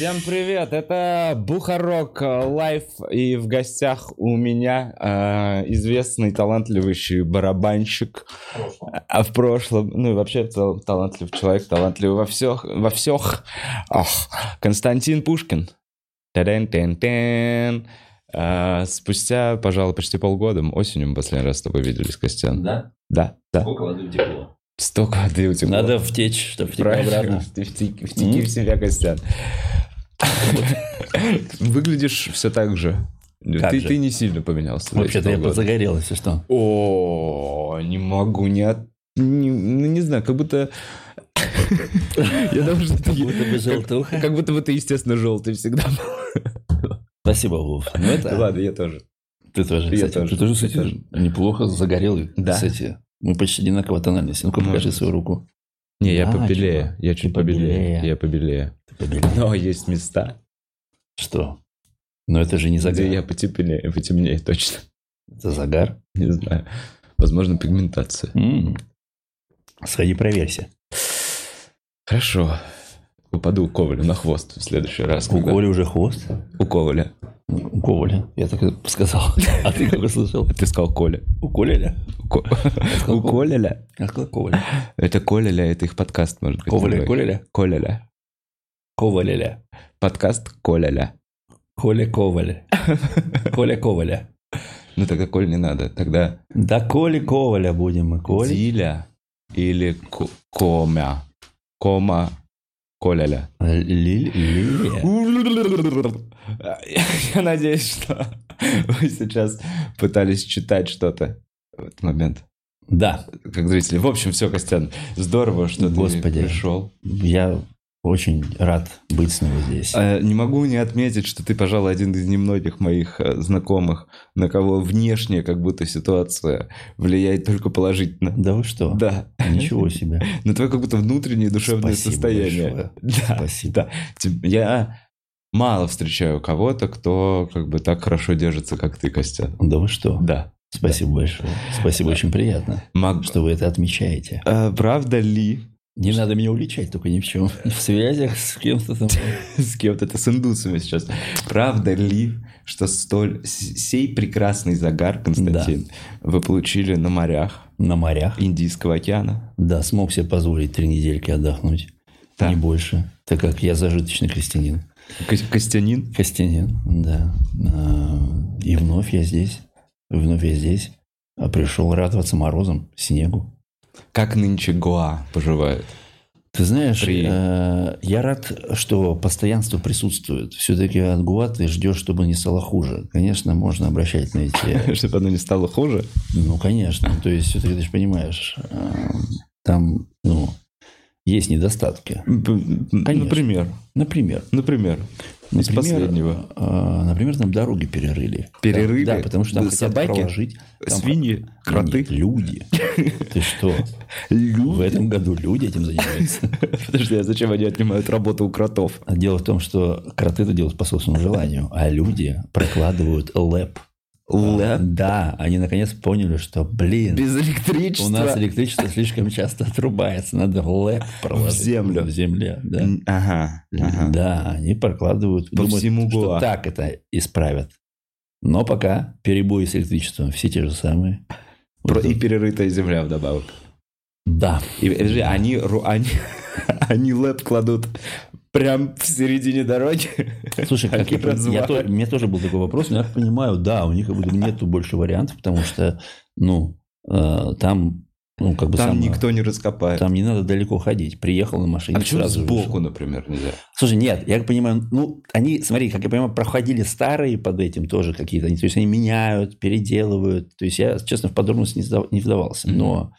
Всем привет, это Бухарог Лайв, и в гостях у меня э, известный талантливый барабанщик, а в прошлом, ну и вообще в целом талантливый человек, талантливый во всех, во всех, Ох, Константин Пушкин. Та-дэн-тэн-тэн. Э, Спустя, пожалуй, почти полгода, осенью мы последний раз с тобой виделись, Костян. Да? Да, да. Сколько воды утекло? Столько воды утекло. Надо втечь, чтобы Правильно, обратно. Втеки в себя, Костян. Выглядишь все так же. Как Ты, же? ты не сильно поменялся. Вообще-то я полгода. подзагорелась, и что? О, не могу не от... Не, ну, не знаю, как будто... Я думаю, что ты... будто бы желтуха. Как будто бы ты, естественно, желтый всегда был. Спасибо, Вов. Ну. Ладно, я тоже. Ты тоже, Я тоже. Ты тоже, кстати, неплохо загорелый. Да. Кстати, мы почти одинаково тональности. Ну-ка, Ну, покажи свою руку. Не, я побелее. Я чуть побелее. Я побелее. Но есть места, Что? Но это же не загар. где я потеплее, потемнее точно. Это загар. Не знаю. Возможно, пигментация. М. Сходи, проверься. Хорошо. Упаду Ковалю на хвост в следующий раз. У когда- Коли уже хвост? У Коваля. У Коваля. Я так сказал. А ты как услышал? Ты сказал Коля. У Коля? У У Коляля. Я сказал Коваля. Это Коляля, это их подкаст, может быть. Коваля. Коляля? Коляля. Коваля. Подкаст Коляля. Коля Коваля. Коля Коваля. Ну тогда Коль не надо. Тогда Да Коли Коваля будем мы. Коля. Диля или Ко- Комя. Кома Коляля. Лили- Лилия. Я надеюсь, что вы сейчас пытались читать что-то в этот момент. Да, Как зрители. В общем, все, Костян, здорово, что Господи. ты пришел. я очень рад быть снова здесь. Э, Не могу не отметить, что ты, пожалуй, один из немногих моих э, знакомых, на кого внешне как будто ситуация влияет только положительно. Да вы что? Да. Ничего себе. На твое как будто внутреннее душевное Спасибо состояние. большое. Да. Спасибо. Да. Я мало встречаю кого-то, кто как бы так хорошо держится, как ты, Костян. Да вы что? Да. Спасибо большое. Спасибо, очень приятно, Мог- что вы это отмечаете. Э, Правда ли, Не надо меня уличать только ни в чем. В связях с кем-то там. с кем-то это с индусами сейчас, правда ли, что столь сей прекрасный загар, Константин, вы получили на морях На морях. Индийского океана? Да, смог себе позволить три недельки отдохнуть. Да. Не больше. Так как я зажиточный крестьянин. Ко- Костянин? Крестьянин, да. А, И вновь я здесь. Вновь я здесь. А пришел радоваться морозам, снегу. Как нынче Гоа поживает? Ты знаешь, При- э, я рад, что постоянство присутствует. Все-таки от Гуа ты ждешь, чтобы не стало хуже. Конечно, можно обращать на эти... Чтобы оно не стало хуже? Ну, конечно. То есть, все-таки ты же понимаешь, э, там, ну, есть недостатки. Конечно. Например. Например, Например. Из Например, последнего. э, например, там дороги перерыли. Перерыли? Да, потому что там Да, хотят собаки? проложить. Там Свиньи? Кроты? Нет, люди. Ты что? В этом году люди этим занимаются. Подожди, а зачем они отнимают работу у кротов? Дело в том, что кроты это делают по собственному желанию, а люди прокладывают лэп. Лэп? Да, они наконец поняли, что, блин, Без у электричества? нас электричество слишком часто отрубается, надо лэп проложить. В землю. В земле, да. Ага. ага. Да, они прокладывают, По думают, всему что так это исправят. Но пока перебои с электричеством все те же самые. Про- И перерытая земля вдобавок. Да, И, они, они, они лэп кладут прям в середине дороги. Слушай, как я, я то- у меня тоже был такой вопрос, но я понимаю, да, у них как бы нету больше вариантов, потому что, ну, э, там, ну, как бы Там сама- никто не раскопает. там не надо далеко ходить. Приехал на машине, а почему сразу сбоку, вышел. например, нельзя? Слушай, нет, я понимаю, ну, они, смотри, как я понимаю, проходили старые под этим тоже какие-то, то есть они меняют, переделывают, то есть я, честно, в подробности не, сдав- не вдавался, Мгм. но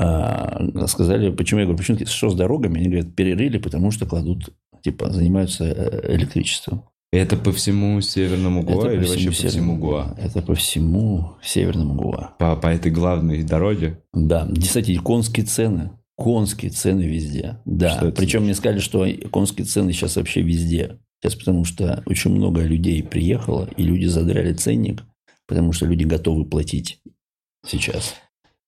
а, сказали, почему, я говорю, почему что с дорогами, они говорят, перерыли, потому что кладут, типа, занимаются э, электричеством. Это по всему северному Гоа Это или по вообще всему по всему Гоа? Это по всему северному Гоа. По, по этой главной дороге? Да, кстати, конские цены. Конские цены везде. Да. Причем мне сказали, что конские цены сейчас вообще везде. Сейчас потому что очень много людей приехало, и люди задрали ценник, потому что люди готовы платить сейчас.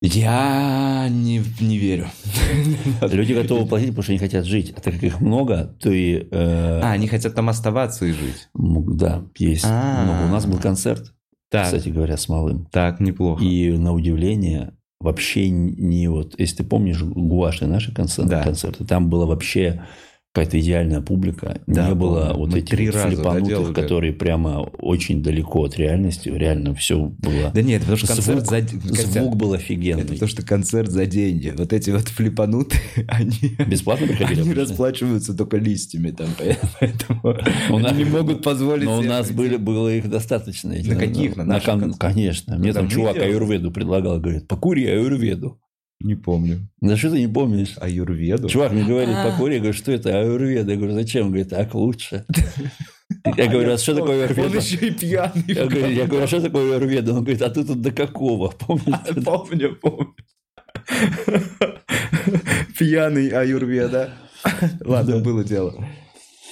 Я не, не верю. Люди готовы платить, потому что они хотят жить. А так как их много, то и... э, А, они хотят там оставаться и жить. да, есть А. много. У нас был концерт, Так, кстати говоря, с малым. так, неплохо. И на удивление вообще не вот... Если ты помнишь гуаши наши концерты, Да. концерты там было вообще какая-то идеальная публика. Да, не было вот этих три вот доделали. которые прямо очень далеко от реальности. Реально все было... Да нет, потому что концерт Звук- за... Костя, Звук был Это офигенный. потому что концерт за деньги. Вот эти вот флипанутые, они... Бесплатно приходили? Они обычно? расплачиваются только листьями там, поэтому У нас- не могут позволить Но у нас были, было их достаточно. На каких? На кон-? Конечно. Мне Когда там чувак аюрведу предлагал, говорит, покури аюрведу. Не помню. Да что ты не помнишь? Аюрведу? Чувак мне говорит, А. покури, я говорю, что это аюрведа? Я говорю, зачем? Он говорит, так лучше. Я говорю, а что такое Он аюрведа? еще и пьяный. Я говорю, а что такое аюрведа? Он говорит, а ты тут до какого? Помнишь? Помню, помню. Пьяный аюрведа. Ладно, было дело.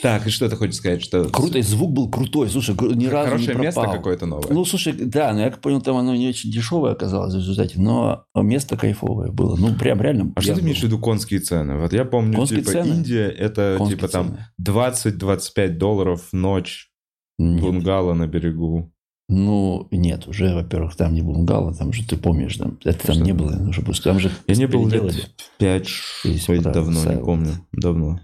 Так, и что ты хочешь сказать? Что Круто, и звук был крутой. Слушай, ни разу не Хорошее место пропал. какое-то новое. Ну, слушай, да, но я как понял, там оно не очень дешевое оказалось в результате, но место кайфовое было. Ну, прям реально. А что ты имеешь в виду конские цены? Вот я помню, Конские типа, цены? Индия, это Конские типа там цены. 20-25 долларов в ночь, Нет. бунгало на берегу. Ну, нет, уже, во-первых, там не бунгало, там же, ты помнишь, там, это там Что не было, уже просто там же Я не был лет 5 Есть давно, правда, не помню. Давно.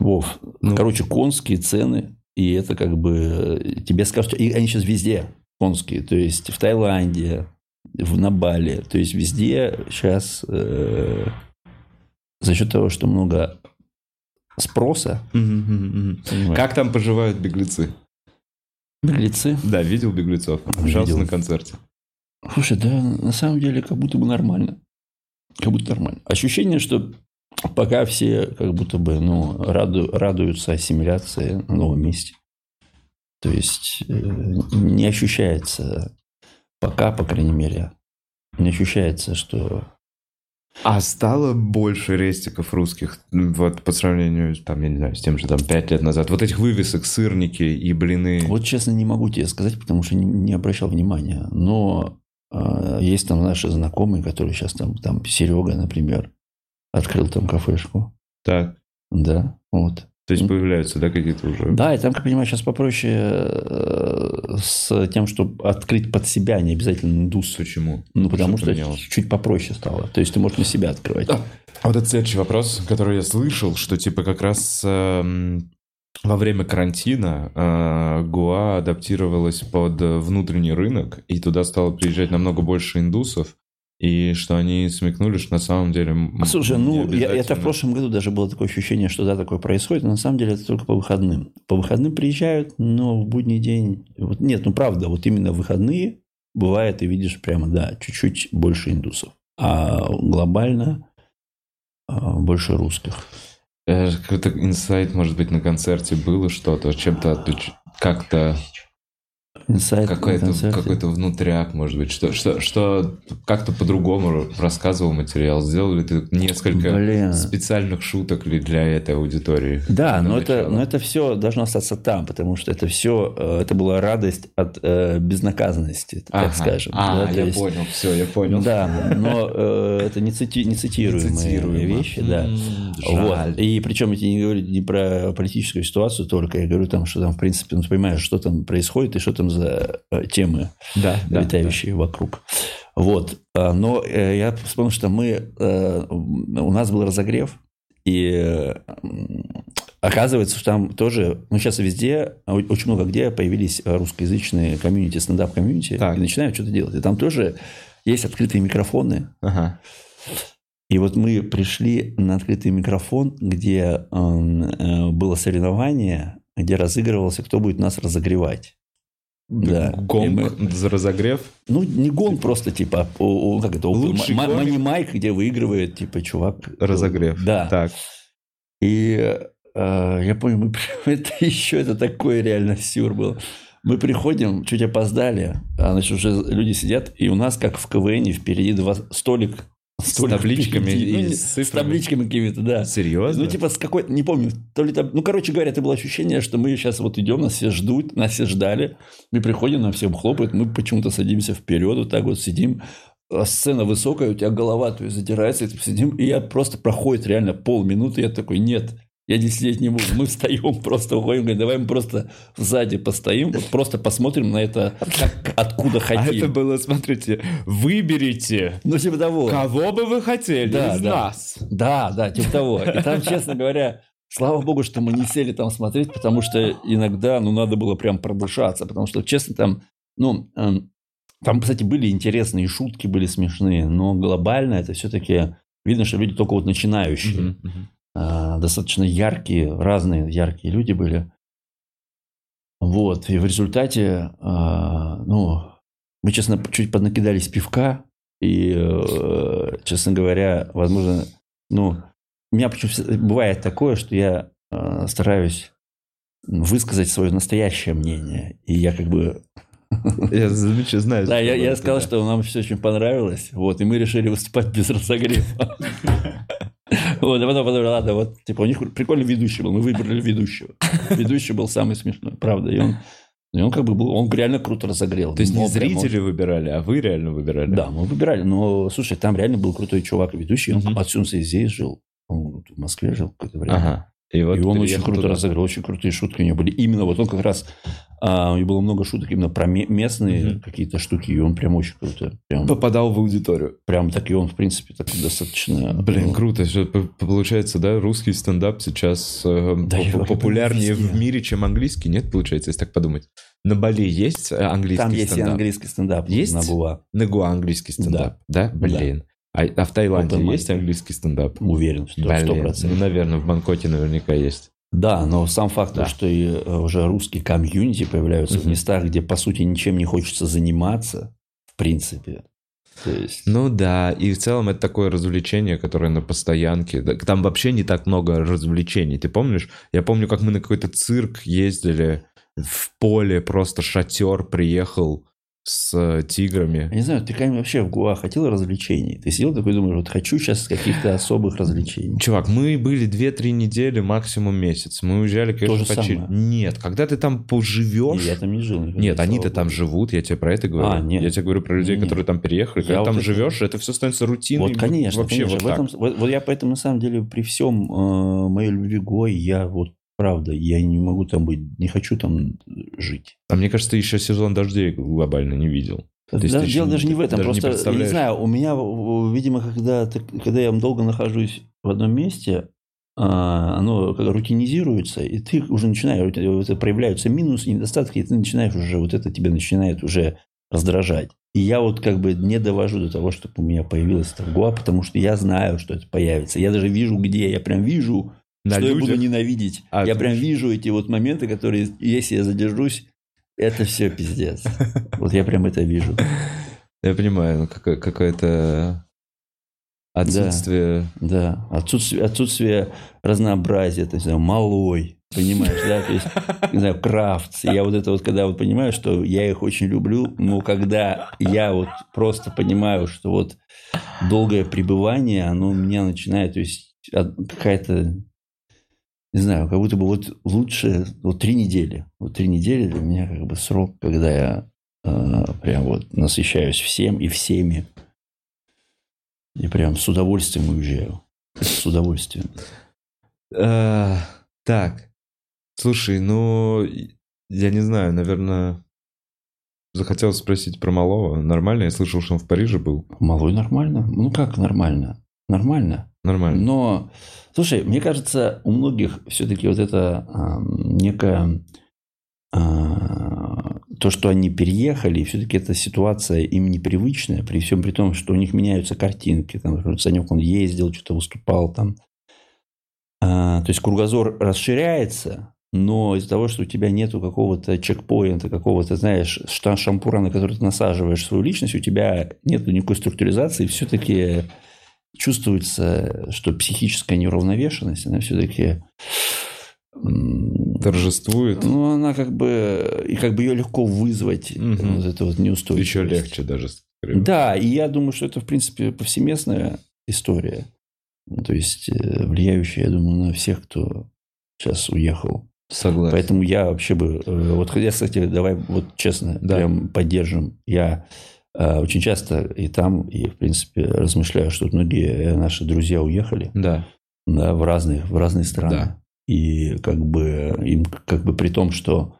Вов, Ну. короче, конские цены, и это как бы э, тебе скажут, и они сейчас везде конские, то есть в Таиланде, в, на Бали, то есть везде сейчас э, за счет того, что много спроса, Как там поживают беглецы? беглецы, Да, видел беглецов. Видел. на концерте. Слушай, да, на самом деле как будто бы нормально. Как будто нормально. Ощущение, что пока все как будто бы ну, раду, радуются ассимиляции на новом месте. То есть э, не ощущается пока, по крайней мере, не ощущается, что... А стало больше рестиков русских, вот по сравнению, там, я не знаю, с тем же там 5 лет назад. Вот этих вывесок, сырники и блины. Вот честно не могу тебе сказать, потому что не, не обращал внимания. Но э, есть там наши знакомые, которые сейчас там, там Серега, например, открыл там кафешку. Так. Да, вот. То есть появляются, да, какие-то уже... Да, и там, как я понимаю, сейчас попроще э, с тем, чтобы открыть под себя, не обязательно индус. Почему? Ну, потому что поменялось? чуть попроще стало. То есть ты можешь на себя открывать. А вот это следующий вопрос, который я слышал, что типа как раз эм, во время карантина э, Гуа адаптировалась под э, внутренний рынок, и туда стало приезжать намного больше индусов, и что они смекнули, что на самом деле... м, Слушай, ну, я, это в обязательно- прошлом году даже было такое ощущение, что да, такое происходит, но на самом деле это только по выходным. По выходным приезжают, но в будний день... Вот, нет, ну правда, вот именно в выходные бывает, ты видишь прямо, да, чуть-чуть больше индусов. А глобально а, больше русских. Э, Какой-то инсайт, может быть, на концерте было что-то, чем-то как-то Инсайт какой-то какой-то внутряк, может быть, что что что как-то по-другому рассказывал материал, сделали ты несколько Блин. специальных шуток ли для этой аудитории? Да, но это, но это все должно остаться там, потому что это все, это была радость от э, безнаказанности, так Ага. скажем. А, да, я есть- понял, все, я понял. Да, но э, это не, цити- не цитируемые Цитируемо. вещи, да. М, Вот. И причем я не говорю не про политическую ситуацию только, я говорю там, что там, в принципе, ну, понимаешь, что там происходит и что там за э, темы, Да, да. летающие вокруг. Вот. А, Но э, я вспомнил, что мы, э, у нас был разогрев, и э, оказывается, что там тоже, ну, сейчас везде, очень много где появились русскоязычные комьюнити, стендап-комьюнити, и начинают что-то делать. И там тоже есть открытые микрофоны, Ага. и вот мы пришли на открытый микрофон, где э, было соревнование, где разыгрывался, кто будет нас разогревать. Да. Гонг за разогрев. Ну, не гон, просто типа, о- о, как это, Лучший мани майк, где выигрывает, типа, чувак. Разогрев. Да. Так. И э, я помню, мы, это еще это такой реально сюр был. Мы приходим, чуть опоздали, а значит, уже люди сидят, и у нас, как в КВН, впереди два столик. С табличками и Ну, не- с с цифрами? табличками какими-то, да. Серьезно? Ну, типа, с какой не помню, то ли там, ну, короче говоря, это было ощущение, что мы сейчас вот идем, нас все ждут, нас все ждали, мы приходим, нам всем хлопают, мы почему-то садимся вперед, вот так вот сидим, а сцена высокая, у тебя голова то есть задирается, и ты сидим, и я просто проходит реально полминуты, я такой, нет, я здесь сидеть не буду. Мы встаем, просто уходим, говорим, давай мы просто сзади постоим, вот просто посмотрим на это, как, откуда хотим. А это было, смотрите, выберите, ну, типа того. кого бы вы хотели Да, из да. нас. Да, да, типа того. И там, честно говоря, слава богу, что мы не сели там смотреть, потому что иногда, ну, надо было прям продышаться, потому что, честно, там, ну, эм, там, кстати, были интересные шутки, были смешные, но глобально это все-таки видно, что люди только вот начинающие. Мгм, мгм. А, достаточно яркие, разные яркие люди были. Вот, и в результате, а, ну, мы, честно, чуть поднакидались пивка, и, э, честно говоря, возможно, ну, у меня почему бывает такое, что я э, стараюсь высказать свое настоящее мнение, и я как бы Я замечаю, знаю. да, я, я сказал, что нам все очень понравилось, вот, и мы решили выступать без разогрева. Вот, а потом подумали, ладно, вот, типа, у них прикольный ведущий был, мы выбрали ведущего. Ведущий был самый смешной, правда, и он, и он как бы был, он реально круто разогрел. То есть не прям он- зрители выбирали, а вы реально выбирали? Да, мы выбирали, но, слушай, там реально был крутой чувак ведущий, он Мгм. отсюда здесь жил, он в Москве жил какое-то время. Ага. И, вот и он очень круто туда. разыграл, очень крутые шутки у него были. Именно вот он как раз, а, у него было много шуток именно про ме- местные Мгм. какие-то штуки, и он прям очень круто. Прям, Попадал в аудиторию. прям так, и он, в принципе, такой достаточно... Блин, ну, круто. получается, да, русский стендап сейчас э, Да, поп- популярнее в мире, чем английский. Нет, получается, если так подумать. На Бали есть э, английский Там есть и стендап? английский стендап. Есть? На Гуа. На Гуа английский стендап, да? Блин. А, а в Таиланде Open есть английский стендап? Уверен, что Блин, ну, наверное, в Бангкоке наверняка есть. Да, но сам факт, Да. что и э, уже русские комьюнити появляются в Мгм. местах, где, по сути, ничем не хочется заниматься, в принципе. То есть... Ну да, и в целом это такое развлечение, которое на постоянке. Там вообще не так много развлечений. Ты помнишь? Я помню, как мы на какой-то цирк ездили в поле, просто шатер приехал с э, тиграми. Я не знаю, ты когда вообще в Гуа хотел развлечений? Ты сидел такой думаешь, вот хочу сейчас каких-то особых развлечений. Чувак, мы были 2-3 недели, максимум месяц. Мы уезжали, конечно, почили. самое. Нет, когда ты там поживешь... я там не жил. никогда, Нет, они-то там живут, я тебе про это говорю. А, нет. Я тебе говорю про людей, Не-не. которые там переехали. Я Когда вот там это- живешь, это все становится рутиной. Вот, конечно, Вообще конечно. вот в так. этом, вот, вот я поэтому, на самом деле, при всем э, моей любви к Гоа, я вот, правда, я не могу там быть, не хочу там жить. А мне кажется, ты еще сезон дождей глобально не видел. То есть Да, дело даже не в этом, даже не просто, я не знаю, у меня, видимо, когда, когда я долго нахожусь в одном месте, а, оно как рутинизируется, и ты уже начинаешь, это проявляются минусы, недостатки, и ты начинаешь уже, вот это тебя начинает уже раздражать. И я вот как бы не довожу до того, чтобы у меня появилась Гоа, потому что я знаю, что это появится. Я даже вижу, где, я прям вижу, На что я людях? буду ненавидеть. А, я прям вижу эти вот моменты, которые, если я задержусь, это все пиздец. Вот я прям это вижу. Я понимаю, ну, какое- какое-то отсутствие... Да, отсутствие, отсутствие разнообразия, то есть, малой, понимаешь, да, то есть, не знаю, крафт. Я вот это вот, когда вот понимаю, что я их очень люблю, но когда я вот просто понимаю, что вот долгое пребывание, оно у меня начинает, то есть, от- какая-то, не знаю, как будто бы вот лучше, вот три недели, вот три недели для меня как бы срок, когда я э, прям вот насыщаюсь всем и всеми. И прям с удовольствием уезжаю. С удовольствием. Э, Так, слушай, ну, я не знаю, наверное... Захотелось спросить про Малого. Нормально? Я слышал, что он в Париже был. Малой нормально? Ну как нормально? Нормально. Нормально. Но, слушай, мне кажется, у многих все-таки вот это а, некое а, то, что они переехали, все-таки эта ситуация им непривычная, при всем при том, что у них меняются картинки. Там, Санек, он ездил, что-то выступал там. А, то есть кругозор расширяется, но из-за того, что у тебя нету какого-то чекпоинта, какого-то, знаешь, шампура, на который ты насаживаешь свою личность, у тебя нету никакой структуризации, все-таки чувствуется, что психическая неуравновешенность, она все-таки Торжествует. ну, она как бы, и как бы ее легко вызвать, Мгм. вот это вот неустойчивость. Еще легче даже. скорее. Да, и я думаю, что это, в принципе, повсеместная история. Ну, То есть, э, влияющая, я думаю, на всех, кто сейчас уехал. Согласен. Поэтому я вообще бы... э, Вот, я, кстати, давай вот честно, Да. прям поддержим. Я очень часто и там, и, в принципе, размышляю, что многие наши друзья уехали Да. да, в, разные, в разные страны. Да. И как бы им как бы при том, что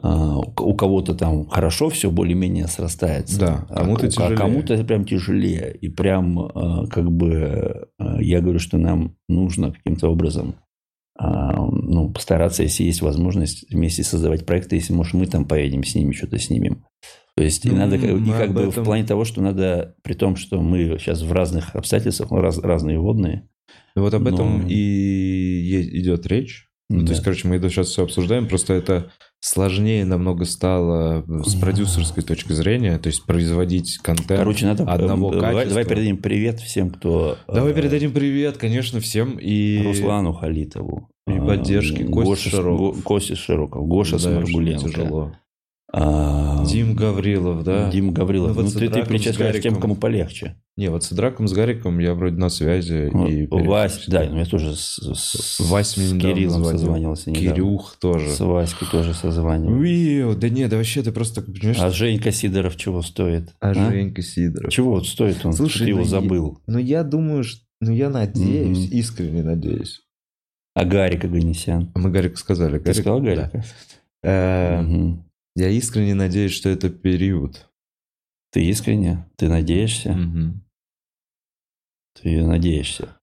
а, у кого-то там хорошо все более-менее срастается. Да, а кому-то а тяжелее. кому-то это прям тяжелее. И прям а, как бы а, я говорю, что нам нужно каким-то образом а, ну, постараться, если есть возможность, вместе создавать проекты, если, может, мы там поедем с ними, что-то снимем. То есть, и Ну, надо, и как бы этом- в плане того, что надо, при том, что мы сейчас в разных обстоятельствах, ну, раз- разные водные, вот об этом Но- и идет речь. Ну, Да. То есть, короче, мы это сейчас все обсуждаем, просто это сложнее намного стало с продюсерской точки зрения, то есть производить контент. Короче, надо... одного э, давай, качества. давай передадим привет всем, кто... Давай э, передадим привет, конечно, всем и Руслану Халитову. И поддержки. э, Гоше Широков. Костя Широков. Гоша Да, Сморгуленко. Тяжело. А, Дим Гаврилов, да? Дим Гаврилов. Ну, Ну, вот с ты, ты причисляешь тем, кому полегче. Не, вот с Драком, с Гариком я вроде на связи. и Вась, да, ну я тоже с, с- Вась с Кириллом созванивался недавно. Кирюх тоже. С Васькой тоже созванивался. Уиу, да нет, да вообще ты просто, понимаешь, А Женька Сидоров чего стоит? а Женька Сидоров. Чего вот стоит он? Слушай, ты его ну, забыл. Ну, я думаю, что... Ну, я надеюсь, Мгм. искренне надеюсь. А Гарик Аганесян? А Мы Гарик сказали. Ты сказал да. Гарика? Э, Мгм. Я искренне надеюсь, что это период. Ты искренне? Ты надеешься? Мгм. Ты надеешься.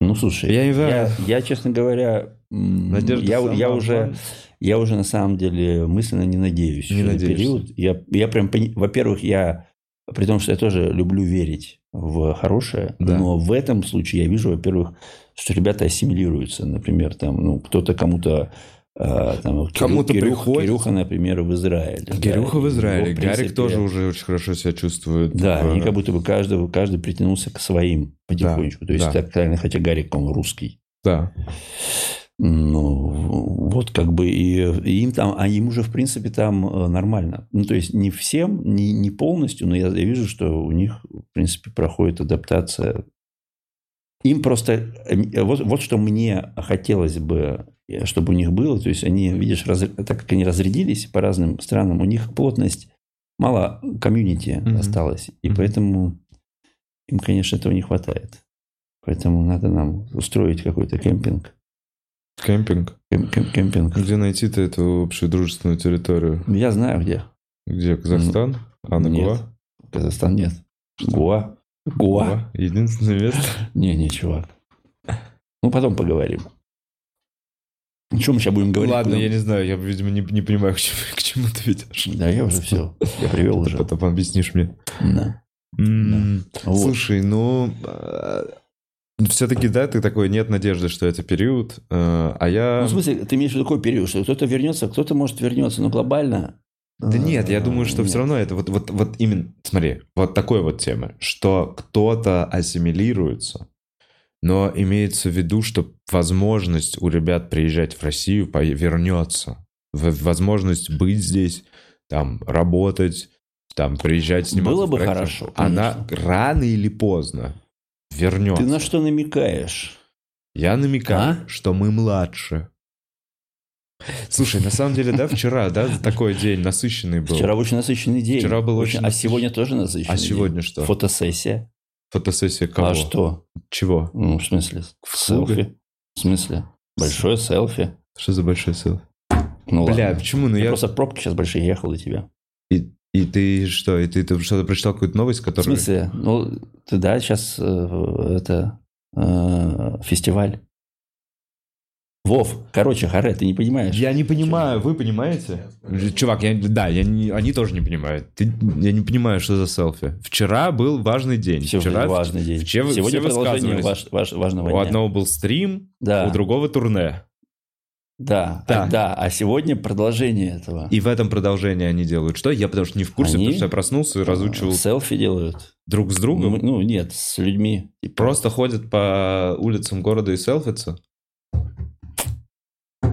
Ну, слушай, Я я, не знаю. я, честно говоря, Надежда я, я уже, я уже на самом деле мысленно не надеюсь. Не надеешься. период. Я, я прям, во-первых, я, при том, что я тоже люблю верить в хорошее, Да. но в этом случае я вижу, во-первых, что ребята ассимилируются. Например, там, ну, кто-то кому-то там, Кому-то Кирюх- приходит. Кирюха, например, в Израиле. да, Кирюха в и Израиле. его, в Гарик принципе, тоже уже очень хорошо себя чувствует. да, в- они как будто бы каждый, каждый притянулся к своим потихонечку. То есть, да. так правильно, хотя Гарик, он русский. Да. Ну, вот как бы и, и им там, а им уже, в принципе, там э, нормально. Ну, то есть, не всем, не, не полностью, но я, я вижу, что у них, в принципе, проходит адаптация. Им просто, э, вот, вот что мне хотелось бы, э, чтобы у них было, то есть, они, видишь, раз- так как они разрядились по разным странам, у них плотность, мало комьюнити Мгм. осталось, и Мгм. поэтому им, конечно, этого не хватает. Поэтому надо нам устроить какой-то кемпинг. Кемпинг. Кем- кем- Кемпинг. Где найти-то эту общую дружественную территорию? Я знаю где. Где? Казахстан? А на Нет. Гоа? Казахстан нет. Гуа. Гуа. Гуа? Единственное место? Не, не, чувак. Ну, потом поговорим. Что мы сейчас будем говорить? Ладно, я не знаю, я, видимо, не, не понимаю, к чему, к чему ты ведешь. Да, я уже все. Я привел уже. Потом объяснишь мне. Да. Вот. Слушай, ну... Все-таки, да, ты такой, нет надежды, что это период, э, а я... Ну, в смысле, ты имеешь в виду такой период, что кто-то вернется, кто-то может вернется, но глобально... Да э, нет, я думаю, что нет. все равно это вот, вот, вот именно, смотри, вот такой вот тема, что кто-то ассимилируется, но имеется в виду, что возможность у ребят приезжать в Россию вернется. Возможность быть здесь, там, работать, там, приезжать, сниматься. Было бы хорошо, Она рано или поздно вернется. Ты на что намекаешь? Я намекаю, А? что мы младше. Слушай, на самом деле, да, вчера, да, такой день насыщенный был. Вчера очень насыщенный день. Вчера был очень А насыщенный. сегодня тоже насыщенный А день. сегодня что? Фотосессия. Фотосессия кого? А что? Чего? Ну, в смысле? Вслух? Селфи. В смысле? Большое селфи. Что за большой селфи? Ну Бля, ладно. почему? Ну я, я... просто пробки сейчас большие ехал до тебя. И, и ты что? И ты, ты что-то прочитал какую-то новость, В которая... смысле? Ну, ты да, сейчас это э, фестиваль. Вов, короче, Харе, ты не понимаешь. Я не понимаю, вы понимаете? Чувак, я, да, я не, они тоже не понимают. Ты, я не понимаю, что за селфи. Вчера был важный день. Сегодня Вчера важный день. вчера- Сегодня все продолжение ваш- ваш- важного у дня. одного был стрим, да, у другого турне. да, Да. а, да, а сегодня продолжение этого. И в этом продолжении они делают что? Я потому что не в курсе, Они? потому что я проснулся и разучивал Селфи делают. друг с другом. Ну, ну, нет, с людьми. Типа, Просто ходят по улицам города и селфятся.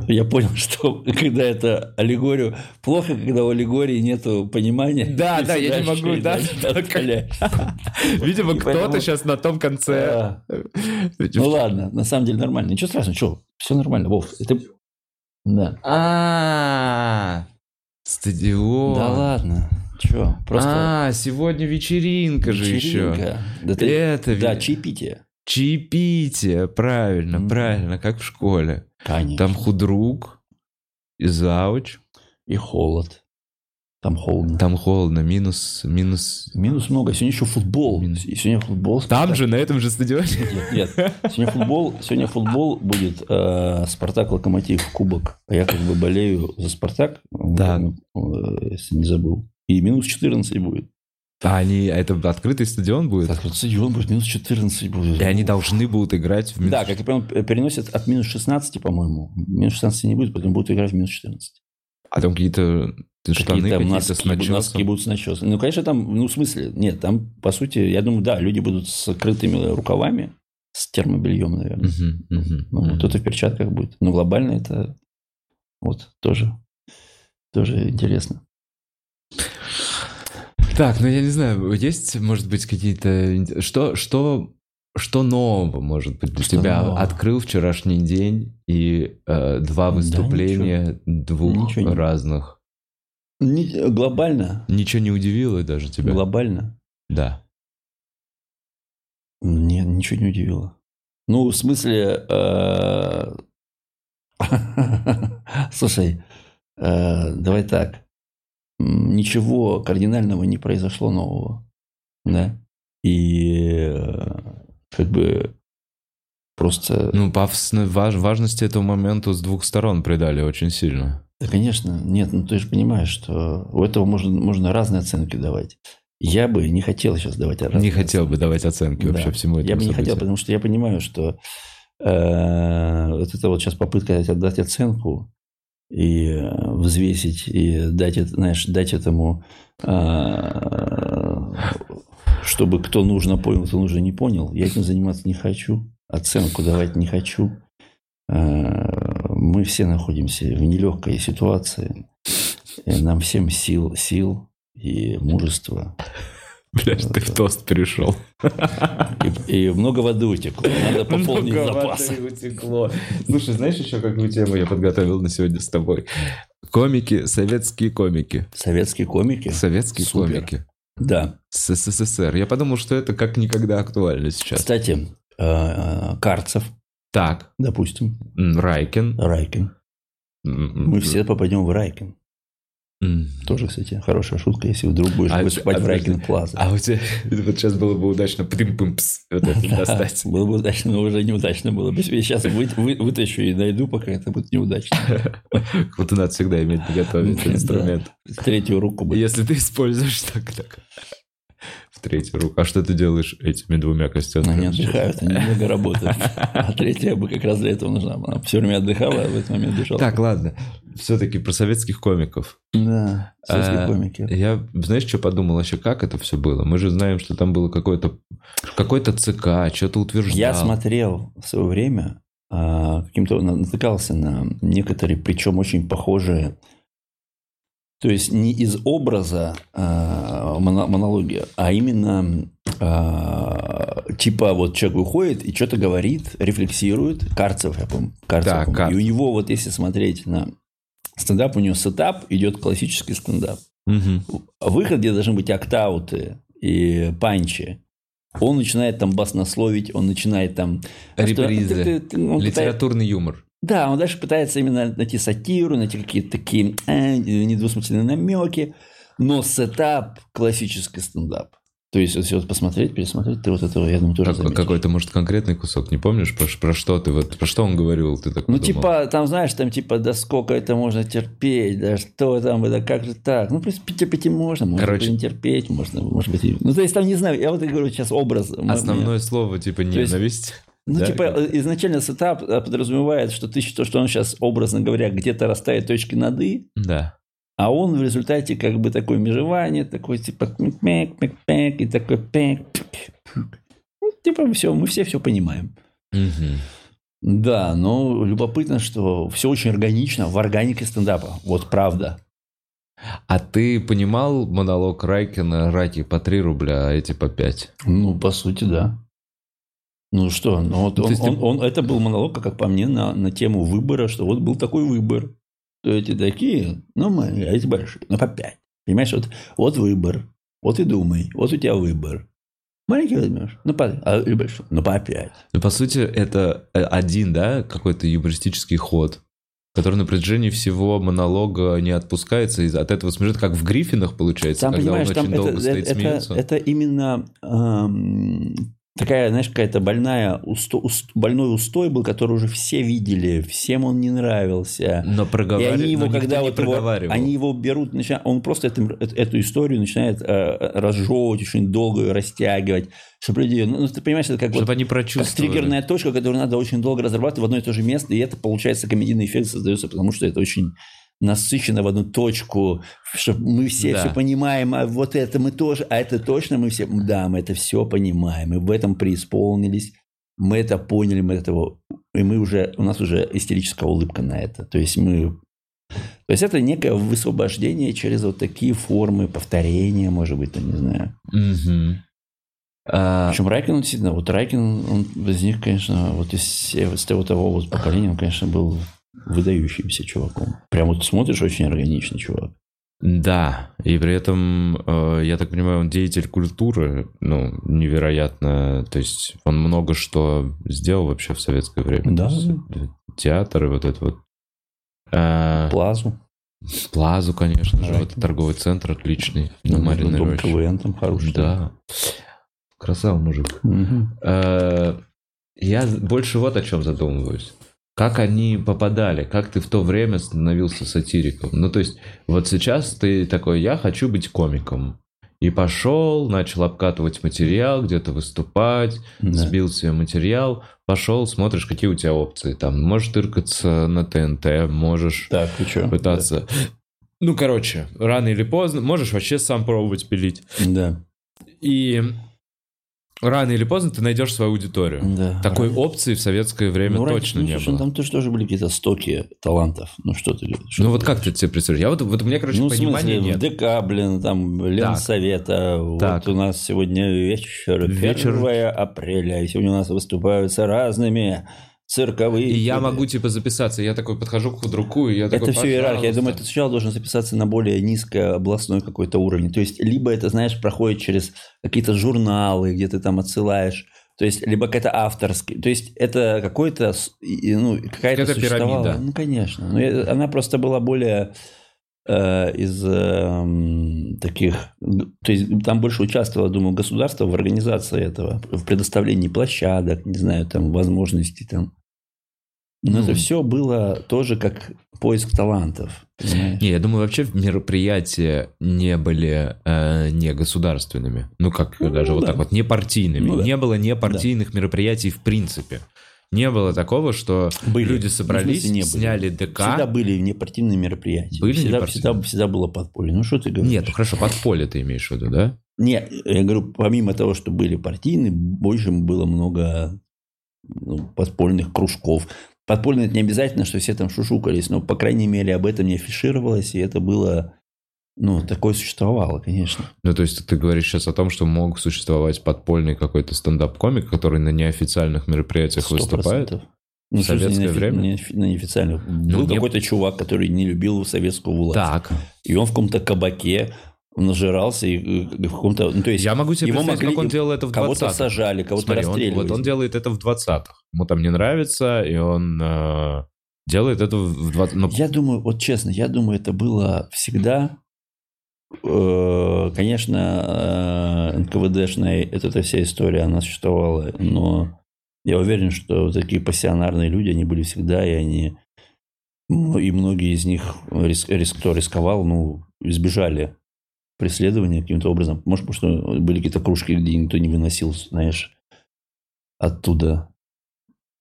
Я понял, что когда это аллегорию... Плохо, когда у аллегории нету понимания. Да, да, я не могу, да. Видимо, кто-то сейчас на том конце. А, Ну ладно, на самом деле нормально. Ничего страшного, что? Все нормально, Вов. Это... Да. А, стадион. Да ладно. Чего? Просто А, сегодня вечеринка, же еще. вечеринка. Да, ты- Это да, чаепитие. чаепитие, правильно, правильно, как в школе. Конечно. Там худрук и зауч. И холод. Там холодно. Там холодно, минус, минус. Минус много. Сегодня еще футбол. Минус. И Сегодня футбол. Там же, на этом же стадионе. Нет, нет. Сегодня футбол, сегодня футбол будет э, Спартак Локомотив Кубок. А я как бы болею за Спартак, Да. э, если не забыл. И минус 14 будет. А они, а это открытый стадион будет? Вот, стадион будет минус 14 будет. И они должны будут играть в минус. Да, как я понял, переносят от минус 16, по-моему. Минус 16 не будет, поэтому будут играть в минус 14. А там какие-то штаны Какие-то какие-то носки, с начесом. носки будут с начесом. Ну, конечно, там, ну, в смысле, нет, там, по сути, я думаю, да, люди будут с скрытыми рукавами, с термобельем, наверное. Мгм, мгм, Ну, мгм. кто-то в перчатках будет. Но глобально это вот тоже, тоже интересно. Так, ну я не знаю, есть, может быть, какие-то... Что, что, что нового, может быть, для Что тебя нового? открыл вчерашний день и э, два Да, выступления двух Ничего разных? Не- глобально, Ничего не удивило даже тебя? глобально, Да. нет, ничего не удивило. Ну, в смысле, э, слушай, э, давай так, ничего кардинального не произошло нового, да, и э, как бы просто Ну, пафосно, важ- важности этого момента с двух сторон придали очень сильно. Да, конечно. Нет, ну ты же понимаешь, что у этого можно, можно разные оценки давать. Я бы не хотел сейчас давать разные не хотел бы оценки. давать оценки вообще Да. всему этому Я бы не событию. хотел, потому что я понимаю, что э, вот это вот сейчас попытка дать оценку и э, взвесить, и дать, это, знаешь, дать этому, э, чтобы кто нужно понял, кто нужно не понял. Я этим заниматься не хочу, оценку давать не хочу. Э, Мы все находимся в нелегкой ситуации. Нам всем сил, сил и мужества. Блядь, ты в тост перешел. И, и много воды утекло. Надо пополнить Много запасы. воды утекло. Слушай, знаешь еще какую тему я подготовил на сегодня с тобой? Комики, советские комики. Советские комики. Советские Супер. комики. Да. С СССР. Я подумал, что это как никогда актуально сейчас. Кстати, э, Карцев, Так, допустим, Райкин. Райкин. Мы все попадем в Райкин. М. Тоже, кстати, хорошая шутка, если вдруг будешь А, выступать а, в Райкин. Плаза. А у тебя вот сейчас было бы удачно пым пым вот это достать. Было бы удачно, но уже неудачно было бы. Сейчас вы- вы- вытащу и найду, пока это будет неудачно. Вот надо всегда иметь этот Да. инструмент. Третью руку. Если ты используешь так, так. В третью руку. А что ты делаешь этими двумя костями? Они отдыхают, они много работают. А третья бы как раз для этого нужна. Она все время отдыхала, а в этот момент бежала. Так, ладно. Все-таки про советских комиков. Да, советские А, комики. Я, знаешь, что подумал вообще, как это все было? Мы же знаем, что там было какое-то какой-то ЦК, что-то утверждал. Я смотрел в свое время, а, каким-то на- натыкался на некоторые, причем очень похожие, то есть не из образа а, моно- монология, а именно а, типа вот человек выходит и что-то говорит, рефлексирует, Карцев, я помню, Карцев, Да, помню. Карцев. и у него вот если смотреть на стендап, у него сетап идет классический стендап. А выход, где должны быть актауты и панчи, он начинает там баснословить, он начинает там... Репризы. Ты- ты- ты- он пытается- Литературный юмор. Да, он дальше пытается именно найти сатиру, найти какие-то такие э, недвусмысленные намеки, но сетап классический стендап. То есть, если вот посмотреть, пересмотреть, ты вот этого, я думаю, тоже Как- заметишь. какой-то, может, конкретный кусок, не помнишь, про, про что ты, вот, про что он говорил, ты так Ну, подумал? типа, там, знаешь, там, типа, да сколько это можно терпеть, да что там, да как же так? Ну, в принципе, терпеть и можно, можно Короче. не терпеть, можно, может быть, и- Ну, то есть, там, не знаю, я вот и говорю сейчас образ. Основное слово, типа, есть- ненависть. Ну, Да, типа, как? изначально сетап э, подразумевает, что ты считаешь, что он сейчас, образно говоря, где-то расставит точки над «и», Да. а он в результате как бы такое межевание, такой типа мик мик мик и такой пик Ну, Типа все, мы все все понимаем. Мгм. Да, но любопытно, что все очень органично в органике стендапа. Вот правда. А ты понимал монолог Райкина «Раки по 3 рубля, а эти по 5»? Ну, по сути, да. Ну что, ну вот он, есть он- он- это был монолог, как по мне, на, на тему выбора, что вот был такой выбор. То эти такие, ну мы, а эти большие, ну по пять. Понимаешь, вот, вот выбор, вот и думай, вот у тебя выбор. Маленький возьмешь, ну по, а, или большой, ну по пять. Ну, по сути, это э, один, да, какой-то юмористический ход, который на протяжении всего монолога не отпускается, и от этого смешит, как в Гриффинах получается, Там, когда он там очень это, долго стоит это, смеется. это именно эм, такая, знаешь, какая-то больная, усто, уст- больной устой был, который уже все видели, всем он не нравился. Но И проговаривать, они его, когда вот его, проговаривал. они его берут, начинают, он просто этим- э- эту историю начинает э, разжевывать, очень долго ее растягивать, чтобы люди, ну, ты понимаешь, это как Чтобы вот они как триггерная точка, которую надо очень долго разрабатывать в одно и то же место, и это, получается, комедийный эффект создается, потому что это очень насыщенно в одну точку, чтобы мы все Да. все понимаем, а вот это мы тоже, а это точно мы все, да, мы это все понимаем, мы в этом преисполнились, мы это поняли, мы этого, и мы уже, у нас уже истерическая улыбка на это, то есть мы, то есть это некое высвобождение через вот такие формы повторения, может быть, я не знаю. Мгм. А, Причем Райкин, действительно, вот Райкин, он из них, конечно, вот из, из того, того вот поколения, он, конечно, был выдающимся чуваком. Прям вот смотришь, очень органичный чувак. Да, и при этом, э, я так понимаю, он деятель культуры, ну, невероятно, то есть он много что сделал вообще в советское время. Да. Э, Театр и вот это вот. Э, Плазу. Плазу, конечно же, вот торговый центр отличный Ну, Дом роще. КВН там хороший. Да. Красава мужик. Э, Я больше вот о чем задумываюсь. Как они попадали? Как ты в то время становился сатириком? Ну, то есть, вот сейчас ты такой, я хочу быть комиком. И пошел, начал обкатывать материал, где-то выступать, Да. сбил себе материал, пошел, смотришь, какие у тебя опции. Там, можешь тыркаться на ТНТ, можешь Так, и что? пытаться... Ну, короче, рано или поздно, можешь вообще сам пробовать пилить. Да. И рано или поздно ты найдешь свою аудиторию. да. Такой опции в советское время Ну, раньше, точно ну, не слушай, было. ну, Там тоже, тоже были какие-то стоки талантов. Ну, что ты... что Ну ты вот как ты себе представляешь? Я вот, вот у меня, короче, Ну, понимания смысле, нет. ДК, блин, там, Ленсовета. Так. Вот у нас сегодня вечер, Вечер. 1 апреля. И сегодня у нас выступают с разными цирковые... И я могу, типа, записаться. Я такой подхожу к худруку, и я такой, Это все иерархия. Я думаю, ты сначала должен записаться на более низкий областной какой-то уровень. То есть, либо это, знаешь, проходит через какие-то журналы, где ты там отсылаешь. То есть, либо какая-то авторская. То есть, это какой-то, ну, какая-то существовала. пирамида. Ну, конечно. Но я- она просто была более из эм, таких... То есть, там больше участвовало, думаю, государство в организации этого, в предоставлении площадок, не знаю, там, возможностей там. Но Ну. это все было тоже как поиск талантов. понимаешь? Не, я думаю, вообще мероприятия не были э, не государственными. Ну, как Ну, даже вот да. так вот, не партийными. Ну, да. Не было не партийных мероприятий в принципе. Не было такого, что Были. люди Ну, собрались, смысле, не были. сняли ДК. Всегда были непартийные мероприятия. Были всегда, всегда, всегда было подполье. Ну, что ты говоришь? Нет, ну хорошо, подполье ты имеешь в виду, да? Нет, я говорю, помимо того, что были партийные, больше было много ну, подпольных кружков. Подпольно это не обязательно, что все там шушукались, но, по крайней мере, об этом не афишировалось, и это было, ну, такое существовало, конечно. Ну, то есть ты говоришь сейчас о том, что мог существовать подпольный какой-то стендап-комик, который на неофициальных мероприятиях Сто выступает? процентов. Ну, В советское не время? Не, не официально. Ну, Был не- какой-то чувак, который не любил советскую власть. Так. И он в каком-то кабаке нажирался, и, и в каком-то... Ну, то есть, Я могу себе его представить, могли- как он делал это в кого-то 20-х. сажали, кого-то Смотри, он- расстреливали. вот он делает это в 20-х. Ему там не нравится, и он э, делает это в 20 ну, Я думаю, вот честно, я думаю, это было всегда. Э, Конечно, э, НКВДшная, эта вся история, она существовала, но я уверен, что такие пассионарные люди, они были всегда, и они, и многие из них, рис- рис- кто рисковал, ну, избежали преследования каким-то образом. Может, потому что были какие-то кружки, где никто не выносил, знаешь, оттуда.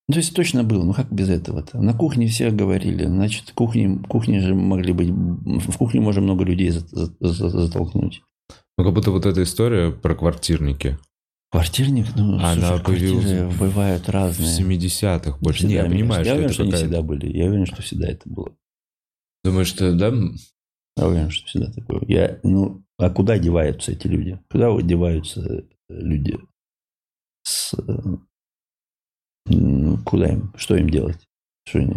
Ну, то есть точно было. Ну, как без этого-то? На кухне все говорили. Значит, кухни, кухни же могли быть... В кухне можно много людей за- за- за- затолкнуть. ну, как будто вот эта история про квартирники Квартирник, ну, Она слушай, квартиры бывают в разные. 70-х больше. Не, я понимаю, что Я уверен, это что они всегда были. Я уверен, что всегда это было. Думаешь, что, да? Я уверен, что всегда такое. Я, ну, а куда деваются эти люди? Куда деваются люди? С, ну, куда им? Что им делать? Что они?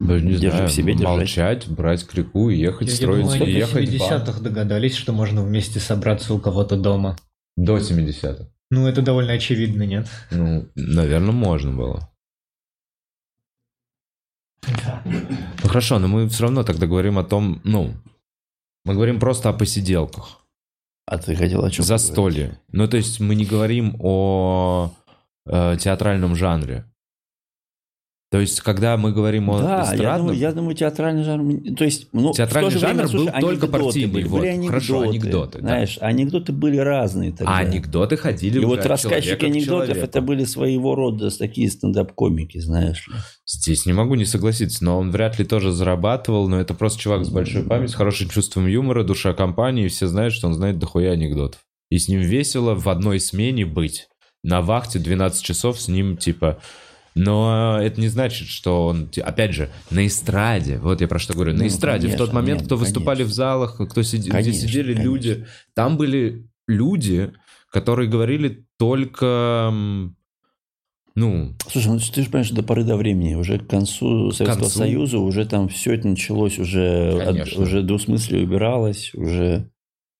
Да, не Держи знаю, в себе, держать. молчать, брать крику и ехать, Я строить, и в ехать в банк. 70-х догадались, что можно вместе собраться у кого-то дома. До 70-х. Ну, это довольно очевидно, нет? Ну, наверное, можно было. Ну хорошо, но мы все равно тогда говорим о том, ну, мы говорим просто о посиделках, А ты хотел о чем? застолье. Ну, то есть мы не говорим о э, театральном жанре. То есть, когда мы говорим о Да, я эстрадном, думаю, я думаю, театральный жанр... То есть, ну, Театральный же время, жанр был слушай, только партийный, Были, вот. были анекдоты, Хорошо, анекдоты, да. Знаешь, анекдоты были разные тогда. а анекдоты ходили И вот от рассказчики анекдотов это были своего рода такие стендап-комики, знаешь. Здесь не могу не согласиться, но он вряд ли тоже зарабатывал, но это просто чувак с большой памятью, с хорошим чувством юмора, душа компании, и все знают, что он знает дохуя анекдотов. И с ним весело в одной смене быть. На вахте 12 часов с ним, типа... Но это не значит, что он... Опять же, на эстраде, вот я про что говорю, на Ну, эстраде, в тот конечно, момент, нет, кто выступали конечно. в залах, кто сиди- где Конечно, сидели конечно. люди, там были люди, которые говорили только... Ну, Слушай, ну ты же понимаешь, до поры до времени, уже к концу Советского концу. Союза, уже там все это началось, уже, от- Конечно. уже двусмыслие убиралось, уже...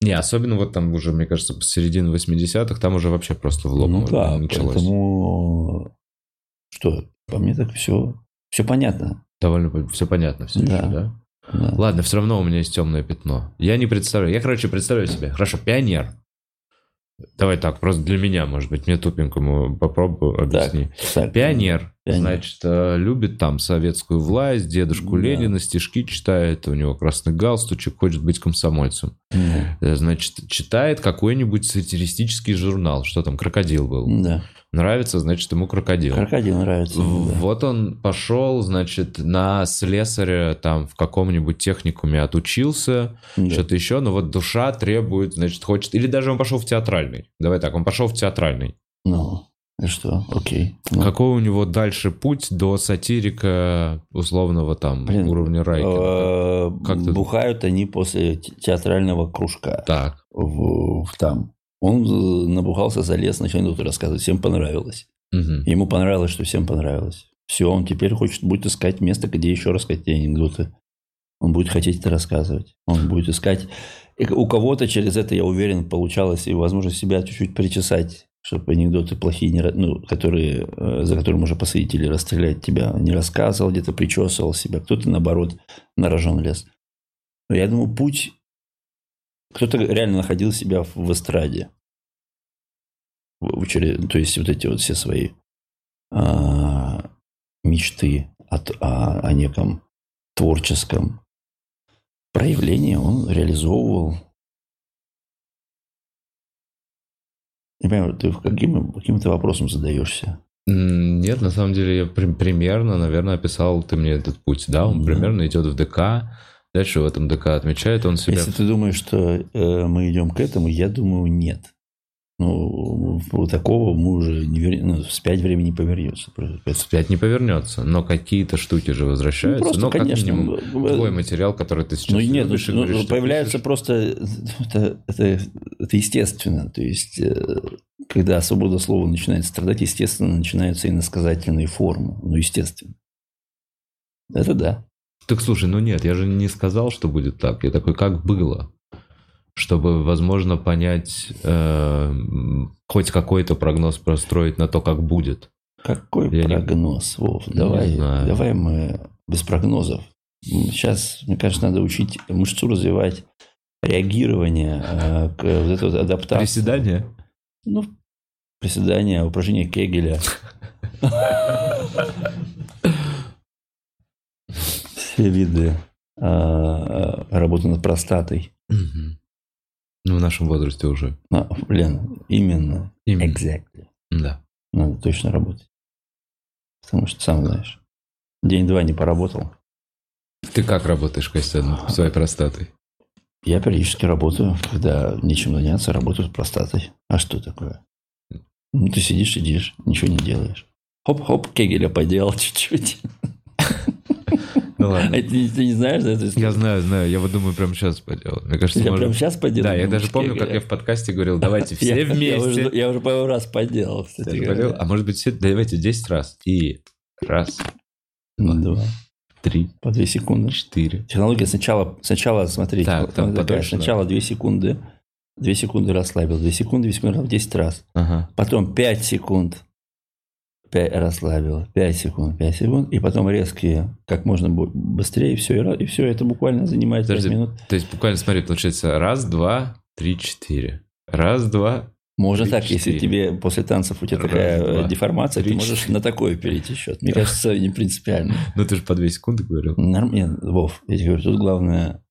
Не, особенно вот там уже, мне кажется, с середины 80-х, там уже вообще просто в лоб ну да, началось. поэтому... Что, по мне так все, все понятно. Довольно все понятно все Да. еще, да? Да. Ладно, все равно у меня есть темное пятно. Я не представляю. Я, короче, представляю себе. Хорошо, пионер. Давай так, просто для меня, может быть, мне тупенькому попробую объясни. Так, Пионер, Пионер. Значит, э, любит там советскую власть, дедушку Да. Ленина, стишки читает, у него красный галстучек, хочет быть комсомольцем. Да. Э, Значит, читает какой-нибудь сатиристический журнал, что там, «Крокодил» был. Да. Нравится, значит, ему «Крокодил». Крокодил нравится. Да. Вот он пошел, значит, на слесаря там в каком-нибудь техникуме отучился, Да. что-то еще, но вот душа требует, значит, хочет... Или даже он пошел в театральный. Давай так, он пошел в театральный. Ну, и что? Окей. Ну, Какой у него дальше путь до сатирика условного там Блин, уровня Райкина? э, Как Бухают они после те- театрального кружка. Так. в, в там. Он э, набухался, залез, начал анекдоты рассказывать. Всем понравилось. Мгм. Ему понравилось, что всем понравилось. Все, он теперь хочет, будет искать место, где еще рассказать анекдоты. Он будет хотеть это рассказывать. Он будет искать... И у кого-то через это, я уверен, получалось и возможность себя чуть-чуть причесать, чтобы анекдоты плохие, не, ну, которые, э, за которые можно посадить или расстрелять тебя, не рассказывал, где-то причесывал себя. Кто-то, наоборот, на рожон. Но я думаю, путь... Кто-то реально находил себя в, эстраде. В- очередь- то есть вот эти вот все свои а, мечты от, о, о неком творческом проявлении он реализовывал. Не понимаю, ты каким, каким ты вопросом задаешься? Нет, на самом деле я при- примерно, наверное, описал ты мне этот путь. Да, он Да. примерно идет в ДК. Дальше в этом ДК отмечает он себя. Если ты думаешь, что э, мы идем к этому, я думаю, нет. Ну, такого мы уже не вер... ну, вспять времени не повернется. Вспять не повернется, но какие-то штуки же возвращаются. Ну, просто, но как конечно, минимум э, твой материал, который ты сейчас Ну нет, любишь ну, говоришь, появляется пишешь. просто это, это, это естественно. То есть, э, когда свобода слова начинает страдать, естественно, начинаются иносказательные формы. Ну, естественно. Это да. Так слушай, ну нет, я же не сказал, что будет так. Я такой, как было? Чтобы, возможно, понять, э, хоть какой-то прогноз простроить на то, как будет. Какой Я не- прогноз, Вов? Не Давай, знаю. давай мы без прогнозов. Сейчас, мне кажется, надо учить мышцу развивать, реагирование, э, к вот этой вот адаптации. Приседания? Ну, приседания, упражнения Кегеля. Все виды а, работы над простатой. Ну, в нашем возрасте уже. А, блин, именно. Именно. Exactly. Да. Надо точно работать. Потому что, сам знаешь, день-два не поработал. Ты как работаешь, Костя, над своей простатой? Я периодически работаю, когда нечем заняться, работаю с простатой. А что такое? Ну, ты сидишь, сидишь, ничего не делаешь. Хоп-хоп, Кегеля поделал чуть-чуть. Ну ладно. А ты, ты не знаешь? То есть, Я знаю, знаю. Я вот думаю, прям сейчас поделал. Мне кажется, я можно- прям сейчас поделал. Да, я даже помню, как я в подкасте говорил, давайте все Я, вместе. уже, я уже пару раз поделал, кстати. А может быть, все, давайте 10 раз. И раз. Ну, Два. три, по 2 секунды. четыре. Технология сначала, сначала смотрите, Так, там такая, сначала 2 секунды, 2 секунды расслабил, 2 секунды, 2 секунды, 10 раз. Ага. Потом 5 секунд 5 расслабил, 5 секунд, 5 секунд, и потом резкие, как можно быстрее, и все, и, все, это буквально занимает 5 Подожди, минут. То есть буквально, смотри, получается раз, два, три, четыре. Раз, два. Можно Три, так, если четыре. тебе после танцев у тебя Раз, такая э, два, деформация, три, ты можешь четыре. на такой перейти счет. Мне кажется, не принципиально. Ну ты же по две секунды говорил. Норм- нет, Вов, я тебе говорю, тут главное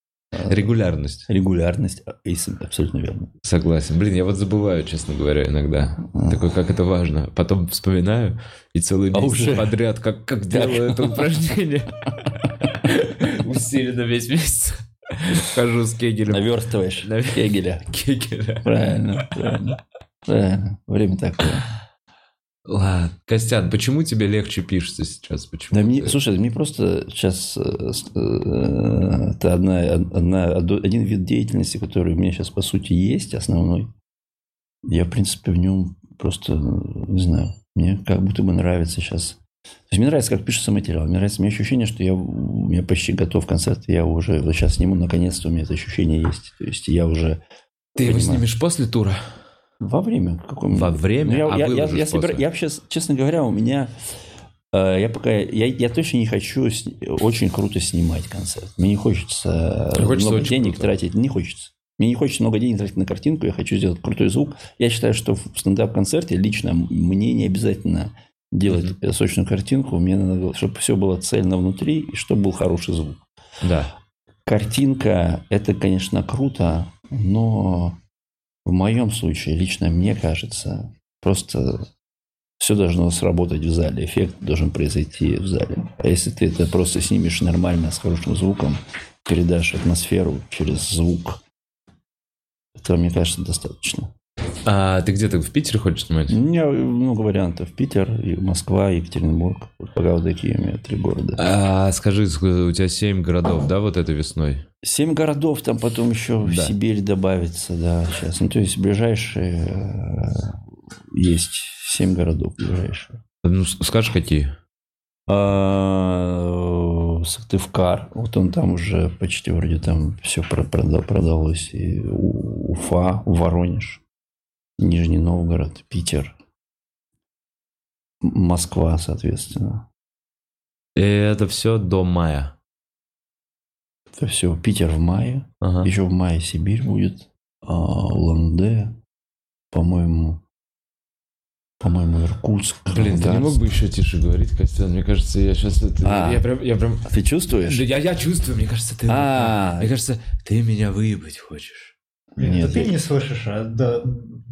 Регулярность. регулярность, с- абсолютно верно. Согласен. Блин, я вот забываю, честно говоря, иногда. Такой, как это важно. Потом вспоминаю и целый А месяц уже? подряд, как, как делаю это упражнение. Усиленно весь месяц. Хожу с кегелем. Наверстываешь Навер- Кегеля. Кегеля. Правильно, правильно. Правильно. Время такое. Ладно. Костян, почему тебе легче пишется сейчас? Почему Да мне, слушай, мне просто сейчас э, э, это одна, одна, один вид деятельности, который у меня сейчас по сути есть, основной. Я, в принципе, в нем просто, не знаю, мне как будто бы нравится сейчас. То есть мне нравится, как пишется материал. Мне нравится, у меня ощущение, что я, у меня почти готов концерт. Я уже вот сейчас сниму, наконец-то у меня это ощущение есть. То есть я уже Ты его понимаю. снимешь после тура? Во время? Каком... Во время? Ну, я, А я, я, я, собира- я вообще, честно говоря, у меня... э, я пока... Я, я точно не хочу с- очень круто снимать концерт. Мне не хочется, э, Хочется много денег круто. тратить. Не хочется. Мне не хочется много денег тратить на картинку. Я хочу сделать крутой звук. Я считаю, что в стендап-концерте лично мне не обязательно делать э, сочную картинку. Мне надо, чтобы все было цельно внутри и чтобы был хороший звук. Да. Картинка – это, конечно, круто, но в моем случае, лично мне кажется, просто все должно сработать в зале, эффект должен произойти в зале. А если ты это просто снимешь нормально, с хорошим звуком, передашь атмосферу через звук, это, мне кажется, достаточно. А ты где-то в Питере хочешь снимать? У меня много вариантов. Питер, и Москва, Екатеринбург. Вот пока вот такие у меня три города. А, скажи, ск- у тебя семь городов, да, вот этой весной? Семь городов, там потом еще Да. Сибирь добавится, да, сейчас. Ну, то есть ближайшие э, есть семь городов ближайшие. Ну, скажешь, какие? А, Сыктывкар, вот он там уже почти вроде там все продалось. И Уфа, Воронеж, Нижний Новгород, Питер, Москва, соответственно. И это все до мая. Это все. Питер в мае. Ага. Еще в мае Сибирь будет. А, Ланде, по-моему, по-моему, Иркутск. Блин, ты не мог бы еще тише говорить, Костян? Мне кажется, я сейчас... Это, А. Я прям... Я прям... Ты чувствуешь? Да я, я чувствую, мне кажется, ты... А. Мне кажется, ты меня выебать хочешь. Нет, да ты не слышишь, а да,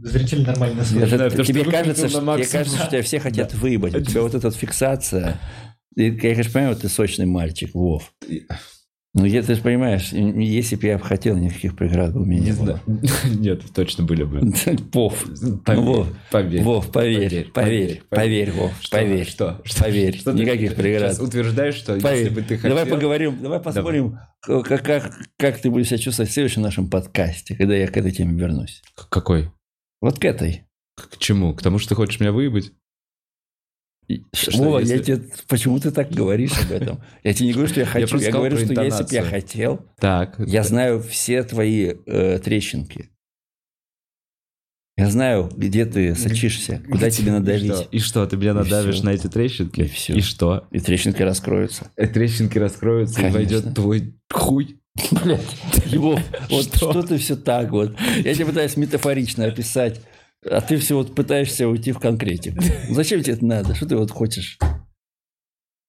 зритель нормально слышит. тебе кажется, что, тебе кажется, что тебя все хотят выебать. У тебя вот эта фиксация. Я, конечно, понимаю, ты сочный мальчик, Вов. Ну, я, ты же понимаешь, если бы я хотел, никаких преград бы у меня не, Не было. Нет, точно были бы. Вов, Поверь, Вов, поверь. Вов, поверь, поверь, поверь, Вов, поверь. Что? Поверь, никаких преград. утверждаешь, что если бы ты хотел... Давай поговорим, давай посмотрим, как, ты будешь себя чувствовать в следующем нашем подкасте, когда я к этой теме вернусь. К- Какой? Вот к этой. К чему? К тому, что ты хочешь меня выебать? И- Вова, если- я тебе, почему ты так говоришь об этом? Я тебе не говорю, что я хочу, я, сказал говорю, что если бы я хотел, Так. я знаю все твои э, трещинки. Я знаю, где ты сочишься, куда тебе И надавить. что? И что, ты меня надавишь на эти трещинки? И всё. И что? И трещинки раскроются. Э, Трещинки раскроются, и Конечно. войдет твой хуй. Блять, его, вот Что? что? ты все так вот. Я тебе пытаюсь метафорично описать, а ты все вот пытаешься уйти в конкретику. Зачем тебе это надо? Что ты вот хочешь?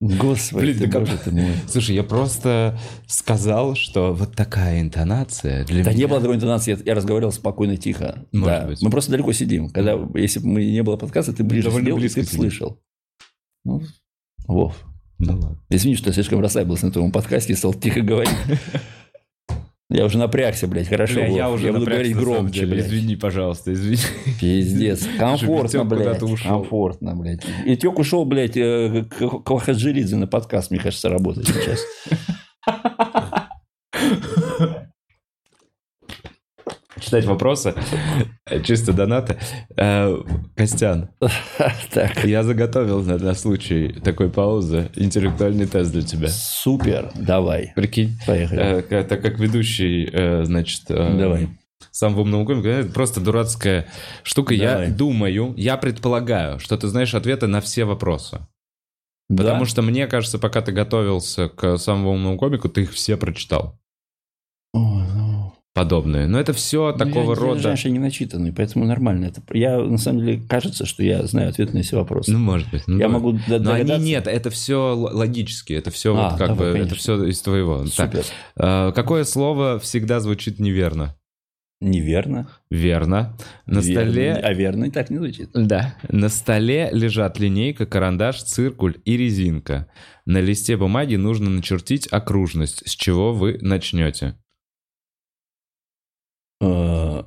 Господи, Блин, ты, как- боже ты мой. Слушай, я просто сказал, что вот такая интонация для Да меня... не было такой интонации, я, я разговаривал спокойно, тихо. Может Да. быть. Мы просто далеко сидим. Когда, если бы мы не было подкаста, ты ближе Довольно сидел, близко ты слышал. Ну, Вов, Ну ладно. извини, что я слишком расслабился на твоем подкасте и стал тихо говорить. Я уже напрягся, блядь, хорошо. Бля, я уже буду напрягся, говорить громче, деле. блядь. Извини, пожалуйста, извини. Пиздец. Комфортно, блядь. Комфортно, блядь. И Тёк ушел, блядь, к Хаджилидзе на подкаст, мне кажется, работать сейчас. читать вопросы. Чисто донаты. Э, Костян, Так, я заготовил на, на случай такой паузы интеллектуальный тест для тебя. супер, давай, Прикинь, поехали. э, это как ведущий, э, значит... э, Давай. Сам в умном это просто дурацкая штука. Давай. Я думаю, я предполагаю, что ты знаешь ответы на все вопросы. Потому Да? что мне кажется, пока ты готовился к самому умному комику, ты их все прочитал. Ой, Подобные. Но это все ну, такого я, рода... Я, я не начитанный, поэтому нормально. Это, я, на самом деле, кажется, что я знаю ответы на все вопросы. Ну, может быть. ну, я давай. могу д- Но они догадаться. нет, это все логически, это все А, вот как давай, бы, это все из твоего. Так, Супер. э, какое слово всегда звучит неверно? Неверно. Верно. На Верно. столе... А верно и так не звучит. Да. На столе лежат линейка, карандаш, циркуль и резинка. На листе бумаги нужно начертить окружность. С чего вы начнете? Э,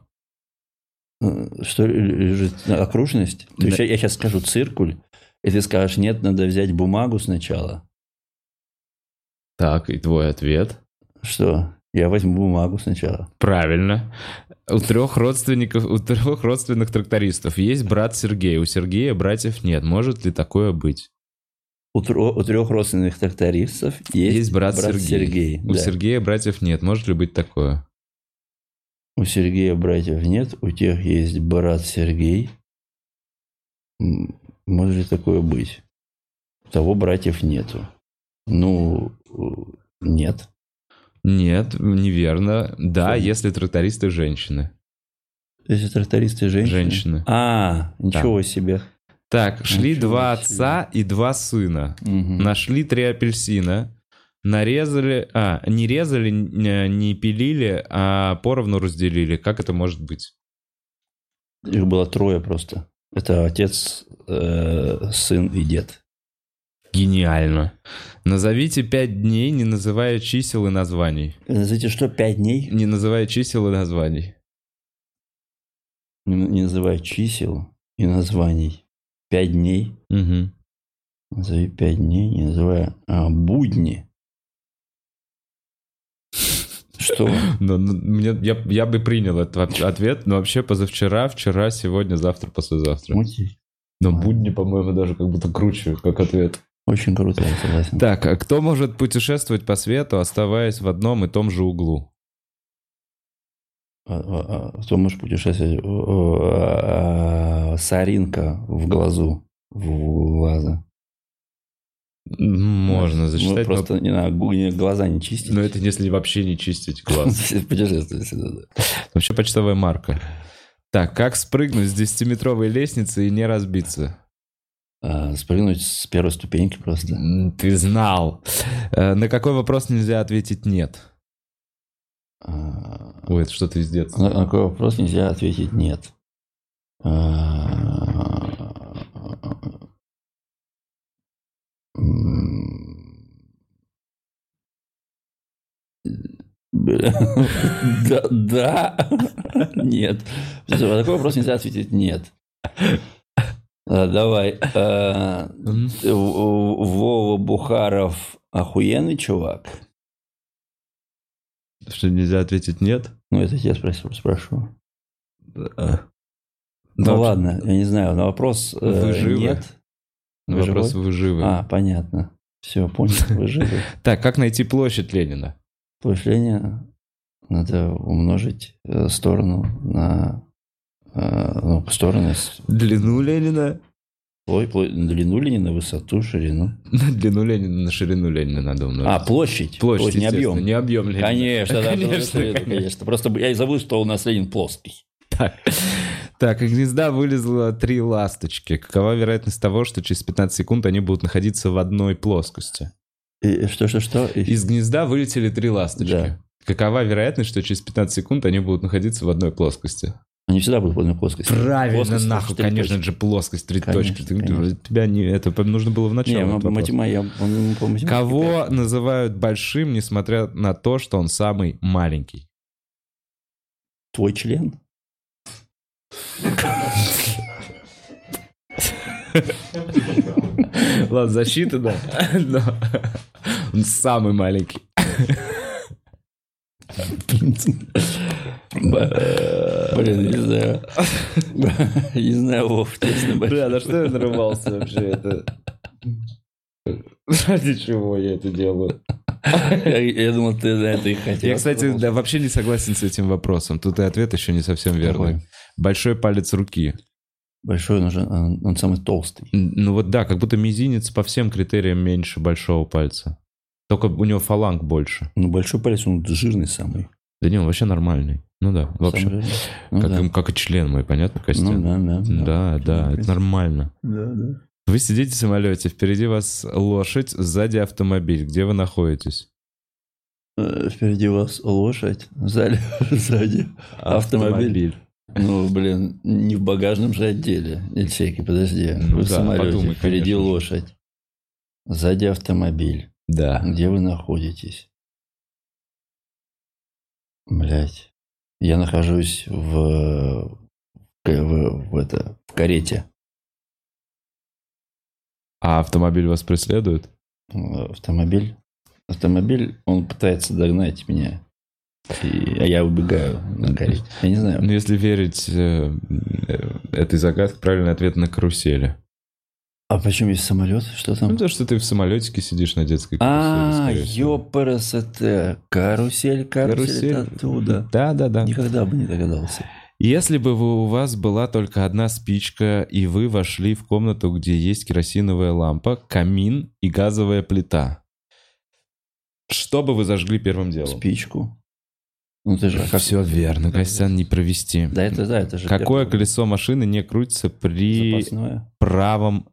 э, Что лежит? Окружность? То есть Да. я, сейчас скажу циркуль, и ты скажешь, нет, надо взять бумагу сначала. Так, и твой ответ? Что? Я возьму бумагу сначала. Правильно. У трех родственников, у трех родственных трактористов есть брат Сергей. У Сергея братьев нет. Может ли такое быть? У, тро- у трех родственных трактористов есть, Есть, брат, Сергей. Сергей. У да. Сергея братьев нет. Может ли быть такое? У Сергея братьев нет, у тех есть брат Сергей. Может ли такое быть? У того братьев нету. Ну, э, нет. Нет, неверно. Да, Что? если трактористы женщины. Если трактористы женщины. Женщины. А, ничего себе. Так, шли Ничего два себе. отца и два сына. Мгм. Нашли три апельсина. Нарезали, а, не резали, не, не пилили, а поровну разделили. Как это может быть? Их было трое просто. Это отец, э, сын и дед. Гениально. Назовите пять дней, не называя чисел и названий. Знаете, что, пять дней? Не называя чисел и названий. Не, не называя чисел и названий. Пять дней. Мгм. Назови пять дней, не называя а, будни. Что? Но, ну, мне, я, я бы принял этот от- ответ, но вообще позавчера, вчера, сегодня, завтра, послезавтра. Мути. Но Ладно. будни, по-моему, даже как будто круче, как ответ. Очень круто, я согласен. Так, а кто может путешествовать по свету, оставаясь в одном и том же углу? А, а, а, Кто может путешествовать? Соринка в глазу. В глаза. Можно Ну, зачитать, но- Просто не надо глаза не чистить. но это если вообще не чистить глаз. Путешествовать. Вообще почтовая марка. Так, как спрыгнуть с 10-метровой лестницы и не разбиться? А, Спрыгнуть с первой ступеньки просто. Ты знал. Э, На какой вопрос нельзя ответить «нет»? А, Ой, это что-то из детства. На на какой вопрос нельзя ответить нет. А, м, бля, Да, да, нет. На такой вопрос нельзя ответить нет. А, Давай. а, Вова Бухаров охуенный чувак. Что нельзя ответить «нет»? Ну, это я спросил, спрашиваю. А. Ну Да, ладно, я не знаю, на вопрос э, Вы живы? нет. на Вы Вопрос живой? «Вы живы?» А, понятно. Все, понял, вы живы. Так, как найти площадь Ленина? Площадь надо умножить э, сторону на... э, Ну, стороны... Длину Ленина? Ой, пло- длину Ленина, высоту, ширину. На длину Ленина, на ширину Ленина надо умножить. А, площадь. Площадь, не естественно, объем. Не объем Ленина. Конечно, да, Конечно, конечно, конечно. Просто я и забыл, что у нас Ленин плоский. Так. Так, из гнезда вылезло три ласточки. Какова вероятность того, что через 15 секунд они будут находиться в одной плоскости? И Что, что, что? И- Из гнезда вылетели три ласточки. Да. Какова вероятность, что через 15 секунд они будут находиться в одной плоскости? Они всегда будут в одной плоскости. Правильно, Плоскость, нахуй, конечно, точки. же плоскость, три Конечно, точки. Конечно. Тебя не, это нужно было в начале. Не, по вопрос. матема- я по- по математике Кого пять. называют большим, несмотря на то, что он самый маленький? Твой член? Ладно, защита, да. Но Он самый маленький. Блин, не знаю. Не знаю, Вов, честно. Бля, на что я нарывался вообще? Это... Ради чего я это делаю? Я, я думал, ты на это и хотел. Я, кстати, да, вообще не согласен с этим вопросом. Тут и ответ еще не совсем верный. Большой палец руки. Большой нужен, он, он самый толстый. Ну вот да, как будто мизинец по всем критериям меньше большого пальца. Только у него фаланг больше. Ну, большой палец, он жирный самый. Да не, он вообще нормальный. Ну да, в общем, Самый жирный. Ну, как, да. им- как и член мой, понятно, Ну, Костян? да, да, Да, да, Ну, в это нормально. Да, да. Вы сидите в самолете, впереди вас лошадь, сзади автомобиль. Где вы находитесь? Э, Впереди вас лошадь, сзади, сзади автомобиль. Ну, блин, не в багажном же отделе. Ячейки, подожди. Ну вы в да, самолете, подумай, впереди конечно лошадь. Сзади автомобиль. Да. Где вы находитесь? Блять. Я нахожусь в, в, в, в это, в карете. А автомобиль вас преследует? Автомобиль. Автомобиль, он пытается догнать меня. И- а я убегаю на карете. Я не знаю. Ну, если верить э, э, этой загадке, правильный ответ на карусели. А почему есть самолет? Что Ну, там? то, что ты в самолетике сидишь на детской А, карусели, всего. ёпрст. Карусель, карусель, это оттуда. Да, да, да. Никогда бы не догадался. Если бы вы, у вас была только одна спичка, и вы вошли в комнату, где есть керосиновая лампа, камин и газовая плита, что бы вы зажгли первым делом? Спичку. Ну ты же... как- Все верно, Костян, не провести. Да, это да, это же... Какое первое. колесо машины не крутится при Запасное. правом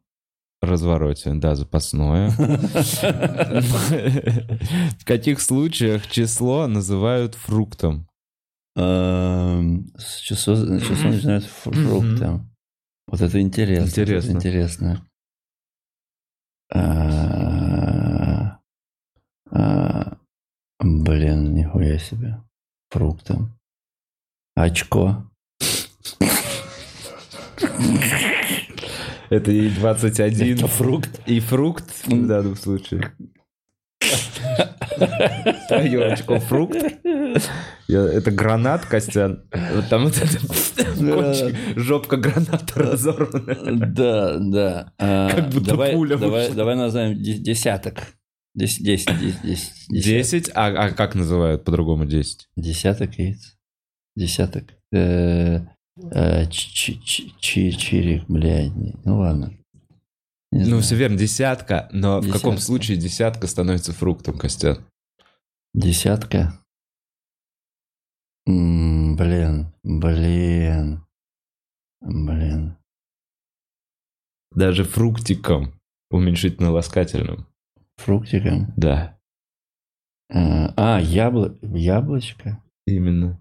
развороте? Да, запасное. В каких случаях число называют фруктом? Эм, Число начинают ф- фруктом. Вот это интересно. Интересно. Интересно. А, а, Блин, нихуя себе. Фруктом. Очко. Это и 21, Это фрукт. и фрукт в данном случае. Твое очко фрукт. Это гранат, Костян. Там вот это жопка граната разорванная. Да, да. А, Как будто пуля давай, назовем де- десяток. Десять, десять, десять, десять. Десять? А, а как называют по-другому 10? Десяток яиц. Десяток. Э, э, чи- чи- Чирик, блядь. Ну ладно. Не Ну, знаю. все верно, десятка, но в каком случае десятка становится фруктом, Костян? Десятка. Блин, блин, блин. Даже фруктиком, уменьшительно-ласкательным. Фруктиком. Да, Э, А, ябло... яблочко? именно.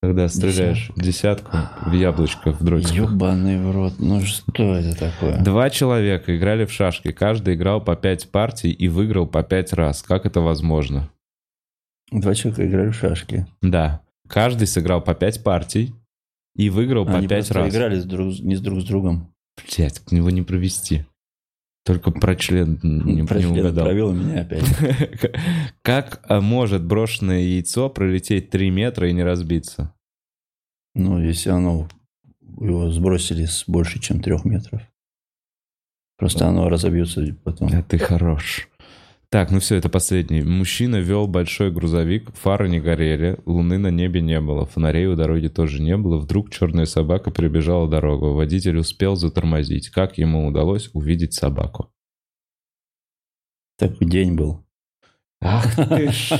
Когда стреляешь десятку в яблочко в дротиках. Ёбаный в рот. Ну что это такое? Два человека играли в шашки, каждый играл по пять партий и выиграл по пять раз. Как это возможно? Два человека играли в шашки. Да, каждый сыграл по пять партий и выиграл по Они пять раз. играли с друг, не с друг с другом. Блять, его не провести. Только про член не, не Про член угадал. Провел меня опять. Как а, может брошенное яйцо пролететь 3 метра и не разбиться? Ну, если оно... Его сбросили с больше, чем трех метров. Просто оно разобьется потом. А ты хорош. Так, ну все, это последний. Мужчина вел большой грузовик, фары не горели, луны на небе не было, фонарей у дороги тоже не было. Вдруг черная собака перебежала дорогу. Водитель успел затормозить. Как ему удалось увидеть собаку? Такой день был. Ах ты ж.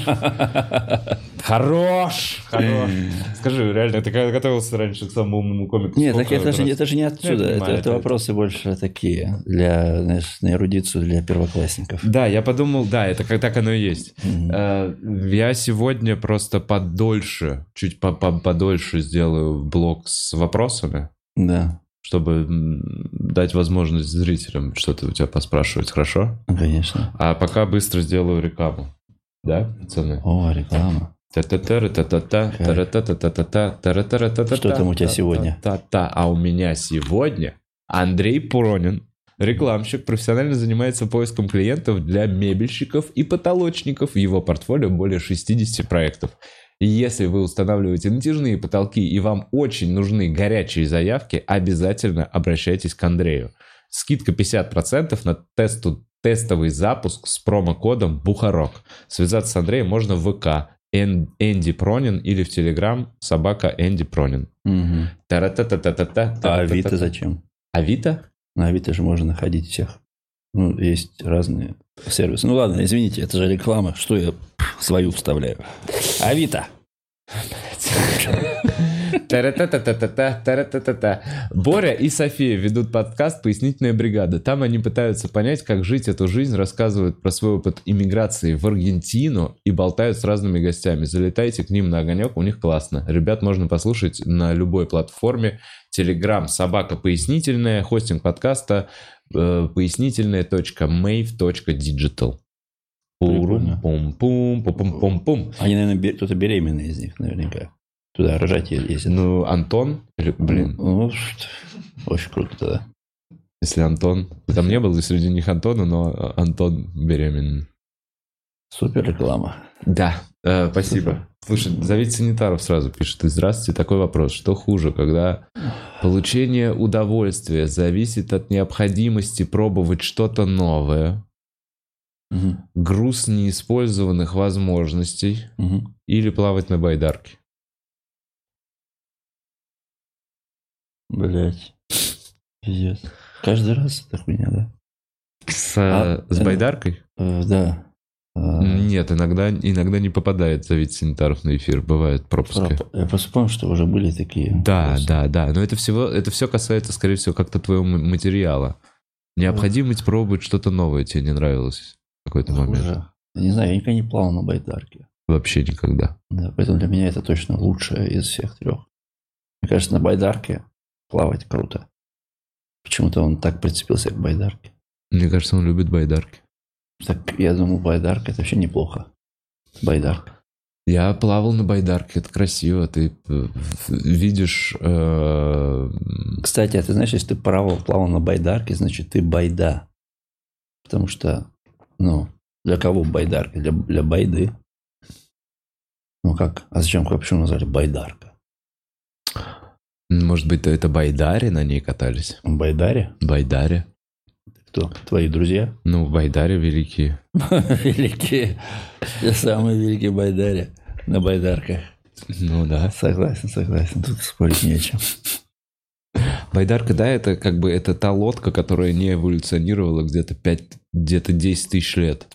Хорош! Хорош! Скажи, реально, ты готовился раньше к самому умному комику? Нет, так это же, это же не отсюда. Я это, понимаю, это это- вопросы больше такие для, знаешь, на эрудицию для первоклассников. Да, я подумал, да, это как так оно и есть. Э, Я сегодня просто подольше, чуть по- по- подольше сделаю блок с вопросами, Да, чтобы дать возможность зрителям что-то у тебя поспрашивать, хорошо? конечно. А пока быстро сделаю рекламу. Да, пацаны? О, реклама. Что там у тебя сегодня? А у меня сегодня Андрей Пронин, рекламщик, профессионально занимается поиском клиентов для мебельщиков и потолочников. В его портфолио более 60 проектов. И если вы устанавливаете натяжные потолки и вам очень нужны горячие заявки, обязательно обращайтесь к Андрею. Скидка 50% на тесту, тестовый запуск с промокодом Бухарок. Связаться с Андреем можно в ВК Эн- Энди Пронин или в Телеграм собака Энди Пронин. Та-ра-та-та-та-та-та. А Авито зачем? Авито? На Авито же можно находить всех. Ну, есть разные сервисы. Ну ладно, извините, это же реклама. Что я свою вставляю? Авито. Боря и София ведут подкаст «Пояснительная бригада». Там они пытаются понять, как жить эту жизнь, рассказывают про свой опыт иммиграции в Аргентину и болтают с разными гостями. Залетайте к ним на огонек, у них классно. Ребят можно послушать на любой платформе. Телеграм, собака пояснительная, хостинг подкаста э, пояснительная.mave.digital. Прикольно. Пум-пум, пум-пум-пум-пум. Они, наверное, кто-то беременный из них наверняка. Туда рожать е- ездят. Ну, Антон, блин, Ну, что- очень круто тогда. Если Антон... Там не было среди них Антона, но Антон беременен. Супер реклама. Да, э, спасибо. Слушай, зовите санитаров сразу, пишет. И здравствуйте, такой вопрос. Что хуже, когда получение удовольствия зависит от необходимости пробовать что-то новое, Мгм. груз неиспользованных возможностей Мгм. или плавать на байдарке? Блять. Пиздец. Каждый раз эта хуйня, да? С, А, с э, байдаркой? Э, да. Нет, иногда, иногда не попадает зовите санитаров на эфир. Бывают пропуски. проп- Я просто помню, что уже были такие. Да, вопросы. да, да. Но это всего, это все касается, скорее всего, как-то твоего материала. Необходимость пробовать что-то новое тебе не нравилось в какой-то момент. Хуже. Я не знаю, я никогда не плавал на байдарке. Вообще никогда. Да, поэтому для меня это точно лучшее из всех трех. Мне кажется, на байдарке плавать круто. Почему-то он так прицепился к байдарке. Мне кажется, он любит байдарки. Так, я думал, байдарка это вообще неплохо. Байдарка. Я плавал на байдарке, это красиво. Ты э, видишь... э, Кстати, а ты знаешь, если ты плавал, плавал на байдарке, значит, ты байда. Потому что, ну, для кого байдарка? Для, для байды. Ну как? А зачем, почему назвали байдарка? Может быть, это байдари на ней катались? Байдаре? Байдари. Кто? Твои друзья? Ну, байдари великие. Великие. Те самые великие байдари на байдарках. Ну да. Согласен, согласен. Тут спорить не о чем. Байдарка, да, это как бы это та лодка, которая не эволюционировала где-то 5, где-то 10 тысяч лет.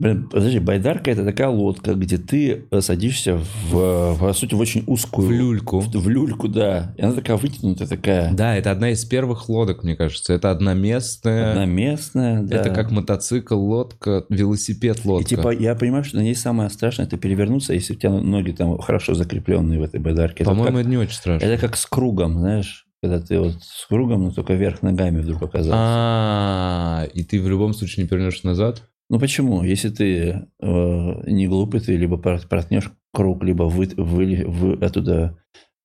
Блин, подожди, байдарка это такая лодка, где ты э, садишься в, по сути, в очень узкую... В люльку. В, в люльку, да. И она такая вытянутая, такая Да, это одна из первых лодок, мне кажется. Это одноместная. одноместная. Да. Это как мотоцикл, лодка, велосипед, И лодка. типа, я понимаю, что на ней самое страшное это перевернуться, если у тебя ноги там хорошо закрепленные в этой байдарке. Это По-моему, как- это не очень страшно. это как с кругом, знаешь, когда ты вот с кругом, но только вверх ногами вдруг оказался. А, и ты в любом случае не повернешь назад? Ну почему? Если ты э, не глупый, ты либо проткнешь круг, либо вы, вы- вы- оттуда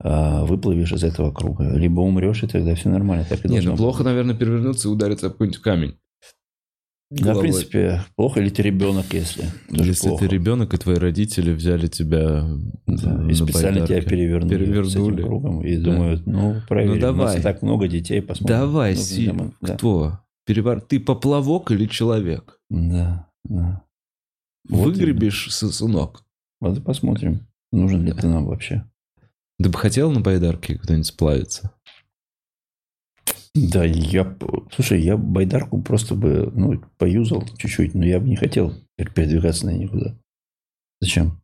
э, выплывешь из этого круга, либо умрешь, и тогда все нормально. Так и Не, должно ну быть. плохо, наверное, перевернуться и удариться об какой-нибудь камень. Да, в принципе, плохо, или ты ребенок, если. Если плохо. ты ребенок, и твои родители взяли тебя Да, на и специально байдарке. тебя перевернули, Перевернули. с этим кругом и Да. думают, ну, проверим. Ну, У нас давай. так много детей, посмотрим. Давай, Ну, Си, да. кто? Перевар... Ты поплавок или человек? Да, да. Вот Выгребешь сосунок. Вот и посмотрим, нужен ли ты нам вообще. Ты бы хотел на байдарке куда-нибудь сплавиться? Да, я... Слушай, я байдарку просто бы, ну, поюзал чуть-чуть, но я бы не хотел передвигаться на ней никуда. Зачем?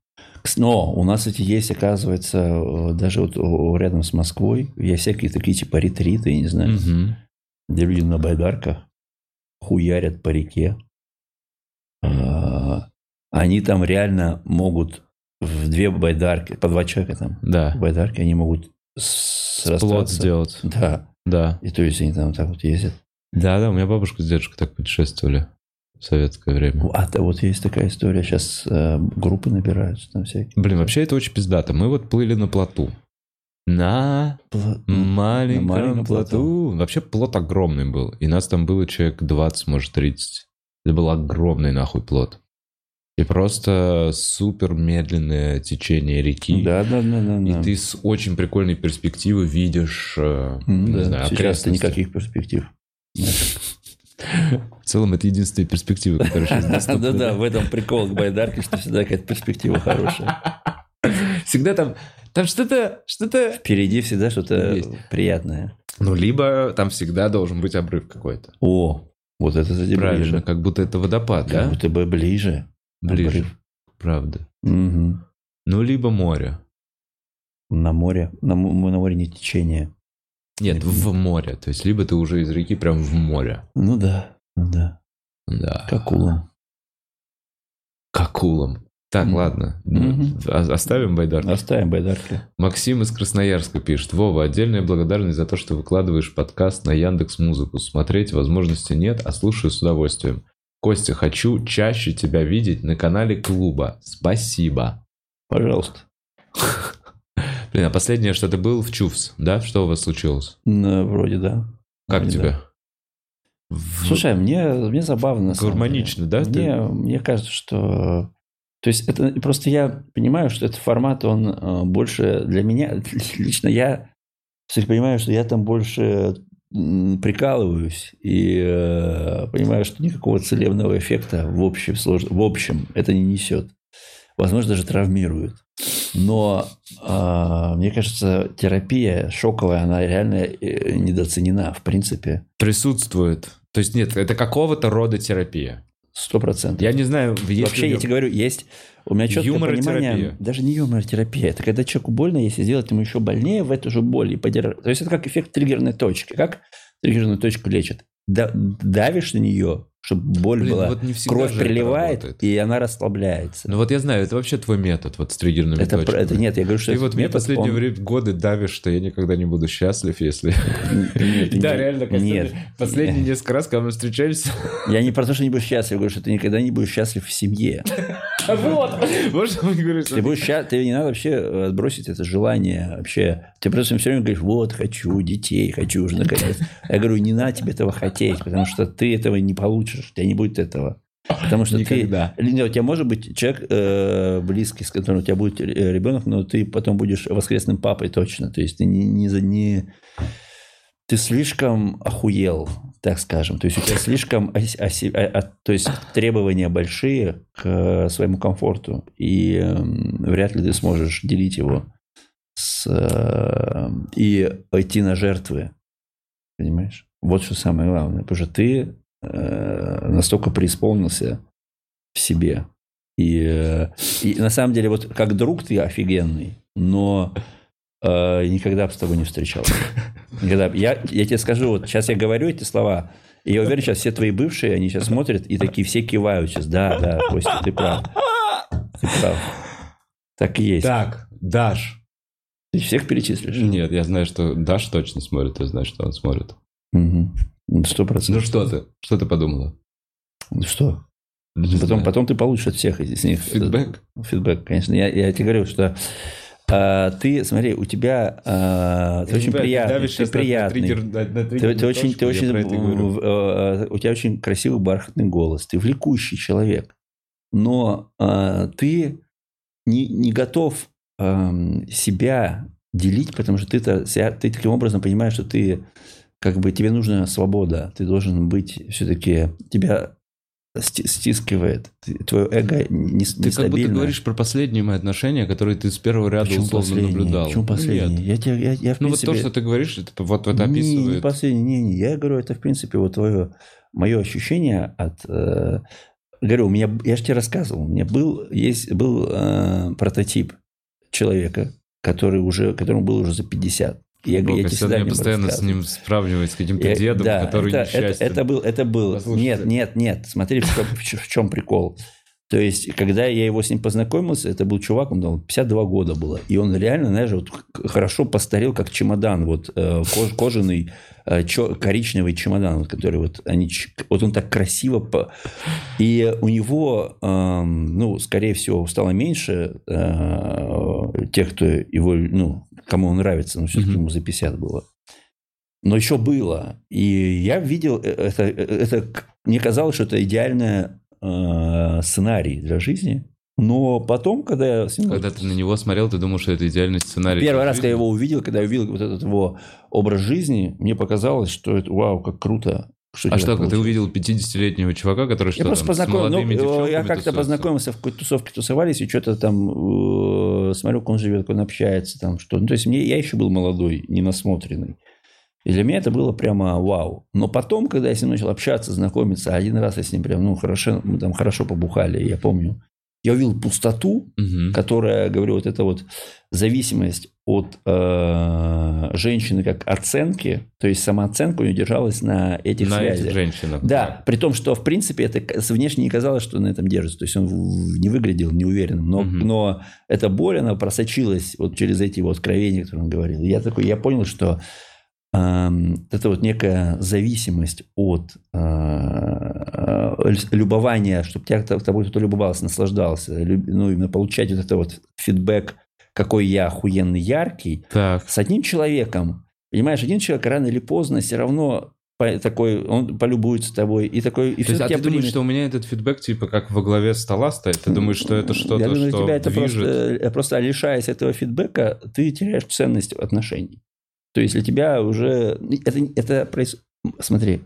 Но у нас эти есть, оказывается, э, даже вот рядом с Москвой, есть всякие такие типа ретриты, я не знаю, Мгм. где люди на байдарках хуярят по реке. А, Они там реально могут в две байдарки, по два человека там, Да. в байдарке, они могут с- Сплот расстаться. сделать. Да. Да. И то есть они там так вот ездят. Да, да, у меня бабушка с дедушкой так путешествовали в советское время. А то вот есть такая история, сейчас группы набираются там всякие. Блин, вообще это очень пиздато. Мы вот плыли на плоту. На Пла- маленьком, на маленьком плоту. Вообще плот огромный был. И нас там было человек 20, может 30. Это был огромный нахуй плот. И просто супер медленное течение реки. Да, да, да, да. И да. ты с очень прикольной перспективы видишь, М, не да. знаю, Сейчас-то окрестности. никаких перспектив. В целом, это единственные перспективы, которые сейчас доступны. Да-да, в этом прикол к байдарке, что всегда какая-то перспектива хорошая. Всегда там, там что-то, что-то... Впереди всегда что-то приятное. Ну, либо там всегда должен быть обрыв какой-то. О, вот это, кстати, Правильно, ближе. как будто это водопад, Как да? будто бы ближе. Ближе, Обрыв. правда. Мгм. Ну, либо море. На море. На, на море не течение. Нет, в море. То есть, либо ты уже из реки прям в море. Ну да, ну да. Да. Как улом. К акулам. Так, Мгм. ладно. О- Оставим байдарки. Оставим байдарки. Максим из Красноярска пишет. Вова, отдельная благодарность за то, что выкладываешь подкаст на Яндекс Музыку. Смотреть возможности нет, а слушаю с удовольствием. Костя, хочу чаще тебя видеть на канале клуба. Спасибо. Пожалуйста. Блин, а последнее, что ты был в Чувс, да? Что у вас случилось? Ну, вроде да. Как Вроде тебе? да. В- Слушай, мне, мне забавно. Гармонично, да, Мне, ты? мне кажется, что... То есть это просто я понимаю, что этот формат, он э, больше для меня... Лично я все понимаю, что я там больше прикалываюсь и э, понимаю, что никакого целебного эффекта в общем, слож- в общем это не несет. Возможно, даже травмирует. Но э, мне кажется, терапия шоковая, она реально э, недооценена, в принципе, Присутствует. То есть нет, это какого-то рода терапия. Сто процентов. Я не знаю, есть Вообще, я тебе говорю, есть у меня четкое Юморотерапия. понимание, даже не юморотерапия, это когда человеку больно, если сделать ему еще больнее в эту же боль и подер- То есть это как эффект триггерной точки. Как триггерную точку лечат? Да- давишь на нее, чтобы боль Блин, была, вот не кровь приливает, работает. и она расслабляется. Ну вот я знаю, это вообще твой метод, вот с триггерными это, точками. это нет, я говорю, что Ты этот вот мне метод, последнее он- время годы давишь, что я никогда не буду счастлив, если... Да, реально, нет. последние несколько раз, когда мы встречаемся... Я не про то, что не будешь счастлив, я говорю, что ты никогда не будешь счастлив в семье. Вот! Что. Ты будешь ща- ты не надо вообще э, отбросить это желание вообще. Ты просто все время говоришь, вот, хочу детей, хочу уже наконец. Я говорю, не надо тебе этого хотеть, потому что ты этого не получишь, у тебя не будет этого. Потому что Никогда. ты... Нет, у тебя может быть человек э, близкий, с которым у тебя будет э, ребенок, но ты потом будешь воскресным папой точно. То есть ты не, не, за- не- ты слишком охуел, так скажем. То есть у тебя слишком оси- а- а- то есть требования большие к своему комфорту, и эм, вряд ли ты сможешь делить его с, э, и пойти на жертвы. Понимаешь? Вот что самое главное. Потому что ты э, настолько преисполнился в себе. И, э, и на самом деле, вот как друг ты офигенный, но э, никогда бы с тобой не встречался. Никогда. Я, я тебе скажу, вот сейчас я говорю эти слова, и я уверен, сейчас все твои бывшие, они сейчас смотрят и такие все кивают сейчас. Да, да, Костя, ты прав. Ты прав. Так и есть. Так, Даш. Ты всех перечислишь? Нет, я знаю, что Даш точно смотрит, я знаю, что он смотрит. Мгм. Сто Ну процентов. что ты? Что ты подумала? Ну что? Не Потом, знаю. потом ты получишь от всех из них Фидбэк? Фидбэк, конечно. Я, я тебе говорю, что а, ты, смотри, у тебя а, ты очень приятный, ты приятный. Ты, очень, ты очень, э, у тебя очень красивый бархатный голос, ты влекущий человек, но а, ты не, не готов ам, себя делить, потому что ты, ты таким образом понимаешь, что ты как бы тебе нужна свобода, ты должен быть все-таки тебя стискивает, твое эго не, Ты как будто нестабильно. говоришь про последние мои отношения, которые ты с первого ряда Почему условно последние? наблюдал. Почему последние? Нет. Я, тебе, я, я, в Ну вот принципе, то, что ты говоришь, это вот это не, не описывает. последний, не, не. Я говорю, это в принципе вот твое, мое ощущение от... э, говорю, у меня, я же тебе рассказывал, у меня был, есть, был э, прототип человека, который уже, которому было уже за 50. Я, Бог, я я всегда постоянно с ним сравнивать, с каким-то Я- дедом, да, который это, несчастен. это, это был, это был. Послушайте. Нет, нет, нет. Смотри, в чем, в чем прикол. То есть, когда я его с ним познакомился, это был чувак, ему там 52 года было. И он реально, знаешь, вот хорошо постарел, как чемодан, вот э, кож- кожаный, э, чё- коричневый чемодан, вот, который вот они, вот он так красиво... по- И у него, эм, ну, скорее всего, стало меньше э, тех, кто его, ну, кому он нравится, но все-таки ему за 50 было. Но еще было. И я видел э, это, это к- мне казалось, что это идеальная э, сценарий для жизни. Но потом, когда я с ним... Когда ты на него смотрел, ты думал, что это идеальный сценарий. Первый раз, когда я жизни? его увидел, когда я увидел вот этот его образ жизни, мне показалось, что это вау, как круто. Что А что, ты получилось. увидел 50-летнего чувака, который что Я просто там, с молодыми ну, девчонками я как-то познакомился в какой-то тусовке, тусовались, и что-то там э, смотрю, как он живет, как он общается, там что. Ну, то есть мне, я еще был молодой, ненасмотренный. И для меня это было прямо вау. Но потом, когда я с ним начал общаться, знакомиться, один раз я с ним прям, ну, хорошо, мы там хорошо побухали, я помню. Я увидел пустоту, Мгм. которая, говорю, вот эта вот зависимость от э, женщины как оценки, то есть самооценка у нее держалась на этих на связях. этих женщинах. Да, при том, что, в принципе, это внешне не казалось, что на этом держится. То есть он не выглядел неуверенным. Но, Мгм. но эта боль, она просочилась вот через эти вот откровения, которые он говорил. Я такой, я понял, что эм, это вот некая зависимость от э, э, любования, чтобы тебя тобой кто-то любовался, наслаждался, люб- ну, именно получать вот это вот фидбэк, какой я охуенный яркий, Так. с одним человеком, понимаешь, один человек рано или поздно все равно по- такой, он полюбуется тобой, и такой, и То все есть, а ты думаешь, что у меня этот фидбэк типа как во главе стола стоит? Ты думаешь, что это что-то, Я думаю, что тебя это движет? просто, э, просто лишаясь этого фидбэка, ты теряешь ценность отношений. То есть для тебя уже... Это, это проис- Смотри,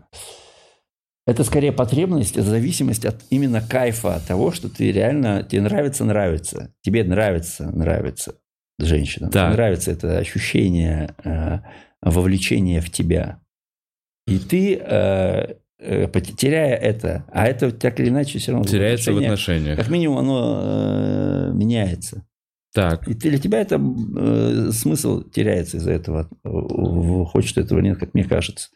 это скорее потребность, это зависимость от именно кайфа от того, что ты реально... Тебе нравится, нравится. Тебе нравится, нравится женщина. Тебе Так. нравится это ощущение э, вовлечения в тебя. И ты, э, э, теряя это, а это так или иначе все равно... Теряется в отношениях- как минимум оно э, меняется. Так. И для тебя это э, смысл теряется из-за этого. Э, ты этого или нет, как мне кажется.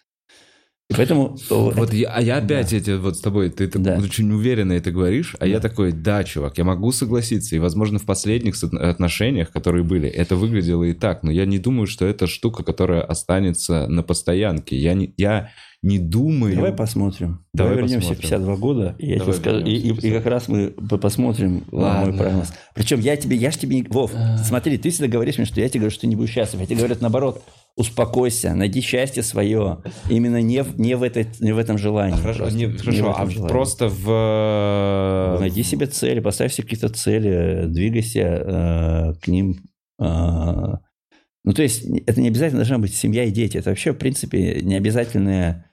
И поэтому... Вот я, а я опять эти вот с тобой, ты, ты Да. очень уверенно это говоришь, а я Да. такой, да, чувак, я могу согласиться, и, возможно, в последних отношениях, которые были, это выглядело и так, но я не думаю, что это штука, которая останется на постоянке. Я не, я не думаю... Давай посмотрим. Давай Давай, вернемся в посмотрим. 52 года, и, я тебе скажу, и, в и- и 52. как раз мы по- посмотрим э, Ладно. мой прогноз. Причем я тебе, я ж тебе не... Вов, смотри, ты всегда говоришь мне, что я тебе говорю, что ты не будешь счастлив. Я тебе говорю наоборот, успокойся, найди счастье свое. Именно не в, не в, этой, не в этом желании. Хорошо, просто. не- Не в хорошо, этом а желании. просто в... Найди себе цели, поставь себе какие-то цели, двигайся э, к ним. э. ну, то есть, это не обязательно должна быть семья и дети. Это вообще, в принципе, не обязательное, э,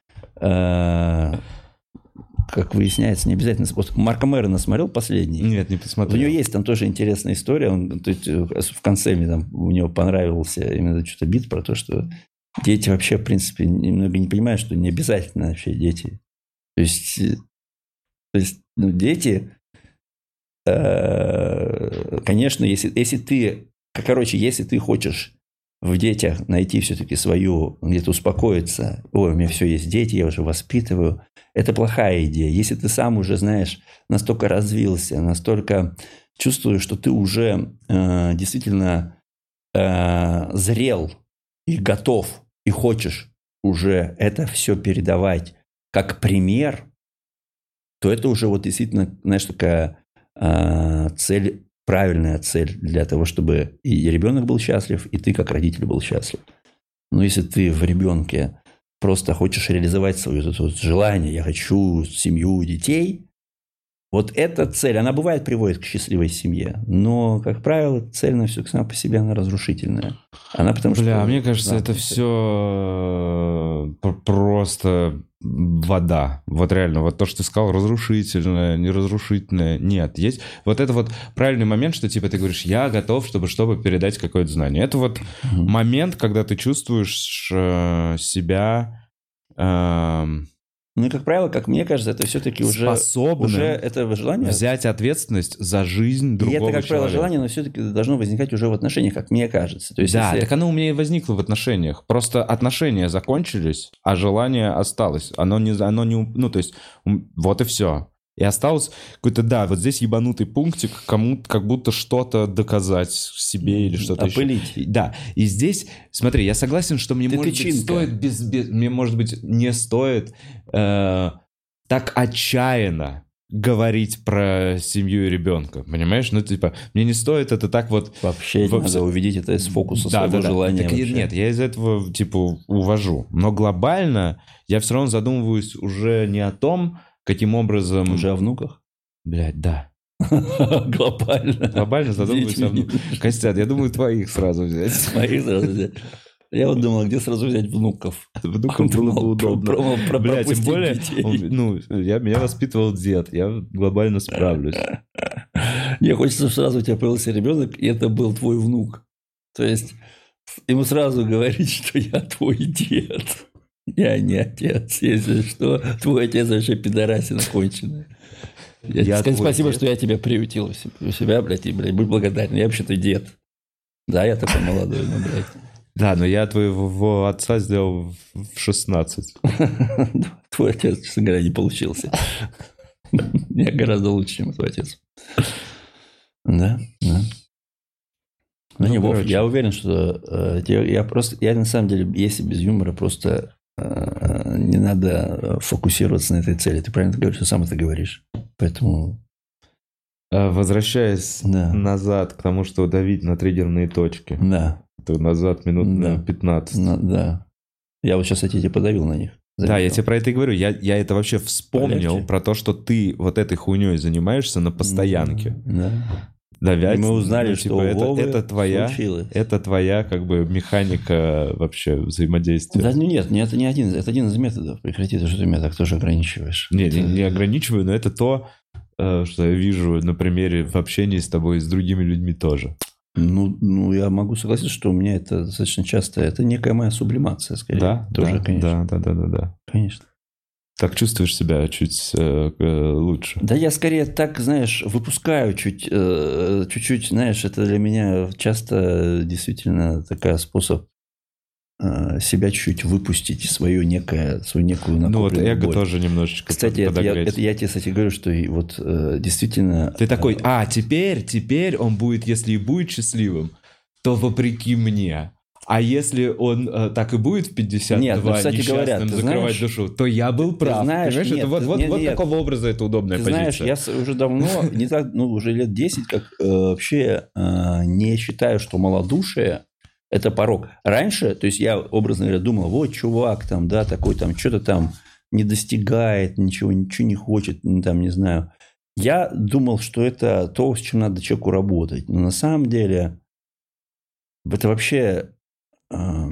как выясняется, не обязательно. Вот Марка Мэрона смотрел последний? Нет, не У посмотрел. него есть там тоже интересная история. Он, то есть, э, в конце мне там, у него понравился именно что-то бит про то, что дети вообще, в принципе, немного не понимают, что не обязательно вообще дети. То есть, э, то есть ну, дети, э, конечно, если, если ты, короче, если ты хочешь в детях найти все-таки свою, где-то успокоиться, ой, у меня все есть дети, я уже воспитываю, это плохая идея. Если ты сам уже, знаешь, настолько развился, настолько чувствуешь, что ты уже э, действительно э, зрел и готов, и хочешь уже это все передавать как пример, то это уже вот действительно, знаешь, такая э, цель, правильная цель для того, чтобы и ребенок был счастлив, и ты как родитель был счастлив. Но если ты в ребенке просто хочешь реализовать свое это вот желание, я хочу семью, детей, вот эта цель, она бывает приводит к счастливой семье, но, как правило, цель на все сама по себе, она разрушительная. Она потому Бля, что... мне кажется, это все просто вода. Вот реально, вот то, что ты сказал, разрушительное, неразрушительное. Нет, есть вот это вот правильный момент, что типа ты говоришь, я готов, чтобы, чтобы передать какое-то знание. Это вот Мгм. момент, когда ты чувствуешь э, себя эм, Ну и, как правило, как мне кажется, это все-таки уже... Уже это желание... взять ответственность за жизнь И другого это, как правило, человека. желание, но все-таки должно возникать уже в отношениях, как мне кажется. То есть, да, если- так оно у меня и возникло в отношениях. Просто отношения закончились, а желание осталось. Оно не, оно не, ну то есть вот и все. И осталось какой-то, да, вот здесь ебанутый пунктик, кому как будто что-то доказать себе или что-то еще. опылить. Да, и здесь, смотри, я согласен, что мне, Ты может быть, тычинка. стоит без, без- мне, может быть, не стоит э, так отчаянно говорить про семью и ребенка, понимаешь? Ну, типа, мне не стоит это так вот Вообще Во- надо увидеть это из фокуса своего желания. Так и- вообще. нет, я из этого, типа, увожу. Но глобально я все равно задумываюсь уже не о том, каким образом... Уже о внуках? Блядь, да. Глобально. Глобально задумываюсь о внуках. Костян, я думаю, твоих сразу взять. Моих сразу взять. Я вот думал, где сразу взять внуков. Внукам было бы удобно. Про, про, про, Бля, тем более, детей. ну, я, меня воспитывал дед, я глобально справлюсь. Мне хочется, чтобы сразу у тебя появился ребенок, и это был твой внук. То есть ему сразу говорить, что я твой дед. Я не отец. Если что, твой отец вообще пидорасина конченая. Я, Я твой спасибо, дед. что я тебя приютил у себя, блядь, и, блядь, будь благодарен. Я вообще-то дед. Да, я такой молодой, ну, блядь. Да, но я твоего отца сделал в в 16. Твой отец, честно говоря, не получился. Я гораздо лучше, чем твой отец. Да, да. Ну, Ну, не, Вов, короче. я уверен, что э, я просто, я на самом деле, если без юмора, просто не надо э, фокусироваться на этой цели. Ты правильно говоришь, сам это говоришь. Поэтому, А, Возвращаясь да, назад к тому, что давить на триггерные точки. да, То назад минут Да. на 15. на- да. Я вот сейчас тебе подавил на них. Да, я Заметил. тебе про это и говорю. Я, я это вообще вспомнил, Полегче. про то, что ты вот этой хуйней занимаешься на постоянке. Да. Давять, И мы узнали, ну, что типа, у это, Вовы это твоя, случилось. это твоя как бы механика вообще взаимодействия. Да, ну нет, не- это не один, это один из методов. Прекрати, ты что ты меня так тоже ограничиваешь. Не, Это- не, не ограничиваю, но это то, э, что я вижу на примере в общении с тобой и с другими людьми тоже. Ну, ну, я могу согласиться, что у меня это достаточно часто, это некая моя сублимация, скорее. Да, Тоже, да, конечно. да, да, да, да, да. Конечно. Так чувствуешь себя чуть э, э, лучше. Да я скорее так, знаешь, выпускаю чуть, э, чуть-чуть, знаешь, это для меня часто действительно такой способ э, себя чуть-чуть выпустить, свою некое, свою некую Ну вот эго боль. тоже немножечко Кстати, это я, это я тебе, кстати, говорю, что и вот э, действительно... Ты такой, а, теперь, теперь он будет, если и будет счастливым, то вопреки мне. А если он э, так и будет в 52 Нет, ну, кстати говоря, ты закрывать знаешь- душу, то я был прав. знаешь, Понимаешь, нет, это вот, ты- вот, нет, вот нет. какого образа это удобная Ты позиция. знаешь, я уже давно, не так, ну, уже лет 10, как э, вообще э, не считаю, что малодушие – это порог. Раньше, то есть я, образно говоря, думал, вот чувак там, да, такой там, что-то там не достигает, ничего, ничего не хочет, ну, там, не знаю. Я думал, что это то, с чем надо человеку работать. Но на самом деле это вообще... э,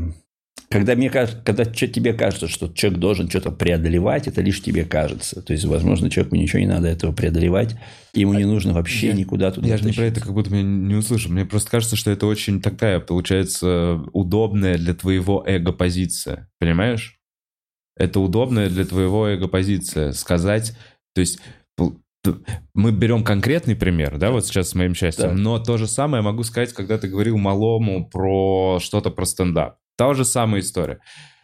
когда, мне кажется, когда тебе кажется, что человек должен что-то преодолевать, это лишь тебе кажется. То есть, возможно, человеку ничего не надо этого преодолевать, ему не нужно вообще я- никуда туда Я же не про это как будто меня не услышал. Мне просто кажется, что это очень такая, получается, удобная для твоего эго-позиция. Понимаешь? Это удобная для твоего эго-позиция. Сказать, то есть мы берем конкретный пример, да, вот сейчас с моим счастьем, Так. но то же самое могу сказать, когда ты говорил малому про что-то про стендап. Та же самая история.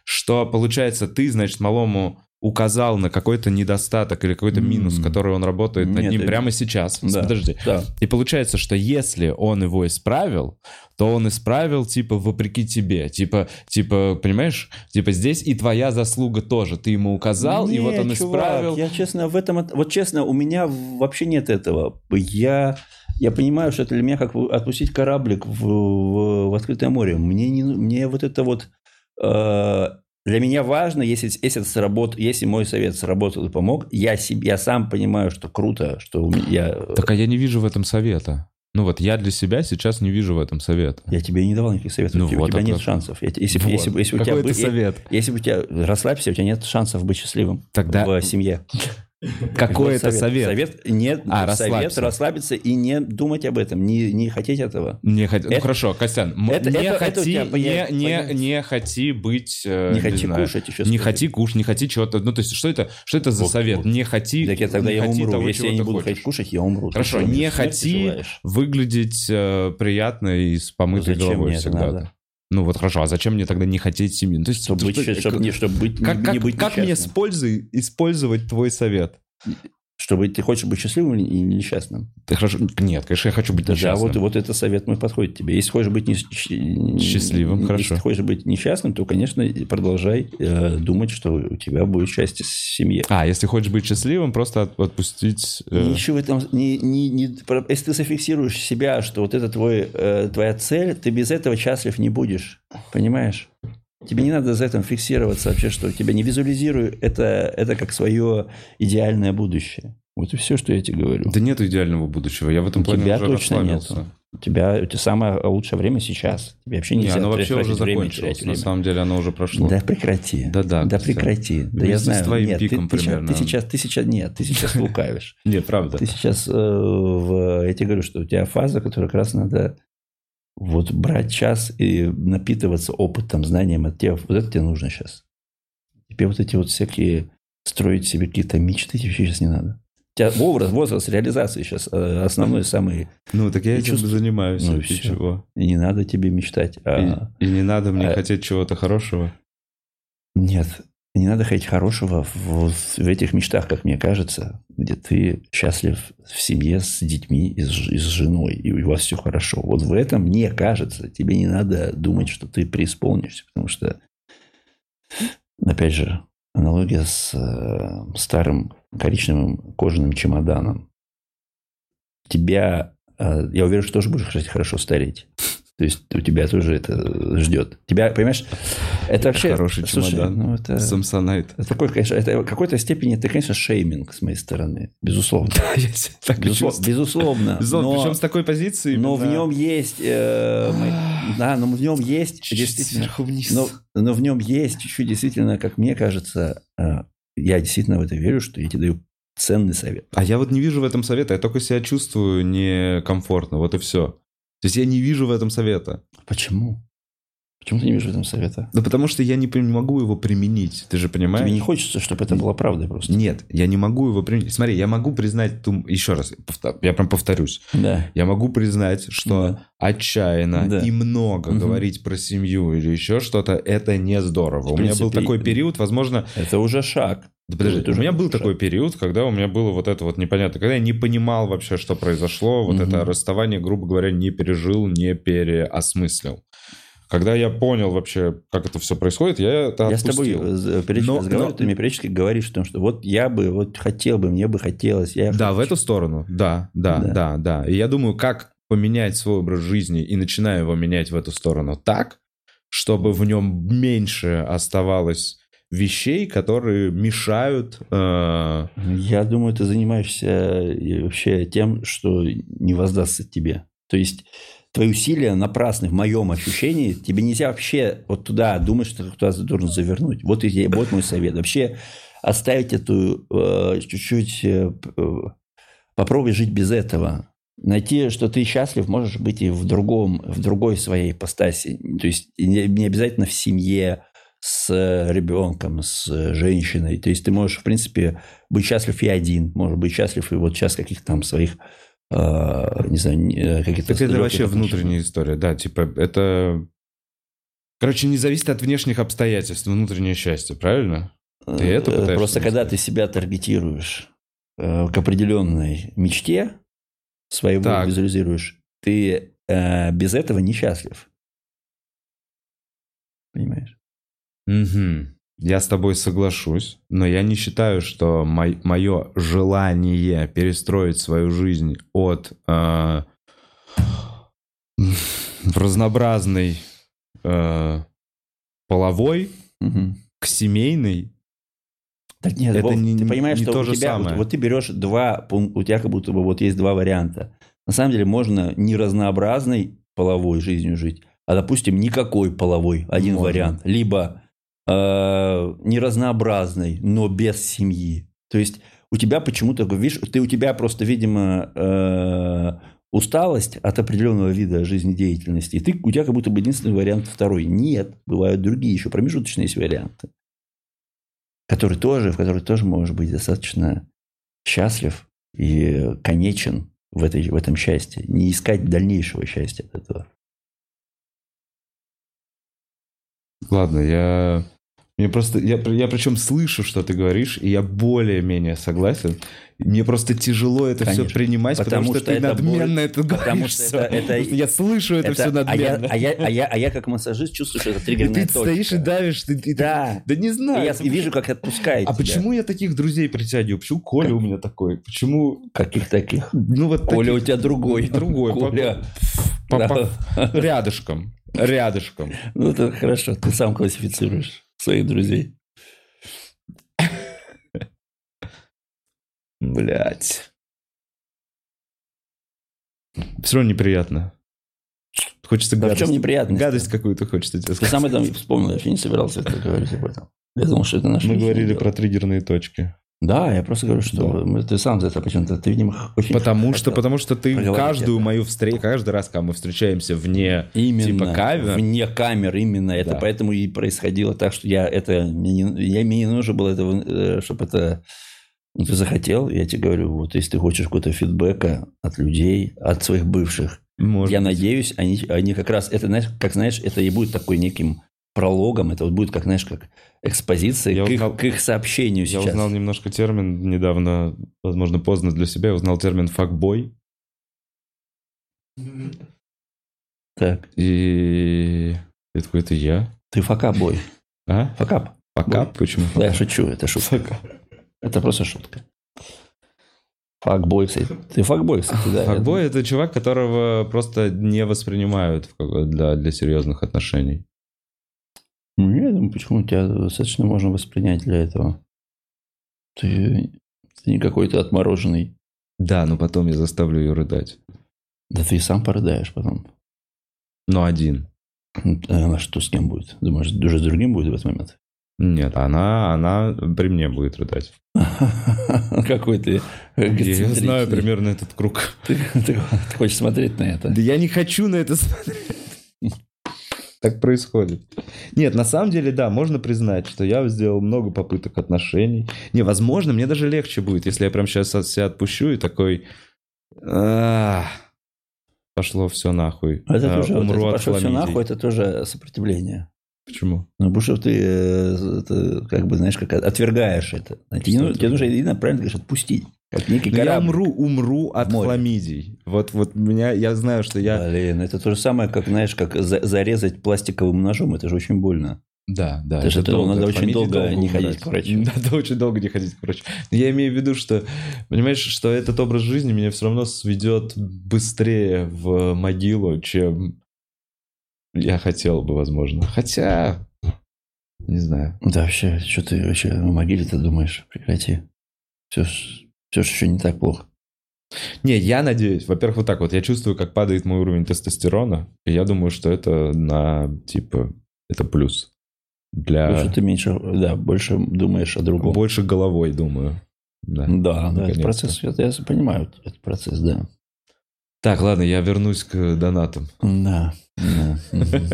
Что, получается, ты, значит, малому указал на какой-то недостаток или какой-то минус, который он работает над Нет, ним это- прямо сейчас. Да. Подожди. Да. И получается, что если он его исправил, то он исправил, типа, вопреки тебе. Типа, типа, понимаешь? Типа, здесь и твоя заслуга тоже. Ты ему указал, и Не, вот он чувак, исправил. Я, честно, в этом... от- Вот честно, у меня вообще нет этого. Я, я понимаю, что это для меня как отпустить кораблик в, в, в открытое море. Мне, не, мне вот это вот... э, для меня важно, если, если, это сработ, если мой совет сработал и помог, я, себе, я сам понимаю, что круто, что у меня, я, Так, а я не вижу в этом совета. Ну вот, я для себя сейчас не вижу в этом совета. я тебе не давал никаких советов. Ну у вот, тебя нет как? шансов. Если, бы- Вот. если, бы- если, бы у тебя Какой бы- это совет? если бы у тебя... Расслабься, у тебя нет шансов быть счастливым Тогда в семье. какой это совет? Совет, нет, А, совет расслабься. расслабиться и не думать об этом, не, не хотеть этого. Не хоти... Ну Это- хорошо, Костян, это- не, это- это хоти, тебя не, поня- не, не хоти быть... э, Не хоти знаю, кушать еще Не хоти кушать, не хоти чего-то. Ну, то есть, что это, что это за совет? Не хоти... Так я тогда не я умру. того, Если я не буду хотеть кушать, я умру. Хорошо, не хоти выглядеть э, приятно и с Ну, помытой головой это всегда. Ну вот хорошо, а зачем мне тогда не хотеть семью? Ну, То есть, Чтобы быть, что- чтобы, не, чтобы быть, как, не, как, не быть как мне с пользой использовать твой совет? Чтобы ты хочешь быть счастливым и несчастным. Ты хорошо... Нет, конечно, я хочу быть Да, несчастным. вот, вот это совет мой подходит тебе. Если хочешь быть не- Счастливым, если хорошо. ты хочешь быть несчастным, то, конечно, продолжай э, думать, что у тебя будет счастье в семье. А, если хочешь быть счастливым, просто от- отпустить... э, в этом, не, не, не- если ты зафиксируешь себя, что вот это твой, э, твоя цель, ты без этого счастлив не будешь, понимаешь? Тебе не надо за этим фиксироваться вообще, что тебя не визуализируй это, это как свое идеальное будущее. Вот и все, что я тебе говорю. Да нет идеального будущего. Я в этом У плане тебя уже точно нету. У тебя это самое лучшее время сейчас. Тебе вообще Не, нельзя оно вообще уже закончилось. На самом деле оно уже прошло. Да прекрати. Да-да, Да Костя. прекрати. Да я Вместе с знаю. твоим нет, пиком ты, примерно. Ты сейчас, ты сейчас, нет, ты сейчас лукавишь. Нет, правда. Ты сейчас, э, я тебе говорю, что у тебя фаза, которая как раз надо вот брать час и напитываться опытом, знанием от тебя. Вот это тебе нужно сейчас. Тебе вот эти вот всякие строить себе какие-то мечты тебе сейчас не надо. У тебя образ, возраст, реализации сейчас э, основной, самый. Ну, так я И этим чувств- занимаюсь. Ну, и всё. чего? И не надо тебе мечтать. а- И, и не надо мне а- хотеть чего-то хорошего. Нет, не надо хотеть хорошего в, в этих мечтах, как мне кажется, где ты счастлив в семье с детьми и с, и с женой, и у вас все хорошо. Вот в этом, мне кажется, тебе не надо думать, что ты преисполнишься, потому что, опять же, аналогия с э, старым коричневым кожаным чемоданом. Тебя, э, я уверен, что тоже будешь хорошо стареть. То есть у тебя тоже это ждет. Тебя, понимаешь, это вообще... Хороший слушай, чемодан. ну, это, Самсонайт. это такой, конечно, это в какой-то степени, это, конечно, шейминг с моей стороны. Безусловно. Я себя так и Безусловно. Безусловно. Но- Причем с такой позиции. но в именно- нем есть, э, мы- да, но в нем есть Чуть-чуть действительно, сверху вниз. но, но в нем есть чуть-чуть действительно, как мне кажется, э, я действительно в это верю, что я тебе даю ценный совет. А я вот не вижу в этом совета, я только себя чувствую некомфортно, вот и все. То есть я не вижу в этом совета. Почему? Почему ты не видишь в этом совета? Да потому что я не, могу его применить, ты же понимаешь? Тебе не хочется, чтобы это была правда просто. Нет, я не могу его применить. Смотри, я могу признать, ту... еще раз, я прям повторюсь. Да. Я могу признать, что Да. отчаянно Да. и много Мгм. говорить про семью или еще что-то, это не здорово. В у меня был принципе, такой период, возможно, Это уже шаг. Да подожди, у уже меня был шаг. такой период, когда у меня было вот это вот непонятно, когда я не понимал вообще, что произошло, вот Мгм. это расставание, грубо говоря, не пережил, не переосмыслил. Когда я понял вообще, как это все происходит, я это Я с тобой отпустил. э, периодически Но- разговариваю, но- ты мне периодически говоришь о том, что вот я бы, вот хотел бы, мне бы хотелось. Я Да, в хочу. эту сторону, да, да, Да. да, да. И я думаю, как поменять свой образ жизни и начинаю его менять в эту сторону так, чтобы в нем меньше оставалось вещей, которые мешают... э, Я думаю, ты занимаешься э, вообще тем, что не воздастся тебе. То есть твои усилия напрасны в моем ощущении. Тебе нельзя вообще вот туда думать, что ты туда должен завернуть. Вот, и, вот мой совет. Вообще оставить эту э, чуть-чуть... э, э, попробуй жить без этого. Найти, что ты счастлив, можешь быть и в другом, в другой своей ипостаси. То есть не, не обязательно в семье, с ребенком, с женщиной. То есть ты можешь, в принципе, быть счастлив и один, может быть счастлив и вот сейчас каких-то там своих, э, не знаю, э, каких-то... Так это вообще внутренняя история, да, типа это... Короче, не зависит от внешних обстоятельств, внутреннее счастье, правильно? Ты это Э, пытаешься Просто когда ты себя таргетируешь э, к определенной мечте, своего Так. визуализируешь, ты э, без этого несчастлив. Понимаешь? Мгм. Я с тобой соглашусь, но я не считаю, что мое желание перестроить свою жизнь от э, разнообразной э, половой Мгм. к семейной. Так нет, Это Вов, не- ты понимаешь, не что то у же тебя, самое. Вот, вот ты берешь два у тебя как будто бы вот есть два варианта. На самом деле можно не разнообразной половой жизнью жить, а, допустим, никакой половой, один Можно. вариант. Либо э, не разнообразной, но без семьи. То есть у тебя почему-то, видишь, ты у тебя просто, видимо, э, усталость от определенного вида жизнедеятельности, и ты, у тебя как будто бы единственный вариант второй. Нет, бывают другие еще промежуточные есть варианты который тоже, в который тоже можешь быть достаточно счастлив и конечен в, этой, в этом счастье. Не искать дальнейшего счастья от этого. Ладно, я... Мне просто... Я, я причем слышу, что ты говоришь, и я более-менее согласен. Мне просто тяжело это все Конечно. принимать, потому, Потому что, что ты это надменно боль- это потому говоришь. что всё. это- это- Потому что я слышу это, все а, я, надменно. а, я, а, я, а я как массажист чувствую, что это И триггерная ты точка. стоишь и давишь. Ты, ты- Да. Да не И знаю. я и вижу, как отпускает А тебя. почему я таких друзей притягиваю? Почему Коля у меня такой? Почему... Каких таких? Ну вот Коля у таких- тебя другой. Другой. Коля. По- по- Да. Рядышком. рядышком. Ну, это хорошо, ты сам классифицируешь своих друзей. Блять. Все равно неприятно. Хочется Да в гадость. чем неприятность? Гадость какую-то хочется тебе Ты сам сказать. это вспомнил, я вообще не собирался это говорить об этом. Я думал, что это наше Мы говорили про триггерные точки. Да, я просто говорю, что Да. ты сам за это почему-то, ты, видимо, очень... Потому что, потому что ты каждую это. мою встречу, каждый раз, когда мы встречаемся вне Именно, типа камер, вне камер, именно. Это Да. поэтому и происходило так, что я это... Мне не, я, мне не нужно было это, чтобы это... Ну, ты захотел, я тебе говорю, вот если ты хочешь какого-то фидбэка от людей, от своих бывших, может я быть. надеюсь, они, они как раз, это, знаешь, как знаешь, это и будет такой неким прологом, это вот будет, как, знаешь, как экспозиция Я к, узнал- их, к их сообщению Я сейчас. узнал немножко термин недавно, возможно, поздно для себя, я узнал термин факбой. Так, И я это я? ты факап-бой. А? Факап. Факап? Почему? Да, я шучу, это шутка. Это просто шутка. Факбой, кстати. Ты факбой, кстати, да. Факбой это чувак, которого просто не воспринимают для, для серьезных отношений. Ну, я думаю, почему тебя достаточно можно воспринять для этого. Ты, ты не какой-то отмороженный. Да, но потом я заставлю ее рыдать. Да ты и сам порыдаешь потом. Но один. А Она что с кем будет? Думаешь, уже с другим будет в этот момент? Нет, она, она при мне будет рыдать. Какой ты Я знаю примерно этот круг. Ты, ты- ты хочешь смотреть на это? Да я не хочу на это смотреть. Так происходит. Нет, на самом деле, да, можно признать, что я сделал много попыток отношений. Не, возможно, мне даже легче будет, если я прям сейчас себя отпущу и такой... «Ах, Пошло все нахуй. Это А, тоже, вот Умру это от пошло все хламидий». нахуй, это тоже сопротивление. Почему? Ну, потому что ты, э, это, как бы, знаешь, как отвергаешь это. Тебе, тебе нужно, правильно говоришь, отпустить. Как некий Ну, я корабль. умру, умру от в море. хламидий. Вот, вот меня, я знаю, что я... Блин, это то же самое, как, знаешь, как за- зарезать пластиковым ножом. Это же очень больно. Да, да. Это это надо От очень хламидий долго не ходить к врачу. Надо очень долго не ходить к врачу. Но Я имею в виду, что, понимаешь, что этот образ жизни меня все равно сведет быстрее в могилу, чем я хотел бы, возможно. Хотя, не знаю. Да, вообще, что ты вообще о могиле-то думаешь? Прекрати. Все все ж еще не так плохо. Не, я надеюсь. Во-первых, вот так вот. Я чувствую, как падает мой уровень тестостерона. И я думаю, что это на, типа, это плюс. Для... Что ты меньше, да, больше думаешь о другом. Больше головой, думаю. Да. Да, да, это процесс, это я понимаю, этот процесс, да. Так, ладно, я вернусь к донатам. Да, да.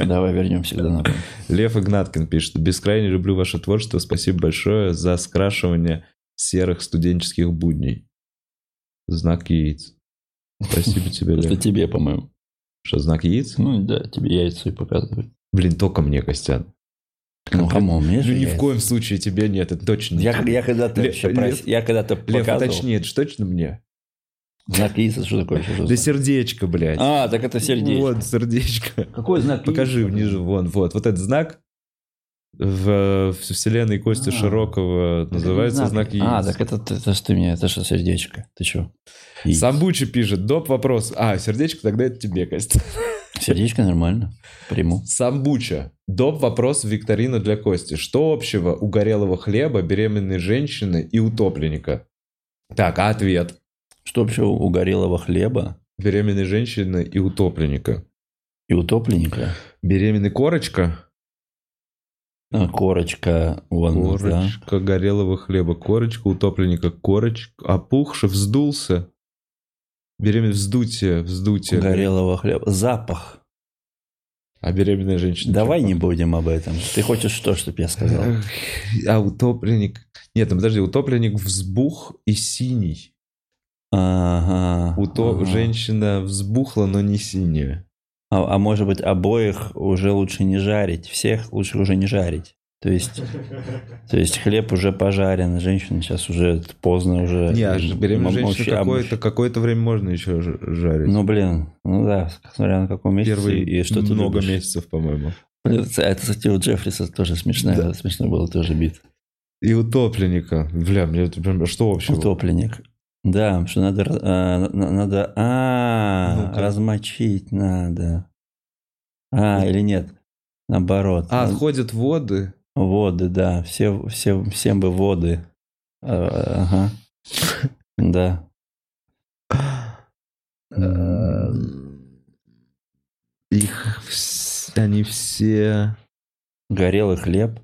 Давай вернемся к донатам. Лев Игнаткин пишет. Бескрайне люблю ваше творчество. Спасибо большое за скрашивание серых студенческих будней. Знак яиц. Спасибо тебе, Лев. тебе, по-моему. Что, знак яиц? Ну да, тебе яйца и показывают. Блин, только мне, Костян. Ну, come on, мне Ну, же ни в коем случае тебе нет, это точно. Я, я когда-то прос- я когда-то Лев, уточни, это ж точно мне? Знак яйца, что такое? Что Да сердечко, блядь. А, так это сердечко. Вот, сердечко. Какой знак Покажи внизу, вон, вот. Вот этот знак в, в вселенной Кости А. Широкого это называется не знак яиц. А, так это, ты- это ж ты мне, это же сердечко. Ты что? Самбучи пишет, доп вопрос. А, сердечко, тогда это тебе, Костя. Сердечко нормально. Приму. Самбуча. Доп вопрос викторина для Кости. Что общего у горелого хлеба, беременной женщины и утопленника? Так, а ответ. Что вообще у горелого хлеба Беременной женщины и утопленника. и утопленника? Беременный корочка? А, корочка, вон, да. Корочка горелого хлеба. Корочка утопленника. Корочка. Опухший, вздулся. Беременный вздутие, вздутие. Горелого хлеба. Запах. А беременная женщина. Давай не будем об этом. Ты хочешь что, чтобы я сказал? А утопленник... Нет, ну подожди, утопленник взбух и синий. Ага. Уто... ага. Женщина взбухла, но не синяя. А, а может быть, обоих уже лучше не жарить. Всех лучше уже не жарить. То есть, то есть хлеб уже пожарен, женщина сейчас уже поздно уже. Не, а ж- беременная М- женщина мовчи- какое-то, какое-то время можно еще жарить. Ну, блин, ну да, смотря на каком месяце Первые и что ты много любишь. месяцев, по-моему. Блин, Это, кстати, у Джеффриса тоже смешно, Да. смешно было тоже бит. И утопленника. Бля, мне это прям... Что общего? Утопленник. Да, что надо, а, на- надо, а, Ну-ка. размочить надо. А, или нет? Наоборот. А, отходят воды. Воды, да. Все, все, всем бы воды. А, Ага. Да. Их они все Горелый хлеб.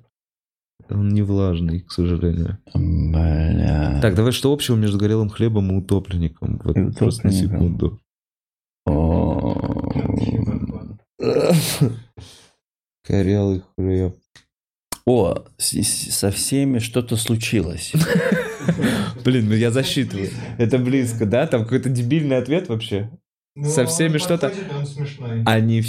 Он не влажный, к сожалению. Бля. Так, давай что общего между горелым хлебом и утопленником? Вот И просто на утопленником. секунду. Горелый хлеб. О, с- с- со всеми что-то случилось. Блин, ну я засчитываю. Это близко, да? Там какой-то дебильный ответ вообще. Со всеми что-то- Ну. Они,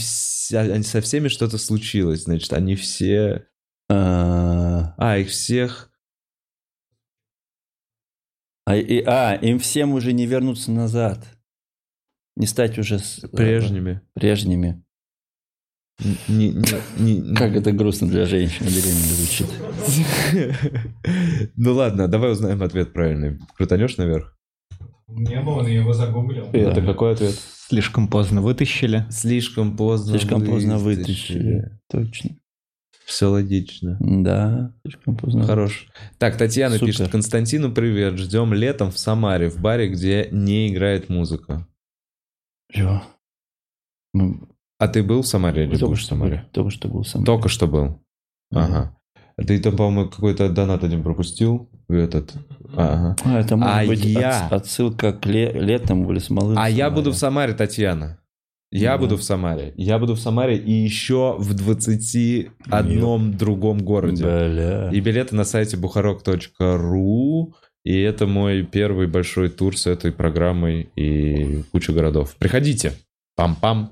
они со всеми что-то случилось, значит, они все... А, А, их всех... а, и- а, им всем уже не вернуться назад. Не стать уже с- Прежними. прежними. Н- не- не- не- Как это грустно для женщины беременной звучит. Ну ладно, давай узнаем ответ правильный. Крутанешь наверх? Не было, но я его загуглил. Да. Это какой ответ? Слишком поздно вытащили. Слишком поздно Слишком поздно вытащили. Точно. Все логично. Да, слишком поздно. Хорош. Так, Татьяна Супер. пишет. Константину привет. Ждем летом в Самаре, в баре, где не играет музыка. Всё. Мы А ты был в Самаре или только будешь в что, Самаре? был- только что был сам. Только что был. Да. Ага. А Ты там, по-моему, какой-то донат один пропустил. Этот. Ага. А, это может А быть я- от- отсылка к ле- летом или смолы. А я буду в Самаре, Татьяна. Я Да. буду в Самаре. Я буду в Самаре и еще в 21 другом городе. Бля. И билеты на сайте бухарок.ру. И это мой первый большой тур с этой программой и куча городов. Приходите. Пам-пам.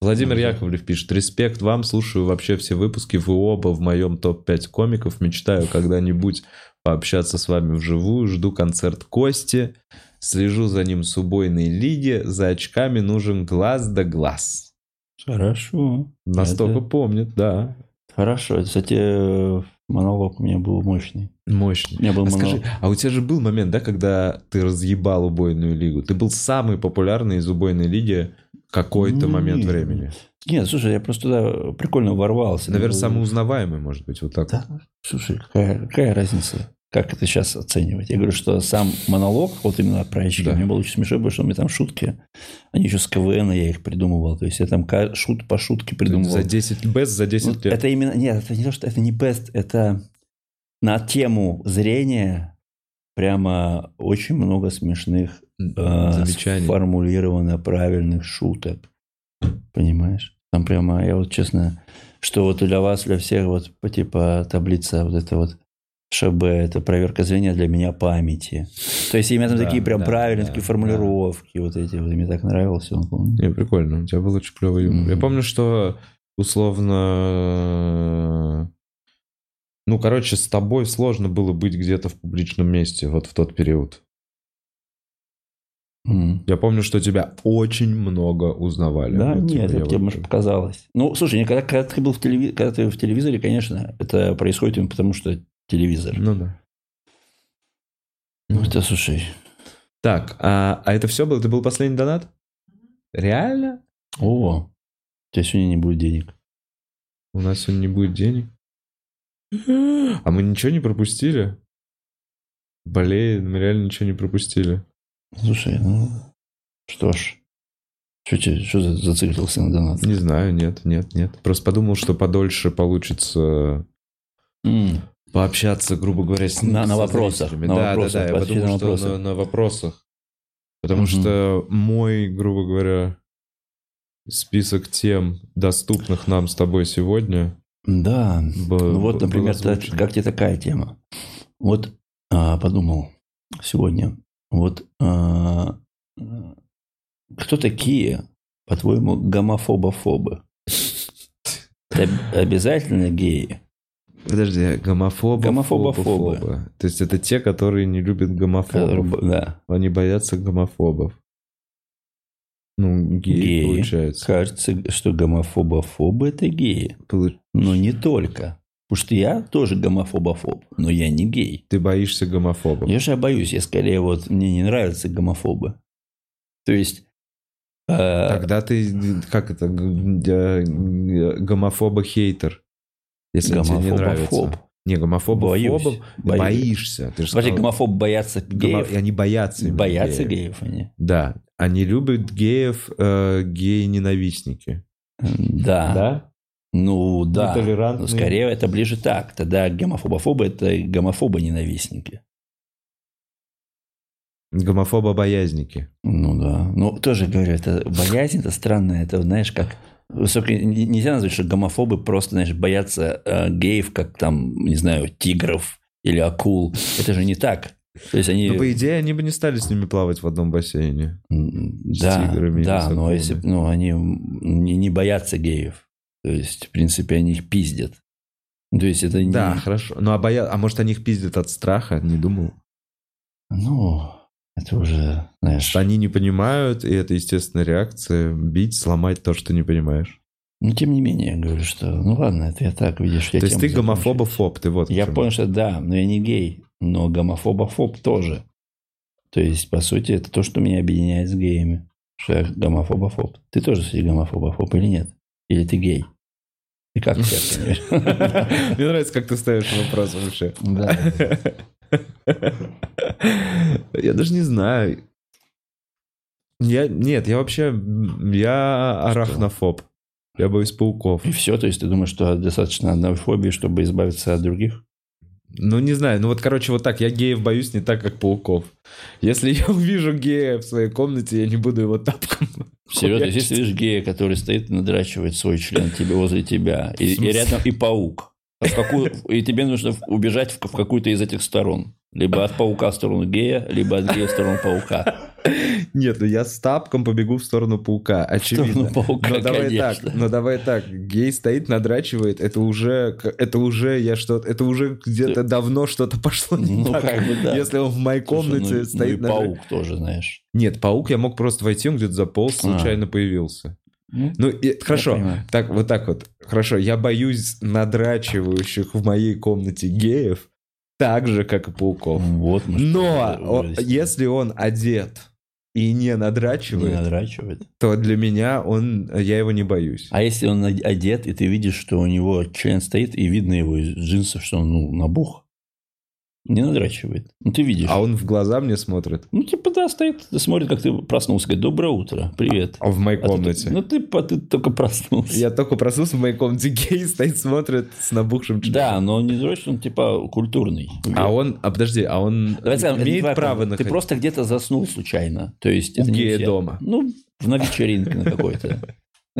Владимир. Яковлев пишет. Респект вам. Слушаю вообще все выпуски. Вы оба в моем топ-5 комиков. Мечтаю когда-нибудь пообщаться с вами вживую. Жду концерт Кости. Слежу за ним с убойной лиги. За очками нужен глаз да глаз. Хорошо. Настолько Это- помнит, да. Хорошо. Кстати, э, монолог у меня был мощный. Мощный. У меня был А монолог. скажи, а у тебя же был момент, да, когда ты разъебал убойную лигу? Ты был самый популярный из убойной лиги какой-то Ну, момент нет. времени. Нет, слушай, я просто туда прикольно ворвался. Наверное, Ну, самый узнаваемый, может быть, вот так. Да, слушай, какая, какая разница? Как это сейчас оценивать? Я говорю, что сам монолог, вот именно про очки, Да. мне было очень смешно, потому что у меня там шутки, они еще с КВН я их придумывал. То есть я там шут по шутке придумывал. За 10 бест, за 10 Ну, лет. это именно, нет, это не то, что это не best, это на тему зрения прямо очень много смешных э, Замечаний. сформулировано правильных шуток. Понимаешь? Там прямо, я вот честно, что вот для вас, для всех, вот типа таблица вот это вот ШБ, это проверка зрения для меня памяти. То есть именно там Да, такие прям да, правильные да, такие формулировки, вот эти вот, мне так нравилось, он помню. Не, прикольно, у тебя был очень клевый юмор. Я Мгм. помню, что условно... Ну, короче, с тобой сложно было быть где-то в публичном месте вот в тот период. М. Я помню, что тебя очень много узнавали. Да, Вот, нет, типа, я это тебе, вот- может, показалось. Ну, слушай, когда, когда ты был в телеви... когда ты в телевизоре, конечно, это происходит потому, что телевизор. Ну да. Ну, это, слушай, Так, а, а это все был? Это был последний донат? Реально? о, у тебя сегодня не будет денег. У нас сегодня не будет денег. А мы ничего не пропустили? Блин, мы реально ничего не пропустили. Слушай, ну, что ж, что, тебе, что за- зациклился на донат? Не знаю, нет, нет, нет. Просто подумал, что подольше получится М, пообщаться, грубо говоря, с На- на вопросах, на да, вопросах, да, да. Я подумал, на что на, на вопросах. Потому Мгм. что мой, грубо говоря, список тем, доступных нам с тобой сегодня, Да, был, ну вот, например, та- озвучен. как тебе такая тема? Вот а, подумал сегодня, вот а, кто такие, по-твоему, гомофобофобы? Это об- обязательно геи? Подожди, гомофобы. Гомофобофобы. фобы. То есть это те, которые не любят гомофобов. б- Да, Они боятся гомофобов. Ну, геи, Геи. получается. кажется, что гомофобофобы – это геи. Полу- Но не только. Потому что я тоже гомофобофоб, но я не гей. Ты боишься гомофобов. Я же боюсь, я скорее вот, мне не нравятся гомофобы. То есть, Э, Тогда ты, как это, э, гомофоба-хейтер. Если он тебе не нравится. Не, гомофоба Боюсь. фобом Боюсь. боишься. Ты же Смотри, сказал, гомофобы боятся гомо- геев. и они боятся. Боятся геев. геев они. Да, они любят геев, э, геи-ненавистники. Да. Да? Ну да. Но скорее это ближе так. Тогда гомофобофобы это гомофобы-ненавистники. Гомофоба-боязники. Ну да. Ну, тоже говорю, это боязнь, это странно. Это, знаешь, как... Высоко... н- Нельзя назвать, что гомофобы просто, знаешь, боятся э, геев, как там, не знаю, тигров или акул. Это же не так. То есть они... Ну, по идее, они бы не стали с ними плавать в одном бассейне. С Да, тиграми да, но если, ну, они не, не боятся геев. То есть, в принципе, они их пиздят. То есть, это не... Да, хорошо. Ну, а, боя... а может, они их пиздят от страха? Не думал. Ну, это уже, знаешь... Они не понимают, и это естественная реакция. Бить, сломать то, что не понимаешь. Ну, тем не менее, я говорю, что... Ну, ладно, это я так, видишь, я То есть ты гомофобофоб, ты вот. Я почему. понял, что да, но я не гей, но гомофобофоб тоже. То есть, по сути, это то, что меня объединяет с геями. Что я гомофобофоб. Ты тоже, кстати, гомофобофоб или нет? Или ты гей? Ты как себя понимаешь? Мне нравится, как ты ставишь вопрос вообще. Да. Я даже не знаю. Я, нет, я вообще, я арахнофоб. Я боюсь пауков. И все, то есть ты думаешь, что достаточно одной фобии, чтобы избавиться от других? Ну, не знаю. Ну, вот, короче, вот так. Я геев боюсь не так, как пауков. Если я увижу гея в своей комнате, я не буду его тапком. Серьезно, если видишь гея, который стоит и надрачивает свой член тебе возле тебя, и, и рядом и паук, в какую- и тебе нужно убежать в, в какую-то из этих сторон. Либо от паука в сторону гея, либо от гея в сторону паука. Нет, ну я с тапком побегу в сторону паука, очевидно. сторону паука, но давай конечно. так, но давай так. Гей стоит, надрачивает, это уже, это уже я что, это уже где-то давно что-то пошло не Ну, так. как бы да. Если он в моей Слушай, комнате ну, ну стоит, и надра- паук тоже, знаешь. Нет, паук я мог просто войти, он где-то заполз, А. случайно появился. Ну, Ну, и- хорошо, так, вот так вот. Хорошо, я боюсь надрачивающих в моей комнате геев так же, как и пауков. Вот, мы Но что, о- вырастили. если он одет и не не надрачивает, надрачивает. то для меня он, я его не боюсь. А если он од- одет, и ты видишь, что у него член стоит, и видно его из джинсов, что он ну, набух, не надрачивает. Ну, ты видишь. А он в глаза мне смотрит. Ну, типа, да, стоит, смотрит, как ты проснулся, говорит, доброе утро, привет. А в моей А ты- комнате. ну, ты, по- ты только проснулся. Я только проснулся в моей комнате, гей стоит, смотрит с набухшим членом. Да, но он не дрочит, он типа культурный. А он, а подожди, а он Давай скажем, это имеет не право Ты находить? просто где-то заснул случайно. То есть У это гея дома. Ну, в- на вечеринке на какой-то.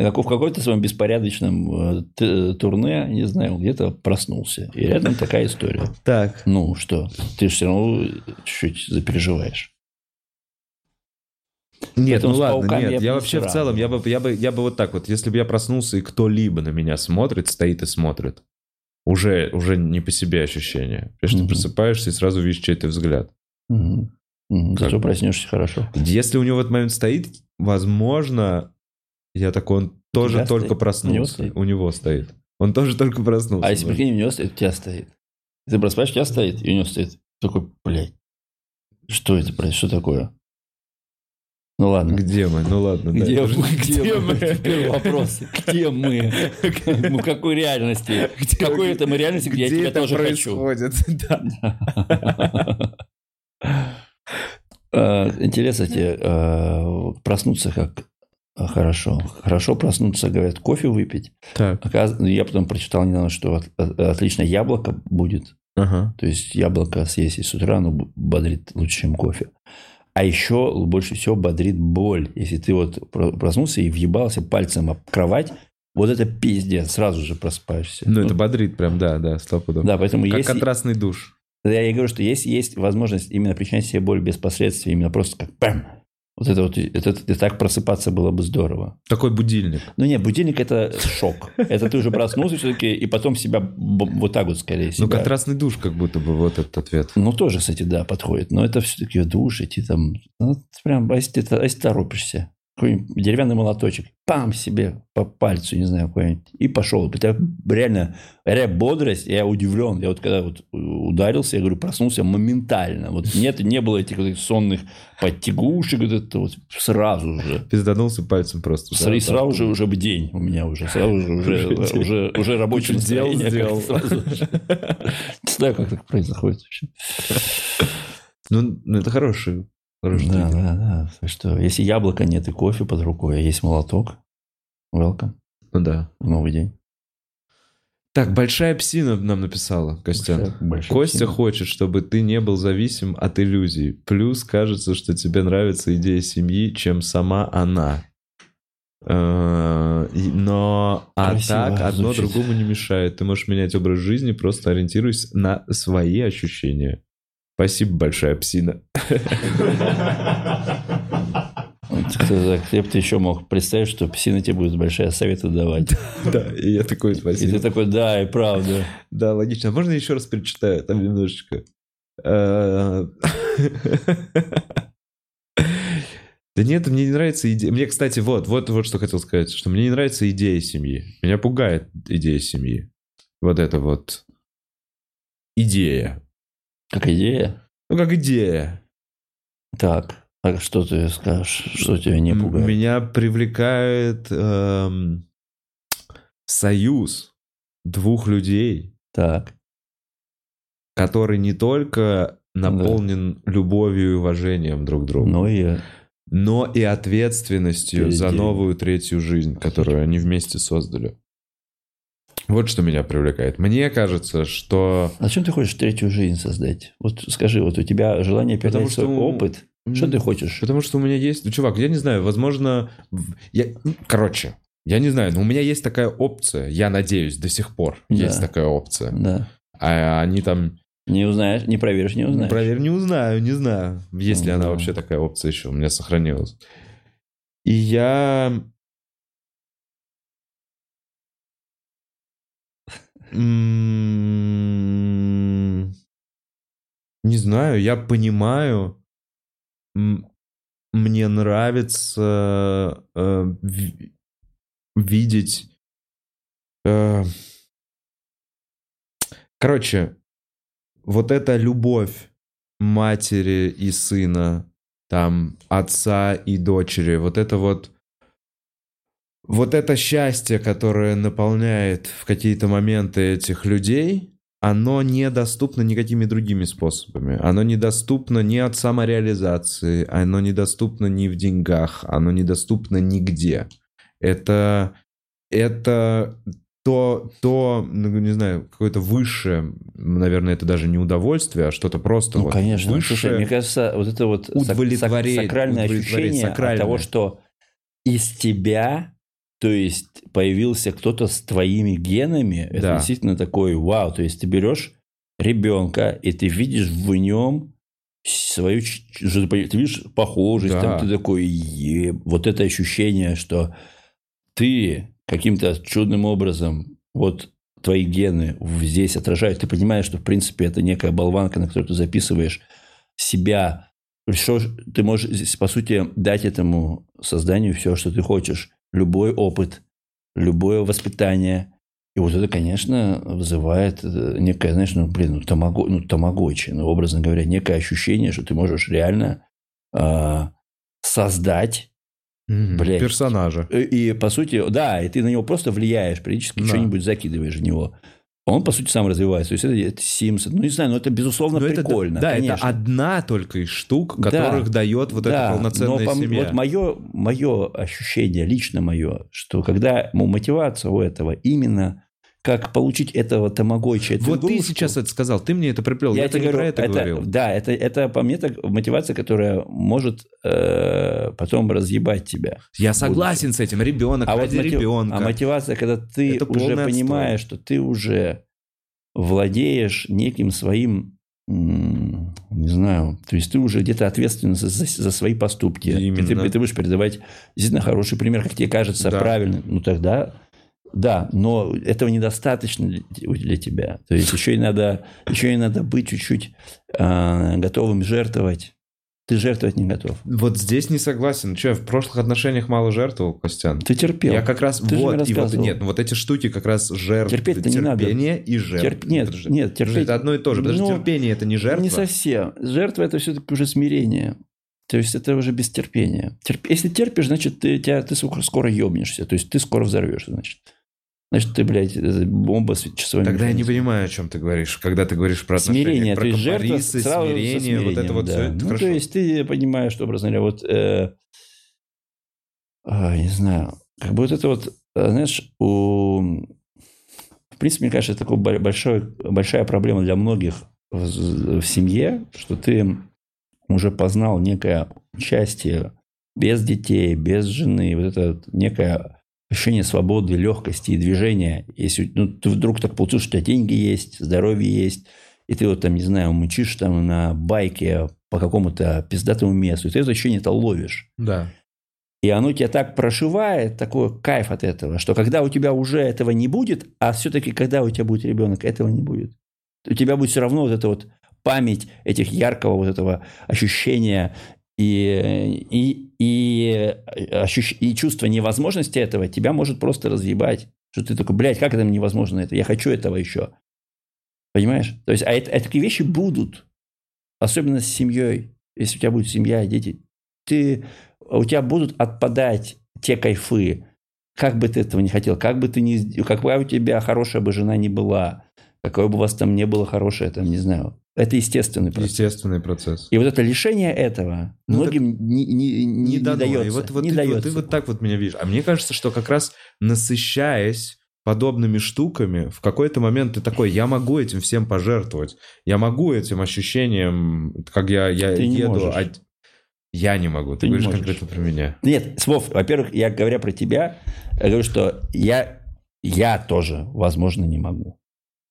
Каком- В какой-то своем беспорядочном э, т- турне, не знаю, где-то проснулся. И рядом такая история. Так. Ну, что? Ты же все равно чуть-чуть запереживаешь. Нет, Поэтому ну ладно, нет, я я, вообще в целом, я бы, я, бы, я бы вот так вот, если бы я проснулся, и кто-либо на меня смотрит, стоит и смотрит, уже, уже не по себе ощущение. Потому что ты Мгм. просыпаешься и сразу видишь чей-то взгляд. Мгм. Как Зато проснешься хорошо. Если у него в этот момент стоит, возможно, я такой, он тоже тебя только стоит? У него проснулся. У него стоит. Он тоже только проснулся. А если прикинь, у него стоит, у тебя стоит. Ты просыпаешься, у тебя стоит, и у него стоит. Такой, блядь, что это, блядь, что такое? Ну ладно. Где мы? Ну ладно. да. Где, же- мы? Где мы? Теперь вопрос. Где мы? Ну, какой реальности? В какой это мы реальности, где я Где тебя это тоже хочу? происходит? Да. Э, Интересно тебе э, проснуться как хорошо. Хорошо проснуться, говорят, кофе выпить. Так. Оказ- Я потом прочитал недавно, что от- от- отлично яблоко будет. Ага. То есть яблоко съесть и с утра, б- бодрит лучше, чем кофе. А еще больше всего бодрит боль. Если ты вот про- проснулся и въебался пальцем об кровать, вот это пиздец, сразу же просыпаешься. Ну, это бодрит прям, да, да, стопудово. Да, поэтому Как если... контрастный душ. Я и говорю, что есть, есть возможность именно причинять себе боль без последствий, именно просто как пам. Вот это вот, это, это так просыпаться было бы здорово. Такой будильник. Ну нет, будильник это шок. Это ты уже проснулся все-таки, и потом себя вот так вот скорее себя. Ну, контрастный душ, как будто бы, вот этот ответ. Ну, тоже, кстати, да, подходит. Но это все-таки душ, идти там... Ну, прям, а если ты, а если торопишься? Какой-нибудь деревянный молоточек, пам, себе по пальцу, не знаю, какой-нибудь, и пошел. Это реально, реально бодрость, я удивлен. Я вот когда вот ударился, я говорю, проснулся моментально. Вот нет, не было этих, вот сонных подтягушек, вот это вот сразу же. Пизданулся пальцем просто. Сразу, да, сразу же уже бы день у меня уже. Сразу же уже, уже, уже рабочее настроение. Дел сделал. Не знаю, как так происходит вообще. Ну, ну, это хороший Да, да, да. Что, если яблока нет и кофе под рукой, а есть молоток, welcome. Ну да. Новый день. Так, большая псина нам написала, Костян. Большая, большая Костя псина. хочет, чтобы ты не был зависим от иллюзий. Плюс кажется, что тебе нравится идея семьи, чем сама она. Э, но а Красиво так одно звучит. другому не мешает. Ты можешь менять образ жизни, просто ориентируясь на свои ощущения. Спасибо большая псина. Я бы ты еще мог представить, что псина тебе будет большая советы давать. Да, и я такой, спасибо. И ты такой, да, и правда. Да, логично. А можно еще раз перечитаю там немножечко? Э, да нет, мне не нравится идея. Мне, кстати, вот, вот, вот что хотел сказать, что мне не нравится идея семьи. Меня пугает идея семьи. Вот это вот идея. Как идея? Ну, как идея. Так, а что ты скажешь? Что тебя не пугает? Меня привлекает эм, союз двух людей. Так. Который не только наполнен да. любовью и уважением друг к другу. Но и но и ответственностью Перед за новую третью жизнь, которую они вместе создали. Вот что меня привлекает. Мне кажется, что... А зачем ты хочешь третью жизнь создать? Вот скажи, вот у тебя желание передать свой что... опыт. Что ты хочешь? Потому что у меня есть... Ну, чувак, я не знаю, возможно... Я... Короче, я не знаю, но у меня есть такая опция. Я надеюсь, до сих пор да. есть такая опция. Да. А они там... Не узнаешь, не проверишь, не узнаешь. Проверь, не узнаю, не знаю. Есть ли она вообще такая опция еще у меня сохранилась. И я Не знаю, я понимаю. Мне нравится э, видеть... Э, короче, вот эта любовь матери и сына, там, отца и дочери, вот это вот вот это счастье, которое наполняет в какие-то моменты этих людей, оно недоступно никакими другими способами. Оно недоступно ни от самореализации, оно недоступно ни в деньгах, оно недоступно нигде. Это, это то, то, ну, не знаю, какое-то высшее, наверное, это даже не удовольствие, а что-то просто ну, вот конечно. высшее. Слушай, мне кажется, вот это вот удовлетворение, сакральное ощущение сакральное. от того, что из тебя то есть появился кто-то с твоими генами, это да. действительно такой вау. То есть ты берешь ребенка, и ты видишь в нем свою... Ты видишь похожесть, да. там ты такой... Е... Вот это ощущение, что ты каким-то чудным образом вот твои гены здесь отражают. Ты понимаешь, что, в принципе, это некая болванка, на которую ты записываешь себя. Что ты можешь, по сути, дать этому созданию все, что ты хочешь любой опыт, любое воспитание. И вот это, конечно, вызывает э, некое, знаешь, ну, блин, ну, тамаго, ну, тамагочи, ну, образно говоря, некое ощущение, что ты можешь реально э, создать mm-hmm. блядь, персонажа. И, и, по сути, да, и ты на него просто влияешь, периодически да. что-нибудь закидываешь в него он, по сути, сам развивается. То есть, это, это Sims. Ну, не знаю, но это, безусловно, но прикольно. Это, да, конечно. это одна только из штук, которых да, дает вот да, эта полноценная но, семья. Вот мое, мое ощущение, лично мое, что когда ну, мотивация у этого именно как получить этого тамагочи. Вот игрушку. ты сейчас это сказал, ты мне это приплел, я, я тебе не про это, это говорил. Да, это, это по мне так мотивация, которая может э, потом разъебать тебя. Я согласен с этим, ребенок, а ради вот мотив... ребенка. А мотивация, когда ты это уже понимаешь, что ты уже владеешь неким своим не знаю, то есть ты уже где-то ответственен за, за, за свои поступки. Именно. Ты, ты будешь передавать действительно хороший пример, как тебе кажется, да. правильно. Ну тогда да, но этого недостаточно для, тебя. То есть еще и надо, еще и надо быть чуть-чуть э, готовым жертвовать ты жертвовать не готов. Вот здесь не согласен. Че, в прошлых отношениях мало жертвовал, Костян? Ты терпел. Я как раз Ты вот, и вот нет, вот эти штуки как раз жертв, Терпеть-то не надо. терпение и жертва. Терп- Нет, Подожди. нет, Подожди, терпеть. Это одно и то же. Подожди, Ну, терпение это не жертва. Не совсем. Жертва это все-таки уже смирение. То есть это уже без терпения. Терп- Если терпишь, значит, ты, тебя, ты скоро, скоро ебнешься. То есть ты скоро взорвешься, значит. Значит, ты, блядь, э, бомба с часовым Тогда я не понимаю, о чем ты говоришь, когда ты говоришь про отношения. Смирение, про то есть жертва сразу смирение, вот это смирением, вот да. все, это Ну, хорошо. то есть ты понимаешь, что, образно говоря, вот, э, а, не знаю, как бы вот это вот, а, знаешь, у... В принципе, мне кажется, это бо- большой, большая проблема для многих в, в семье, что ты уже познал некое участие без детей, без жены, вот это некое ощущение свободы, легкости и движения. Если ну, ты вдруг так получил, что у тебя деньги есть, здоровье есть, и ты вот там, не знаю, мучишь там на байке по какому-то пиздатому месту, и ты это ощущение-то ловишь. Да. И оно тебя так прошивает, такой кайф от этого, что когда у тебя уже этого не будет, а все-таки когда у тебя будет ребенок, этого не будет. У тебя будет все равно вот эта вот память этих яркого вот этого ощущения и, и, и, ощущ- и чувство невозможности этого тебя может просто разъебать. Что ты такой, блядь, как это невозможно это? Я хочу этого еще. Понимаешь? То есть, а, это, а такие вещи будут. Особенно с семьей. Если у тебя будет семья, дети. Ты, у тебя будут отпадать те кайфы, как бы ты этого не хотел, как бы ты не, какая у тебя хорошая бы жена не была, какое бы у вас там не было хорошее, там, не знаю. Это естественный процесс. Естественный процесс. И вот это лишение этого Ну, многим не, не, не, не, не дается. И вот, вот не ты, вот дается. ты вот так вот меня видишь. А мне кажется, что как раз насыщаясь подобными штуками, в какой-то момент ты такой, я могу этим всем пожертвовать. Я могу этим ощущением, как я, я Ты еду... от- Я не могу. Ты, Ты говоришь конкретно про меня. Нет, Вов, во-первых, я говоря про тебя, я говорю, что я, я тоже, возможно, не могу.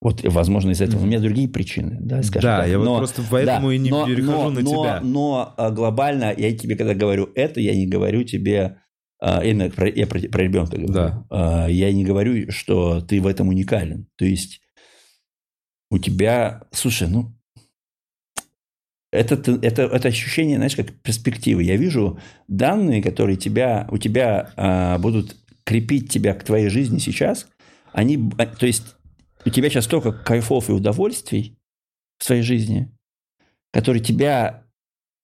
Вот, возможно, из-за этого. У меня другие причины, да, скажем Да, так. я вот Но- просто поэтому да, и не но- перехожу но- на но- тебя. Но а, глобально я тебе, когда говорю это, я не говорю тебе, а, именно про, я про, про ребенка говорю. Да. А, я не говорю, что ты в этом уникален. То есть у тебя, слушай, ну, это, это, это ощущение, знаешь, как перспективы. Я вижу данные, которые тебя, у тебя будут крепить тебя к твоей жизни сейчас. Они, то есть у тебя сейчас столько кайфов и удовольствий в своей жизни, которые тебя,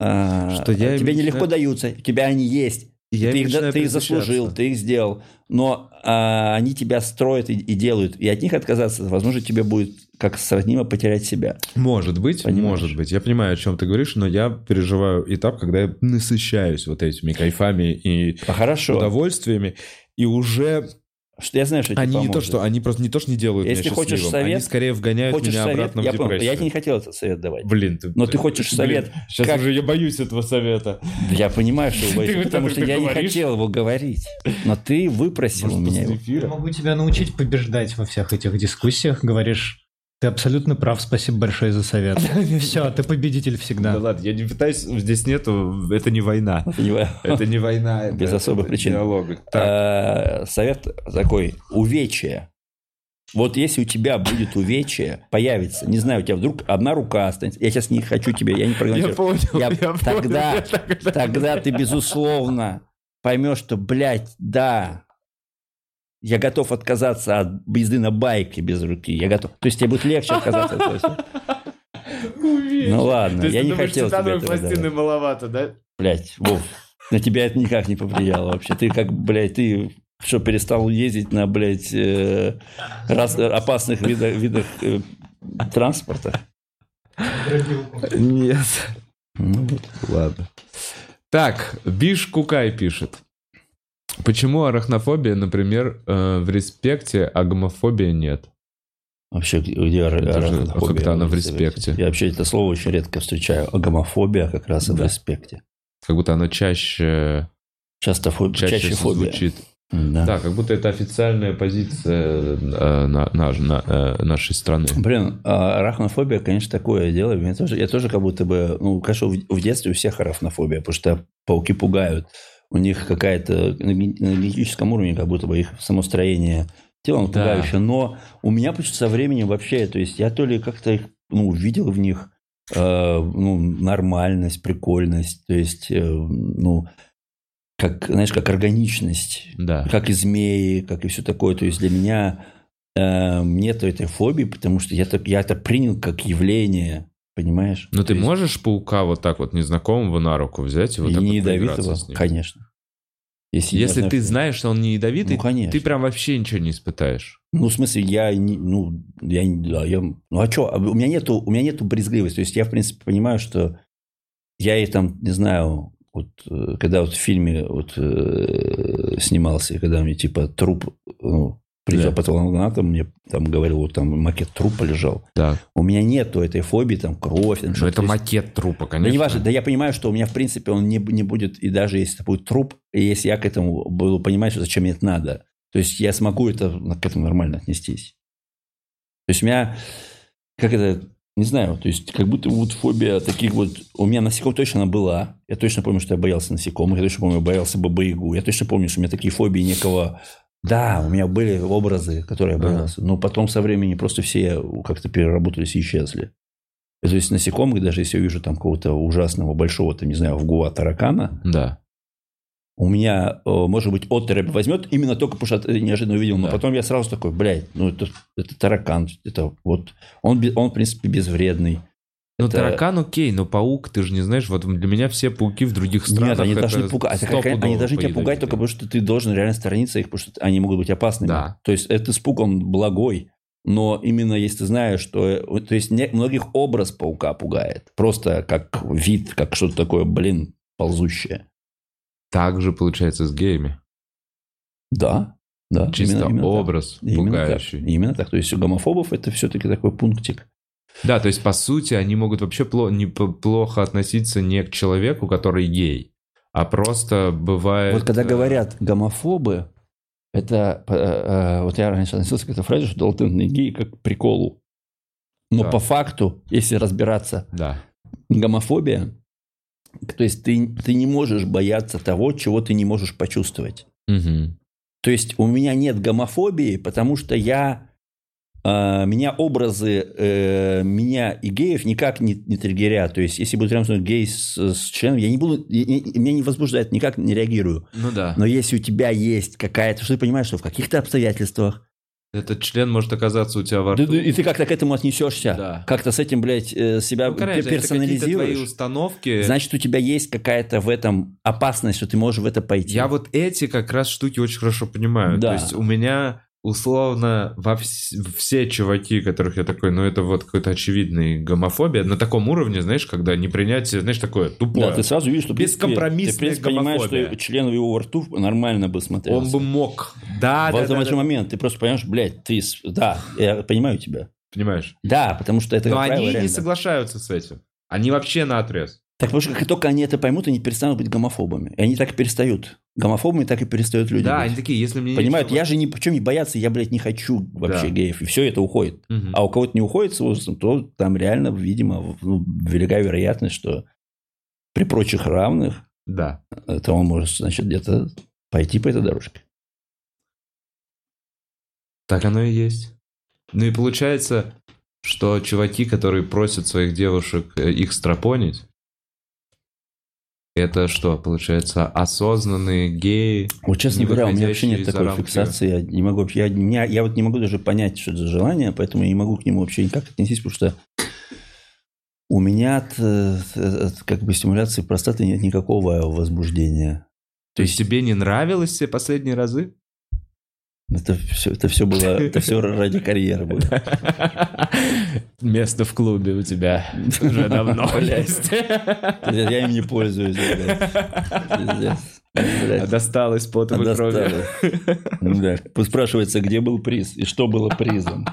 а, Что я тебе им нелегко даются, у тебя они есть. Я ты, их, ты их заслужил, ты их сделал, но а, они тебя строят и, и делают, и от них отказаться, возможно, тебе будет как сравнимо потерять себя. Может быть, Понимаешь? может быть. Я понимаю, о чем ты говоришь, но я переживаю этап, когда я насыщаюсь вот этими кайфами и А хорошо, удовольствиями, и уже что я знаю, что тебе они не то, что они просто не то, что не делают Если меня хочешь счастливым, они совет- скорее вгоняют Хочешь меня совет? обратно Я в понял, депрессию. я тебе не хотел этот совет давать. Блин, ты... Но ты хочешь совет, Сейчас как- уже я боюсь этого совета. Я понимаю, что вот потому что я не хотел его говорить. Но ты выпросил у меня. Я могу тебя научить побеждать во всех этих дискуссиях. Говоришь, ты абсолютно прав, спасибо большое за совет. Все, ты победитель Да всегда. ладно, я не пытаюсь, здесь нету, это не война. Это не война. это- Без особых причин. диалог. Так, Э, Совет такой, увечье. Вот если у тебя будет увечье, появится, не знаю, у тебя вдруг одна рука останется. Я сейчас не хочу тебе, я не я прогнозирую. понял, Я- я понял. тогда- Я так- Тогда ты, безусловно, поймешь, что, блядь, да, я готов отказаться от езды на байке без руки. Я готов. То есть тебе будет легче отказаться от. Ну ладно, я не хотел тебе пластины маловато, да? Блядь, Вов, на тебя это никак не повлияло вообще. Ты как, блядь, ты что, перестал ездить на, блядь, э, раз- опасных видах, видах э, транспорта? Нет. Ну, вот. Ладно. Так, Биш Кукай пишет. Почему арахнофобия, например, э, в респекте, а гомофобия нет? Вообще, где же арахнофобия? как-то она в респекте. Я вообще это слово очень редко встречаю. А гомофобия как раз и в Да. респекте. Как будто оно чаще, Часто фо- чаще, чаще, фобия. звучит. Да. Да, как будто это официальная позиция э, на- на- на- э, нашей страны. Блин, а арахнофобия, конечно, такое дело. Я тоже, я тоже как будто бы... Ну, конечно, в, в детстве у всех арахнофобия, потому что пауки пугают. У них какая-то на ген- на генетическом уровне, как будто бы их самостроение тела оно Да. пугающее. Но у меня почему-то со временем вообще... То есть я то ли как-то их ну, увидел в них, э, ну, нормальность, прикольность, то есть, э, ну, как, знаешь, как органичность, Да. как и змеи, как и все такое. То есть для меня э, нету этой фобии, потому что я, так, я это принял как явление, понимаешь? Ну, То ты есть- можешь паука вот так вот незнакомого на руку взять и вот и так не вот ядовитого, с ним? конечно. Если, Если ты знаю, знаешь, что он не ядовитый, Ну, конечно. ты прям вообще ничего не испытаешь. Ну, в смысле, я не, ну, я, да, я, ну, а что, у меня нету, у меня нету брезгливости. То есть я, в принципе, понимаю, что я и там, не знаю, вот, э, когда вот в фильме вот, э, снимался, когда мне, типа, труп, ну, приезжал Да. патологоанатом, мне там говорил, вот там макет трупа лежал. Так. У меня нету этой фобии, там, кровь. Там, Ну, это есть- макет трупа, Да конечно. не важно, да я понимаю, что у меня, в принципе, он не, не будет, и даже если это будет труп, и если я к этому буду понимать, что зачем мне это надо, то есть я смогу это, к этому нормально отнестись. То есть у меня, как это, не знаю, то есть как будто вот фобия таких вот, у меня насекомых точно она была, я точно помню, что я боялся насекомых, я точно помню, я боялся бабы-ягу, я точно помню, что у меня такие фобии некого, да, у меня были образы, которые я Ага. боялся, но потом со временем просто все как-то переработались и исчезли. То есть насекомых, даже если я вижу там какого-то ужасного большого, там, не знаю, вгуа таракана, Да. у меня, э, может быть, отрыбь возьмет именно только потому, что неожиданно увидел. Но Да. потом я сразу такой, блядь, ну это, это таракан. Это вот, он, он, в принципе, безвредный. Ну, Это- таракан окей, но паук, ты же не знаешь, вот для меня все пауки в других странах... Нет, они это должны пугать. Это как- они должны тебя пугать только потому, что ты должен реально сторониться их, потому что они могут быть опасными. Да. То есть этот испуг, он благой. Но именно если ты знаешь, что... э, То есть не- многих образ паука пугает. Просто как вид, как что-то такое, блин, ползущее. Так же получается с геями. Да, да. Чисто именно- именно так. образ Именно пугающий. так. Именно так. То есть у гомофобов это все-таки такой пунктик. Да, то есть, по сути, они могут вообще пло- не, плохо относиться не к человеку, который гей, а просто бывает... Вот когда э, говорят гомофобы, это... э, э, вот я раньше относился к этой фразе, что латентные геи как к приколу. Но Да. по факту, если разбираться, Да. гомофобия, то есть ты, ты не можешь бояться того, чего ты не можешь почувствовать. Мгм. То есть у меня нет гомофобии, потому что я меня образы э, меня и геев никак не, не триггерят. То есть, если будет рядом со мной гей с, с членом, я не буду, я- я- меня не возбуждает, никак не реагирую. Ну да. Но если у тебя есть какая-то, что ты понимаешь, что в каких-то обстоятельствах, Этот член может оказаться у тебя во рту. и ты как-то к этому отнесешься, Да. как-то с этим, блядь, э, себя Ну, конечно, это какие-то твои персонализируешь, установки. значит, у тебя есть какая-то в этом опасность, что ты можешь в это пойти. Я вот эти как раз штуки очень хорошо понимаю. Да. То есть у меня условно во вс- все чуваки, которых я такой, ну это вот какой-то очевидный гомофобия, на таком уровне, знаешь, когда непринятие, знаешь, такое тупое. Да, ты сразу видишь, что Бескомпромиссная ты, принципе, понимаешь, что член его во рту нормально бы смотрелся. Он бы мог. Да, в да, этом да, же да. момент ты просто понимаешь, блядь, ты... Да, я понимаю тебя. Понимаешь? Да, потому что это, Но они не соглашаются с этим. Они вообще на отрез. Так потому что как только они это поймут, они перестанут быть гомофобами. И они так и перестают. Гомофобами так и перестают люди Да, быть. они такие, если мне Понимают, я же ни в чем не бояться, я, блядь, не хочу вообще Да. геев. И все это уходит. Мгм. А у кого-то не уходит с возрастом, то там реально, видимо, ну, велика вероятность, что при прочих равных, Да. э, то он может, значит, где-то пойти по этой дорожке. Так оно и есть. Ну и получается, что чуваки, которые просят своих девушек э, их стропонить, это что, получается, осознанные геи? Вот честно не говоря, у меня вообще нет такой рамки. фиксации. Я не могу, вообще- я, меня- я вот не могу даже понять, что это за желание, поэтому я не могу к нему вообще никак отнестись, потому что у меня от, э, от как бы стимуляции простаты нет никакого возбуждения. То есть тебе не нравилось все последние разы? Это все, это все было, это все ради карьеры было. Место в клубе у тебя уже давно есть. Я им не пользуюсь. блядь. Пиздец. Блядь. Досталось потом и крови. Досталось. Ну да. Спрашивается, где был приз и что было призом.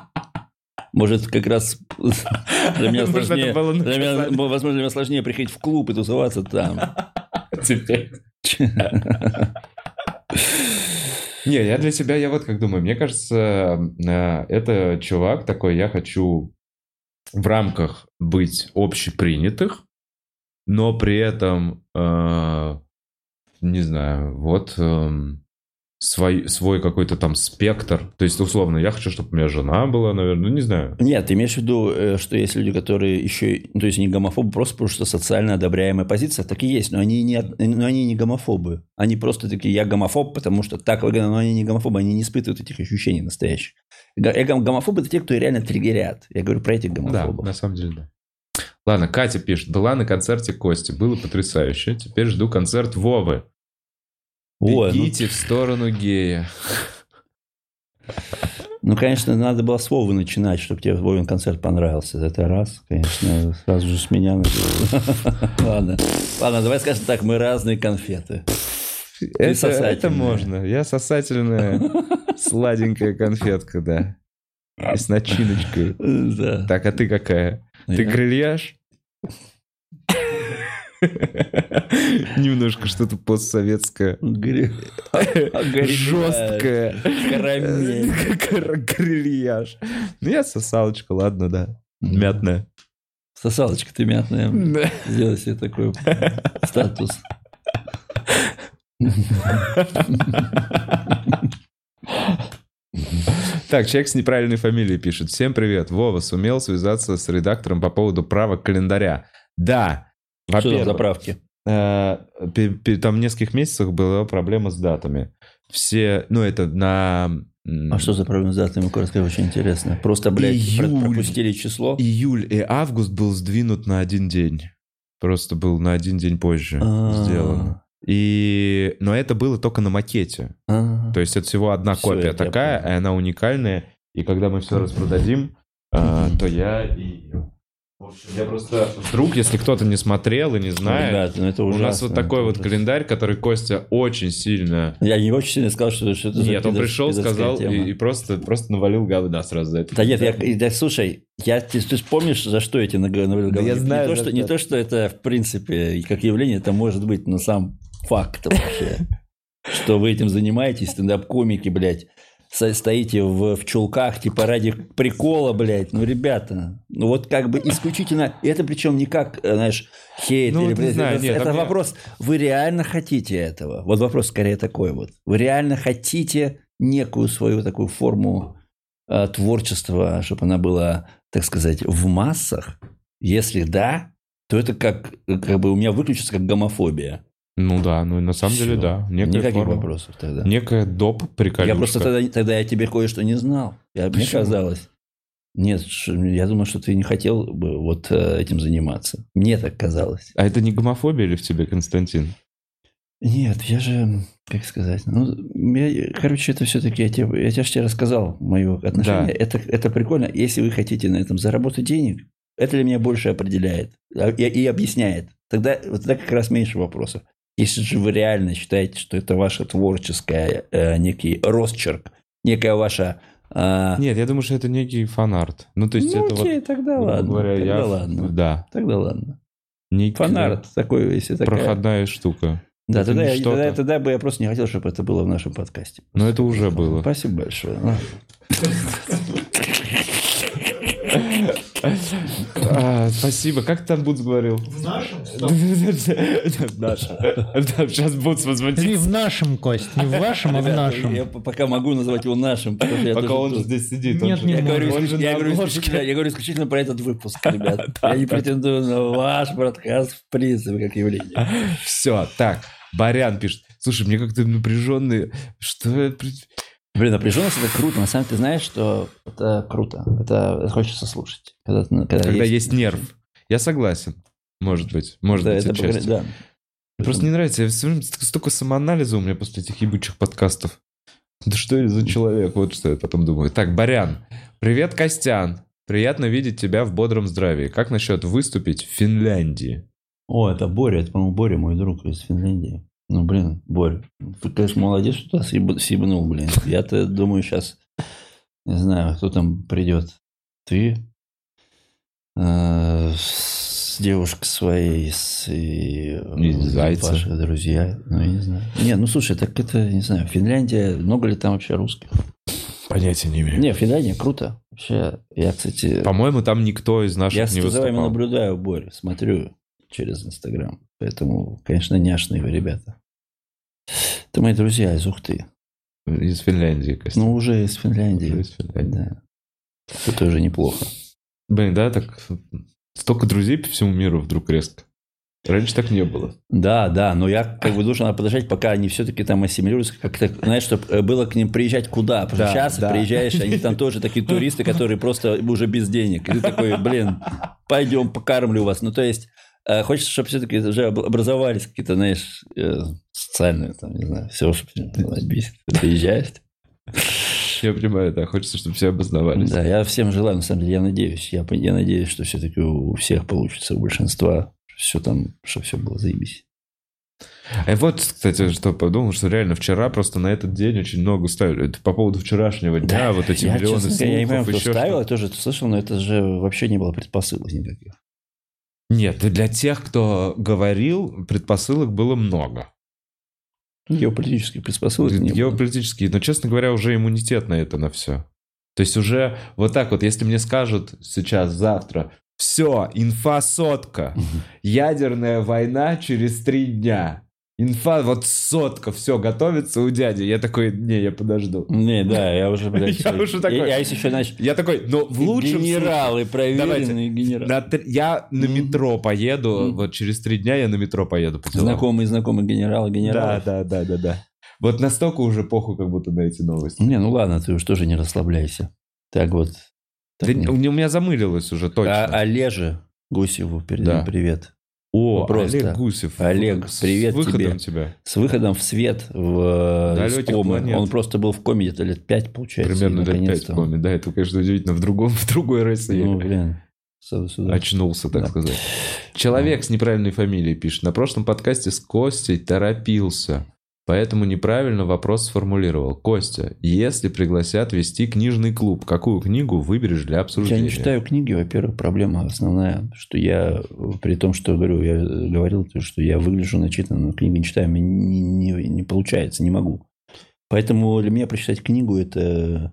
Может, как раз для меня сложнее, для меня, возможно, для меня сложнее приходить в клуб и тусоваться там. Теперь. Не, я для себя, я вот как думаю, мне кажется, э, это чувак такой, я хочу в рамках быть общепринятых, но при этом, э, не знаю, вот эм, свой, свой какой-то там спектр. То есть, условно, я хочу, чтобы у меня жена была, наверное, ну не знаю. Нет, ты имеешь в виду, э, что есть люди, которые еще, ну, то есть не гомофобы, просто потому что социально одобряемая позиция, так и есть, но они не, но они не гомофобы. Они просто такие, я гомофоб, потому что так выгодно, но они не гомофобы, они не испытывают этих ощущений настоящих. Го- гом- Гомофобы – это те, кто реально триггерят. Я говорю про этих Да, гомофобов. на самом деле, да. Ладно, Катя пишет. Была на концерте Кости. Было потрясающе. Теперь жду концерт Вовы. Ой, ну, Бегите в сторону гея. ну, конечно, надо было с Вовы начинать, чтобы тебе Вовин концерт понравился. Это раз, конечно, сразу же с меня. Ладно, ладно, давай скажем так, мы разные конфеты. Это, это можно. Я сосательная, сладенькая конфетка, да. И с начиночкой. Да. Так, а ты какая? Ты Я- грильяж? Немножко что-то постсоветское. Жесткое. Карамель. Ну, я сосалочка, ладно, да. Мятная. Сосалочка ты мятная. Сделай себе такой статус. Так, человек с неправильной фамилией пишет. Всем привет. Вова сумел связаться с редактором по поводу правок календаря. Да. Что за заправки? э, там в нескольких месяцах была проблема с датами. Все, ну это на... А что за проблема с датами? Коротко, очень интересно. Просто, блядь, Июль. пропустили число. Июль и август был сдвинут на один день. Просто был на один день позже А. сделан. И... Но это было только на макете. А. То есть это всего одна Всё, копия такая, и она уникальная. И когда мы все распродадим, а, то я и... Я просто... Вдруг, если кто-то не смотрел и не знает, Ребята, ну это у нас вот такой это вот ужасно. календарь, который Костя очень сильно... Я не очень сильно сказал, что, что это за Нет, он пидор- пришел, сказал тема. и, и просто, просто навалил говна сразу за это. Да нет, я, да, слушай, я, ты, ты помнишь, за что я тебе навалил Да я знаю, не, то, за что, не что. то, что это, в принципе, как явление, это может быть, но сам факт вообще. Что вы этим занимаетесь, стендап-комики, блядь, стоите в, в чулках, типа ради прикола, блядь. Ну, ребята, ну вот как бы исключительно... Это причем не как, э, знаешь, хейт Ну, или... блядь, знаю, это нет, это там я- вопрос, вы реально хотите этого? Вот вопрос скорее такой вот. Вы реально хотите некую свою такую форму э, творчества, чтобы она была, так сказать, в массах? Если да, то это как, как бы у меня выключится как гомофобия. Ну да, ну на самом деле Всё. да. Некая Никаких форма. вопросов тогда. Некая доп. приколюшка. Я просто тогда, тогда я тебе кое-что не знал. Я, мне казалось. Нет, я думал, что ты не хотел бы вот э, этим заниматься. Мне так казалось. А это не гомофобия ли в тебе, Константин? Нет, я же, как сказать, ну, я- короче, это все-таки, я тебе, я тебе, ж тебе рассказал мое отношение. Да. Это, это прикольно. Если вы хотите на этом заработать денег, это для меня больше определяет а, и, и объясняет. Тогда, вот тогда как раз меньше вопросов. Если же вы реально считаете, что это ваша творческая, э, некий росчерк, некая ваша... а, Нет, я думаю, что это некий фанарт. Ну, то есть ну, это окей, вот, тогда ладно. говоря, тогда я... ладно. Да, Тогда ладно. некий, Фанарт такой, если такая... проходная штука. Да, это тогда, я, тогда, тогда бы я просто не хотел, чтобы это было в нашем подкасте. Но это уже было. Спасибо большое. А, спасибо. Как ты там Буц говорил? В нашем? Наша. Сейчас Буц Не возмутится. в нашем, Кость, не в вашем, а в нашем. Я пока могу назвать его нашим. Пока он здесь сидит. Нет, он же- не Я говорю, исключительно, про этот выпуск, ребят. Я не претендую на ваш подкаст в принципе как явление. Все, так. Барян пишет. Слушай, мне как-то напряженный. Что Блин, напряженность это круто. На самом деле, ты знаешь, что это круто. Это хочется слушать. Когда, когда Когда есть нерв. Я согласен. Может быть. Может Да, быть, это отчасти. да. Мне просто не нравится. Я всё время ст- столько самоанализа у меня после этих ебучих подкастов. Да что я за человек? Вот что я потом думаю. Так, Барян. Привет, Костян. Приятно видеть тебя в бодром здравии. Как насчет выступить в Финляндии? О, это Боря, это, по-моему, Боря, мой друг из Финляндии. Ну, блин, Боря, ты, конечно, молодец, что ты съебнул, блин. Я-то думаю, сейчас, не знаю, кто там придет. Ты э, с девушкой своей, с и, И Зайца. ваши друзья. Ну, я не знаю. Не, ну, слушай, так это, не знаю, Финляндия, много ли там вообще русских? Понятия не имею. Не, Финляндия круто. Вообще, я, кстати... По-моему, там никто из наших Я не за вами выступал. наблюдаю, Боря, смотрю через Инстаграм. Поэтому, конечно, няшные вы ребята. Это мои друзья из Ухты. Из Финляндии, Костя. Ну, уже из Финляндии. Уже из Финляндии. Да. Это тоже неплохо. Блин, да, так столько друзей по всему миру вдруг резко. Раньше так не было. Да, да, но я как бы должен подождать, пока они все-таки там ассимилируются, как-то, знаешь, чтобы было к ним приезжать куда? Потому Да, что сейчас да. приезжаешь, они там тоже такие туристы, которые просто уже без денег. И ты такой, блин, пойдем покормлю вас. Ну, то есть, э, хочется, чтобы все-таки уже об- образовались какие-то, знаешь, э, социальные, там, не знаю, все, чтобы бесит. Приезжаешь. Я понимаю, да, хочется, чтобы все обосновались. Да, я всем желаю, на самом деле, я надеюсь. Я, я надеюсь, что все-таки у всех получится, у большинства, все там, чтобы все было заебись. А вот, кстати, что подумал, что реально вчера просто на этот день очень много ставили. Это по поводу вчерашнего дня, вот эти я, миллионы честно говоря, я не понимаю, слухов, кто еще ставил, я что-то. тоже это слышал, но это же вообще не было предпосылок никаких. Нет, для тех, кто говорил, предпосылок было много. Геополитических предпосылок не было. Геополитические, но, честно говоря, уже иммунитет на это, на все. То есть уже вот так вот, если мне скажут сейчас, завтра, все, инфа сотка, ядерная война через три дня. Инфа вот сотка, все, готовится у дяди. Я такой, не, я подожду. Не, да, я уже, блядь, Я уже такой. Я, еще, знаешь, Я такой, ну, в лучшем генералы, проверенные генералы. я на метро поеду, вот через три дня я на метро поеду. по делам. Знакомые, знакомые генералы, Да, генералы. да, да, да, да. Вот настолько уже похуй, как будто на эти новости. Не, ну ладно, ты уж тоже не расслабляйся. Так вот. так Да не- у меня замылилось уже точно. А Олеже Гусеву передаем Да. привет. О, просто. Олег Гусев. Олег, С привет выходом тебе. тебя. С выходом в свет в э, Далеких из комы. планет. Он просто был в коме где-то лет пять, получается. Примерно лет пять в коме. Да, это, конечно, удивительно. В, другом, в другой России. Ну, блин. Сюда. Очнулся, так Да. сказать. Человек с неправильной фамилией пишет. На прошлом подкасте с Костей торопился. Поэтому неправильно вопрос сформулировал. Костя, если пригласят вести книжный клуб, какую книгу выберешь для Я обсуждения? не читаю книги, во-первых, проблема основная, что я, при том, что говорю, я говорил, то, что я выгляжу начитанно, но книги не читаю, мне не, не- не получается, не могу. Поэтому для меня прочитать книгу это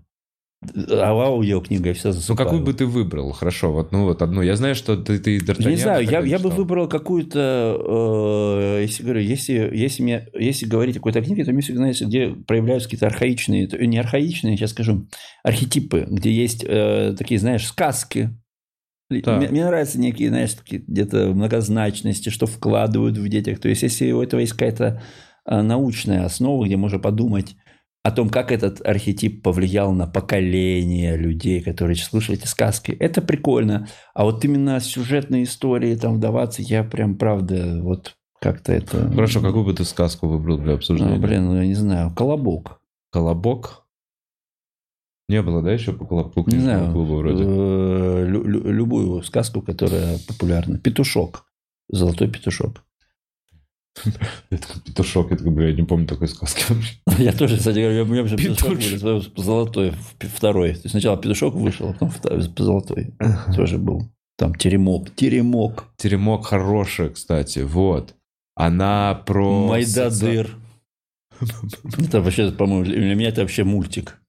а аудиокнига, я всегда Ну, засыпаю. какую бы ты выбрал? Хорошо, вот, ну вот одну. Я знаю, что ты, ты Я Д'Артаньяна не знаю, я, я бы выбрал какую-то, э, если говорю, если, если, мне, если говорить о какой-то книге, то мне всегда нравится, где проявляются какие-то архаичные, не архаичные, сейчас скажу, архетипы, где есть э, такие, знаешь, сказки. Мне, мне нравятся некие, знаешь, такие где-то многозначности, что вкладывают в детях. То есть, если у этого есть какая-то э, научная основа, где можно подумать о том, как этот архетип повлиял на поколение людей, которые слушали эти сказки. Это прикольно. А вот именно сюжетные истории там вдаваться, я прям, правда, вот как-то это... Хорошо, какую бы ты сказку выбрал для обсуждения? Ну, блин, ну, я не знаю, колобок. Колобок? Не было, да, еще по колобку Не знаю, клуба вроде? э, лю- любую сказку, которая популярна. Петушок. Золотой петушок. Петушок, я такой, бля, я не помню такой сказки. Я тоже, кстати говоря, у меня вообще петушок был, золотой, второй. То есть сначала петушок вышел, а потом золотой тоже был. Там теремок. Теремок. Теремок хорошая, кстати, вот. Она про... Майдадыр. Это вообще, по-моему, для меня это вообще мультик.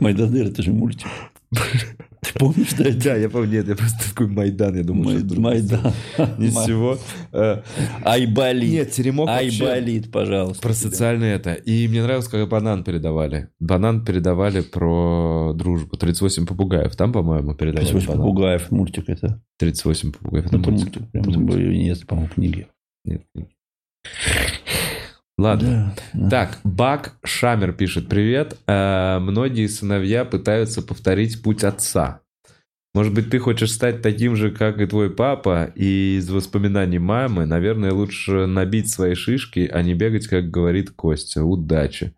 Майдадыр, это же мультик. Ты помнишь, да? Да, я помню, нет, я просто такой Майдан, я думал, Май- что Майдан. Ни с чего. Э, Айболит. Нет, Теремок Айболит, пожалуйста. про социальное это. И мне нравилось, как банан передавали. Банан передавали про дружбу. 38 попугаев. Там, по-моему, передавали 38 банан. попугаев, мультик это. 38 попугаев. Это мультик. Это мультик. Нет, по-моему, книги. Нет, нет. Ладно. Да. Так, Бак Шамер пишет, привет. Э, многие сыновья пытаются повторить путь отца. Может быть, ты хочешь стать таким же, как и твой папа, и из воспоминаний мамы, наверное, лучше набить свои шишки, а не бегать, как говорит Костя. Удачи.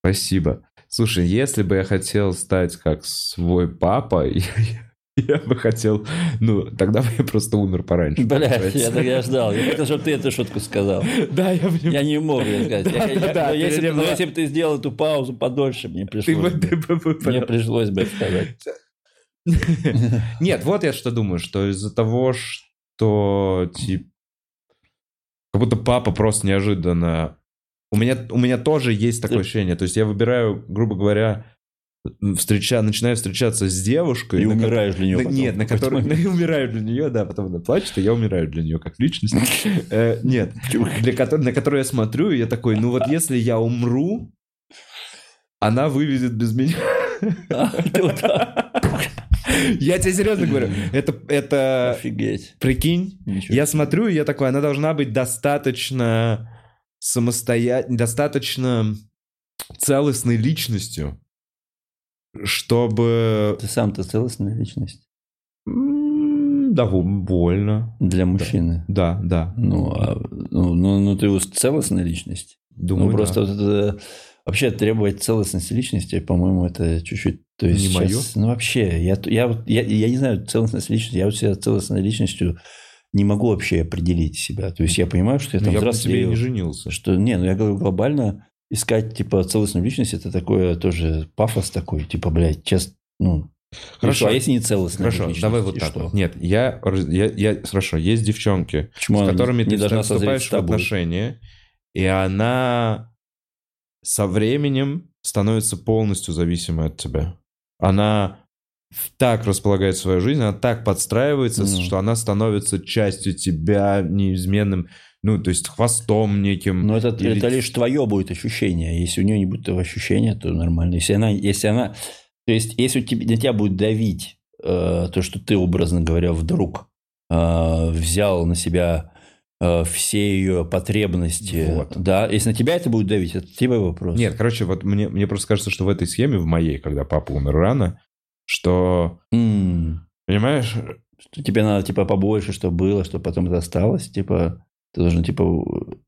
Спасибо. Слушай, если бы я хотел стать как свой папа, я, я бы хотел... Ну, тогда бы я просто умер пораньше. Понимаете? я я ждал. Я хотел, чтобы ты эту шутку сказал. Да, я понимаю. Я не мог ее сказать. Я- я- Да-да-да, но если, бы- если бы ты сделал эту паузу подольше, мне пришлось бы- бы. ты бы- бы- Мне пришлось бы сказать. Нет, вот я что думаю, что из-за того, что типа как будто папа просто неожиданно. У меня, у меня тоже есть такое ощущение. То есть я выбираю, грубо говоря, встреча, начинаю встречаться с девушкой. И на ко- умираешь для нее на- потом Нет, на которой... момент. Я умираю для нее, да, потом она плачет, и я умираю для нее как личность. Э, Нет, для которой, на которую я смотрю, и я такой, ну вот если я умру, она вывезет без меня. Я тебе серьезно говорю, это, это, Офигеть. прикинь, Ничего я смотрю, и я такой, она должна быть достаточно самостоятельной, достаточно целостной личностью, чтобы... Ты сам-то целостная личность Да, больно. для мужчины. Да, да. Ну, а, ну, ну, ну, ты целостная личность. Думаю, ну, просто да. это- вообще требовать целостности личности, по-моему, это чуть-чуть... То есть Не сейчас- Ну, вообще, я, я, я, я не знаю целостность личности, я вот себя целостной личностью не могу вообще определить себя. То есть я понимаю, что я Ну, там я на тебе и взрослею, не женился. что... Не, ну я говорю, глобально искать, типа, целостную личность, это такое тоже пафос такой, типа, блядь, честно, ну... Хорошо. А если не целостная Хорошо, личность, давай вот так что? вот. Нет, я, я, я... Хорошо, есть девчонки, Почему с которыми не ты вступаешь в отношения, и она со временем становится полностью зависимой от тебя. Она так располагает свою жизнь, она так подстраивается, Ну. что она становится частью тебя неизменным, ну, то есть хвостом неким. Но это, Или- это лишь твое будет ощущение. Если у нее не будет этого ощущения, то нормально. Если она, если она, то есть если у тебя, на тебя будет давить э, то, что ты, образно говоря, вдруг э, взял на себя э, все ее потребности, Вот. да, если на тебя это будет давить, это тебе вопрос. Нет, короче, вот мне, мне просто кажется, что в этой схеме, в моей, когда папа умер рано, что, М, понимаешь, что тебе надо типа побольше, что было, что потом это осталось, типа ты должен типа,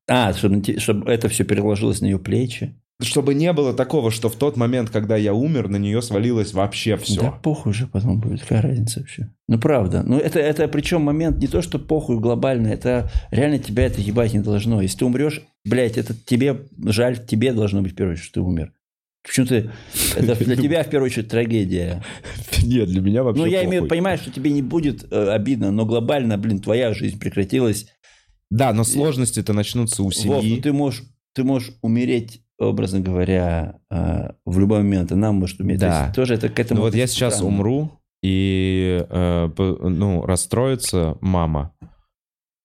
а, чтобы, чтобы это все переложилось на ее плечи. чтобы не было такого, что в тот момент, когда я умер, на нее свалилось вообще все. Да похуй же потом будет, какая разница вообще. Ну правда. Ну это, это причем момент не то, что похуй глобально, это реально тебя это ебать не должно. Если ты умрешь, блядь, это тебе жаль, тебе должно быть в первую очередь, что ты умер. Почему ты... Это для тебя в первую очередь трагедия. Нет, для меня вообще Ну, я имею, понимаю, что тебе не будет э, обидно, но глобально, блин, твоя жизнь прекратилась. Да, но сложности-то начнутся у Вов, семьи. ну ты можешь, ты можешь умереть, образно говоря, э, в любой момент, и нам может умереть. Да. То есть тоже это к этому... Ну вот я сейчас странно. умру, и, э, ну, расстроится мама,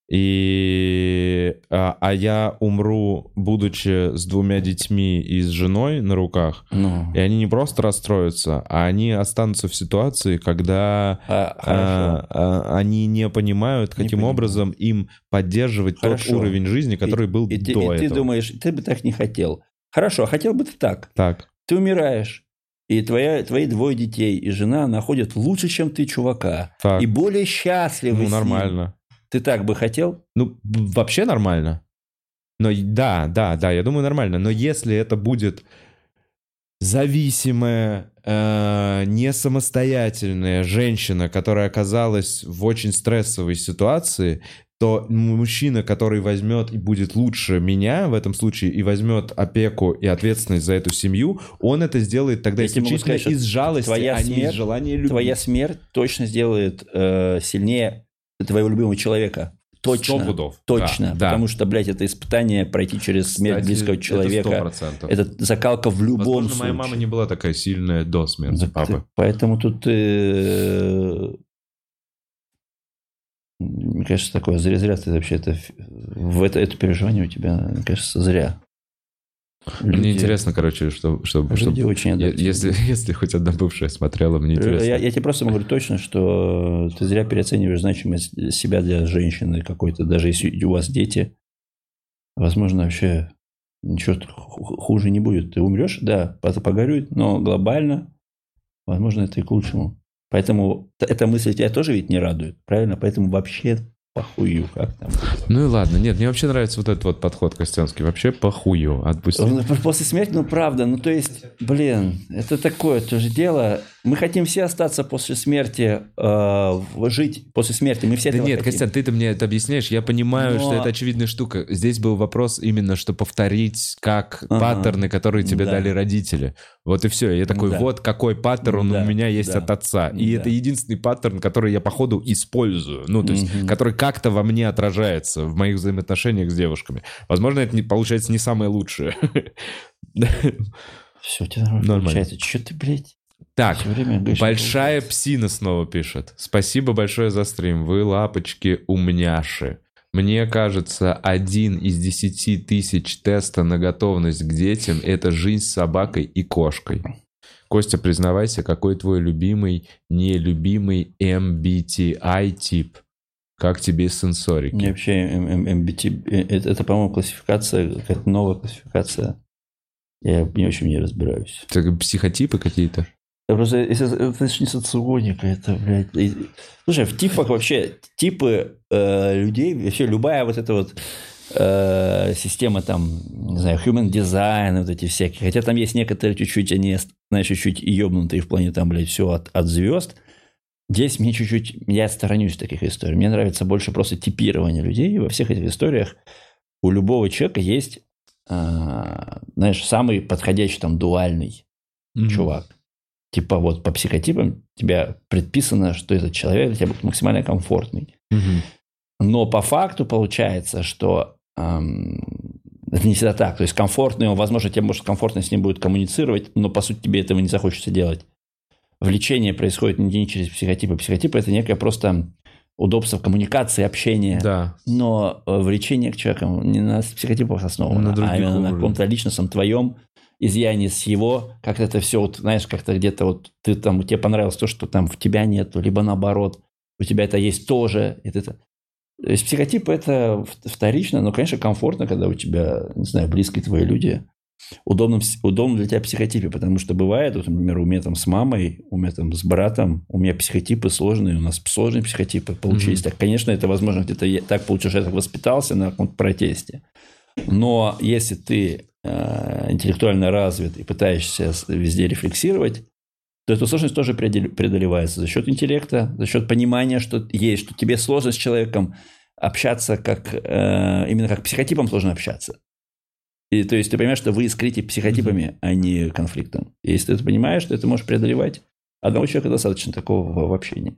и, а, а я умру, будучи с двумя детьми и с женой на руках, Ну, и они не просто расстроятся, а они останутся в ситуации, когда а, а, а, они не понимают, Не каким понимаю. образом им поддерживать Хорошо. тот уровень жизни, который И- был и, ты, до и ты этого. думаешь, ты бы так не хотел. Хорошо, а хотел бы ты так. Так, Ты умираешь, и твоя, твои двое детей и жена находят лучше, чем ты, чувака. так. И более счастливы ну, с ним. Ты так бы хотел? Ну, вообще нормально. Но да, да, да, я думаю, нормально. Но если это будет зависимая, э, не самостоятельная женщина, которая оказалась в очень стрессовой ситуации, то мужчина, который возьмет и будет лучше меня в этом случае и возьмет опеку и ответственность за эту семью, он это сделает тогда могу исключительно сказать, из жалости, твоя а не из смерть- желания любить. Твоя смерть точно сделает э, сильнее твоего любимого человека. Точно. Пудов. Точно. Да, да. Потому что, блядь, это испытание пройти через смерть Кстати, близкого это человека. 100%. Это, закалка в любом Возможно, случае. моя мама не была такая сильная до смерти Да папы. Поэтому тут, э, мне кажется, такое зря, зря ты вообще это, в это, это переживание у тебя, мне кажется, зря. Мне Люди- интересно, короче, что, чтобы, Люди чтобы- очень адаптивны. если, если хоть одна бывшая смотрела, мне интересно. Я, я тебе просто говорить точно, что ты зря переоцениваешь значимость себя для женщины какой-то, даже если у вас дети. Возможно, вообще ничего ху- хуже не будет. Ты умрешь, да, погорюет, но глобально, возможно, это и к лучшему. Поэтому эта мысль тебя тоже ведь не радует, правильно? Поэтому вообще похую, как там. Ну и ладно, нет, мне вообще нравится вот этот вот подход Костянский. Вообще похую, отпусти. Ну, После смерти, ну правда, ну то есть, блин, это такое тоже дело. Мы хотим все остаться после смерти, э, жить после смерти. Мы все Да нет, хотим. Костян, ты-то мне это объясняешь. Я понимаю, Но- что это очевидная штука. Здесь был вопрос именно, что повторить как Ага. паттерны, которые тебе Да. дали родители. Вот и все. Я такой, Да. вот какой паттерн Да, у меня есть да. от отца. И Да. это единственный паттерн, который я, походу, использую. Ну, то есть, Мгм. который как-то во мне отражается в моих взаимоотношениях с девушками. Возможно, это не, получается не самое лучшее. Все, у тебя Нормально. получается. Че ты, блядь, Так, Большая псина снова пишет. Спасибо большое за стрим. Вы лапочки умняши. Мне кажется, один из десяти тысяч теста на готовность к детям – это жизнь с собакой и кошкой. Костя, признавайся, какой твой любимый, нелюбимый MBTI тип? Как тебе сенсорики? Мне вообще М- М- MBT, э, это, это, по-моему, классификация, какая-то новая классификация. Я не очень в ней разбираюсь. Это психотипы какие-то? Просто, если, не соционика, это, блядь. Слушай, в типах вообще, типы э, людей, вообще любая вот эта вот э, система там, не знаю, human design, вот эти всякие, хотя там есть некоторые чуть-чуть, они, знаешь, чуть-чуть ебнутые в плане там, блядь, все от, от звезд. Здесь мне чуть-чуть, я сторонюсь таких историй. Мне нравится больше просто типирование людей. И во всех этих историях у любого человека есть, э, знаешь, самый подходящий там дуальный чувак. Типа вот по психотипам тебя предписано, что этот человек для тебя будет максимально комфортный. Мгм. Но по факту получается, что эм, это не всегда так. То есть комфортный, он, возможно, тебе может комфортно с ним будет коммуницировать, но по сути тебе этого не захочется делать. Влечение происходит не через психотипы. Психотипы – это некое просто удобство в коммуникации, общения. Да. Но э, влечение к человеку не на психотипах основано, На а именно на уровнях. каком-то личностном твоем изъянии с его, как это все, вот, знаешь, как-то где-то вот ты там, тебе понравилось то, что там в тебя нету, либо наоборот, у тебя это есть тоже. Ты это... То есть психотип это вторично, но, конечно, комфортно, когда у тебя, не знаю, близкие твои люди. Удобно, удобно для тебя психотипе, потому что бывает, вот, например, у меня там с мамой, у меня там с братом, у меня психотипы сложные, у нас сложные психотипы получились. Так, конечно, это, возможно, где-то я- так получилось, что я так воспитался на каком-то протесте. Но если ты интеллектуально развит и пытаешься везде рефлексировать, то эта сложность тоже преодолевается за счет интеллекта, за счет понимания, что есть, что тебе сложно с человеком общаться как э, именно как психотипом сложно общаться. И то есть ты понимаешь, что вы искрите психотипами, а не конфликтом. И если ты это понимаешь, то ты можешь преодолевать. Одного человека достаточно такого в общении.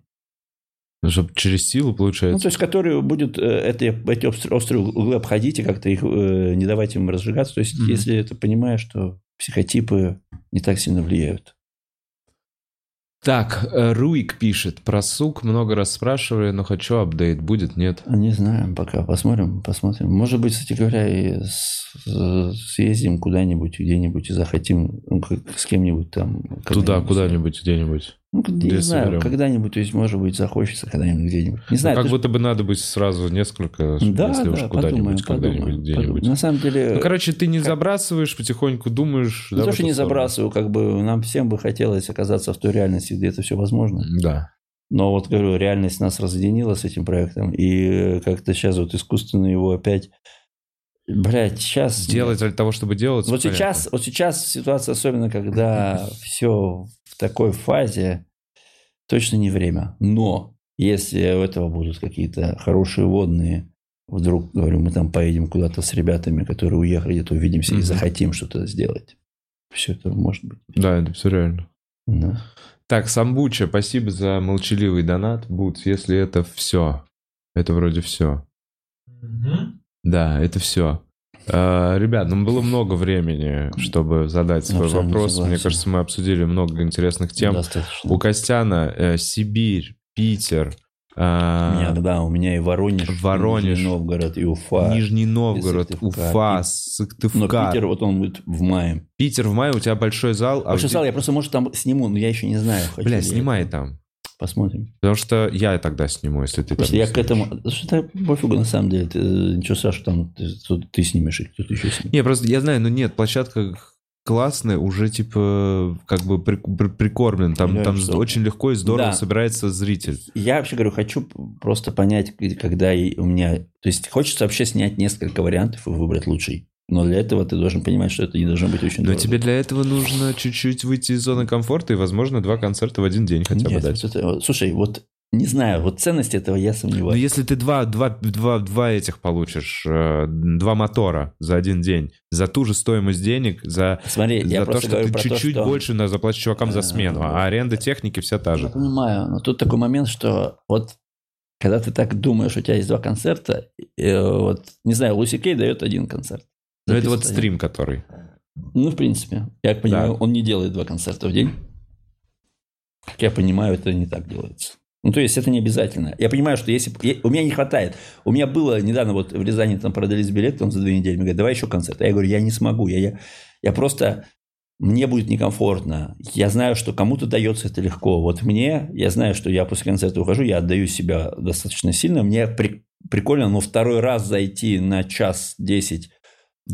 Ну, чтоб через силу, Ну, получается. то есть, который будет э, эти, эти остр- острые углы обходить и как-то их э, не давать им разжигаться. То есть, Мгм. если ты понимаешь, что психотипы не так сильно влияют. Так, э, Руик пишет. Про сук много раз спрашивали, но хочу апдейт. Будет, нет? Не знаем пока, посмотрим, посмотрим. Может быть, кстати говоря, и съездим куда-нибудь, где-нибудь и захотим ну, как- с кем-нибудь там. Туда, куда-нибудь, где-нибудь. Ну, не знаю, соберем. когда-нибудь, то есть, может быть, захочется когда-нибудь где-нибудь. Не знаю, Ну, как будто бы надо быть сразу несколько, Да, если да, уж подумаем, куда-нибудь, когда-нибудь, подумаем, где-нибудь. подумаем. На самом деле, Ну, короче, ты не как- забрасываешь, потихоньку думаешь. не да, то, что не сторону. забрасываю, как бы нам всем бы хотелось оказаться в той реальности, где это все возможно. Да. Но вот говорю, реальность нас разъединила с этим проектом, и как-то сейчас вот искусственно его опять... Блять, сейчас... Делать ради того, чтобы делать. Вот понятно. сейчас, вот сейчас ситуация, особенно когда все в такой фазе, точно не время. Но если у этого будут какие-то хорошие водные, вдруг, говорю, мы там поедем куда-то с ребятами, которые уехали, где-то увидимся и Мгм. захотим что-то сделать. Все это может быть. Да, это все реально. Да. Так, Самбуча, спасибо за молчаливый донат. Бутс, если это все. Это вроде все. Да, это все. Ребят, нам было много времени, чтобы задать свой Абсолютно вопрос. Мне кажется, мы обсудили много интересных тем. Достаточно. У Костяна э, Сибирь, Питер, У меня, а, да, у меня и Воронеж, и Воронеж, Нижний Новгород, и Уфа. Нижний Новгород, Сыктывкар. Уфа, И- Сыктывкар. Но Питер, вот он будет в мае. Питер в мае, у тебя большой зал. а Большой в- зал, я просто, может, там сниму, но я еще не знаю. Бля, снимай там. Посмотрим. Потому что я тогда сниму, если ты не я к этому... Что-то пофигу, на самом деле. Ты, э, ничего страшного, там ты, ты снимешь, или кто-то еще снимет. Не, просто я знаю, но нет, площадка классная, уже типа как бы при- при- прикормлен. Там, Я там что? очень легко и здорово Да. собирается зритель. Я вообще говорю, хочу просто понять, когда и у меня... То есть хочется вообще снять несколько вариантов и выбрать лучший. Но для этого ты должен понимать, что это не должно быть очень Но дорого. тебе для этого нужно чуть-чуть выйти из зоны комфорта и, возможно, два концерта в один день хотя бы Нет, дать. вот это- слушай, вот не знаю, вот ценность этого я Но сомневаюсь. если ты два, два, два, два этих получишь, э, два мотора за один день, за ту же стоимость денег, за, Смотри, за я то, что ты чуть-чуть что... больше заплатишь чувакам за Э, смену, а аренда техники вся та Я же. понимаю, но тут такой момент, что вот когда ты так думаешь, у тебя есть два концерта, э, вот, не знаю, Луси Кей дает один концерт. Но это вот стрим, который. Ну, в принципе, я понимаю, Да. он не делает два концерта в день. Как я понимаю, это не так делается. Ну, то есть это не обязательно. Я понимаю, что если... я- у меня не хватает. У меня было недавно вот в Рязани там продались билеты там, за две недели. Мне говорят, давай еще концерт. А я говорю, я не смогу. Я, я, я просто... Мне будет некомфортно. Я знаю, что кому-то дается это легко. Вот мне, я знаю, что я после концерта ухожу, я отдаю себя достаточно сильно. Мне при- прикольно, но второй раз зайти на час десять,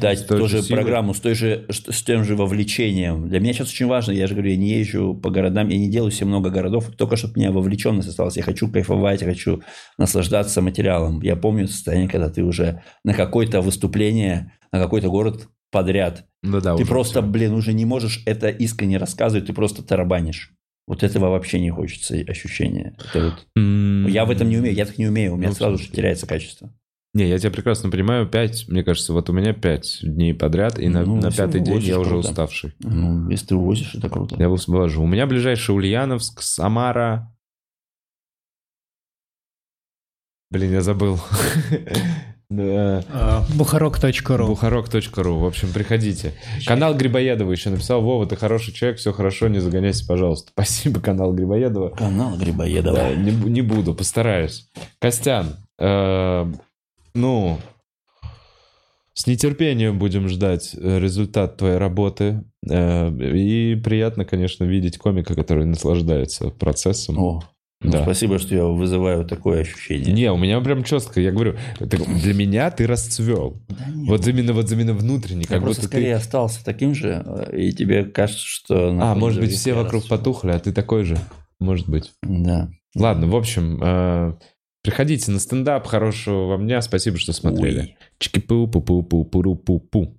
дать тоже силой. программу с, той же, с тем же вовлечением. Для меня сейчас очень важно, я же говорю, я не езжу по городам, я не делаю себе много городов, только чтобы у меня вовлеченность осталась. Я хочу кайфовать, я хочу наслаждаться материалом. Я помню состояние, когда ты уже на какое-то выступление, на какой-то город подряд. Ну да, ты просто, всё. блин, уже не можешь это искренне рассказывать, ты просто тарабанишь. Вот этого вообще не хочется ощущения. Это вот- М, Я в этом не умею, я так не умею, у меня Ну, сразу же теряется качество. Не, я тебя прекрасно понимаю. Пять, мне кажется, вот у меня пять дней подряд, и на, Ну, на всё, пятый день я уже круто. уставший. Ну, если ты увозишь, это круто. Я вас вывожу. У меня ближайший Ульяновск, Самара. Блин, я забыл. А, Бухарок.ру. Бухарок.ру. В общем, приходите. Канал Грибоедова еще написал. Вова, ты хороший человек, все хорошо, не загоняйся, пожалуйста. Спасибо, канал Грибоедова. Канал Грибоедова. Да, не, бу- не буду, постараюсь. Костян, э, ну, с нетерпением будем ждать э, результат твоей работы. Э, и приятно, конечно, видеть комика, который наслаждается процессом. О, ну, Да. спасибо, что я вызываю такое ощущение. Не, у меня прям четко, я говорю, так для меня ты расцвел. Да нет. Вот именно, вот именно внутренне, я как просто будто скорее ты... остался таким же, э, и тебе кажется, что... А, может быть, все вокруг расцвел. потухли, а ты такой же. Может быть. Да. Ладно, в общем, приходите на стендап. Хорошего вам дня. Спасибо, что смотрели. Чики-пу-пу-пу-пу-пу-пу-пу.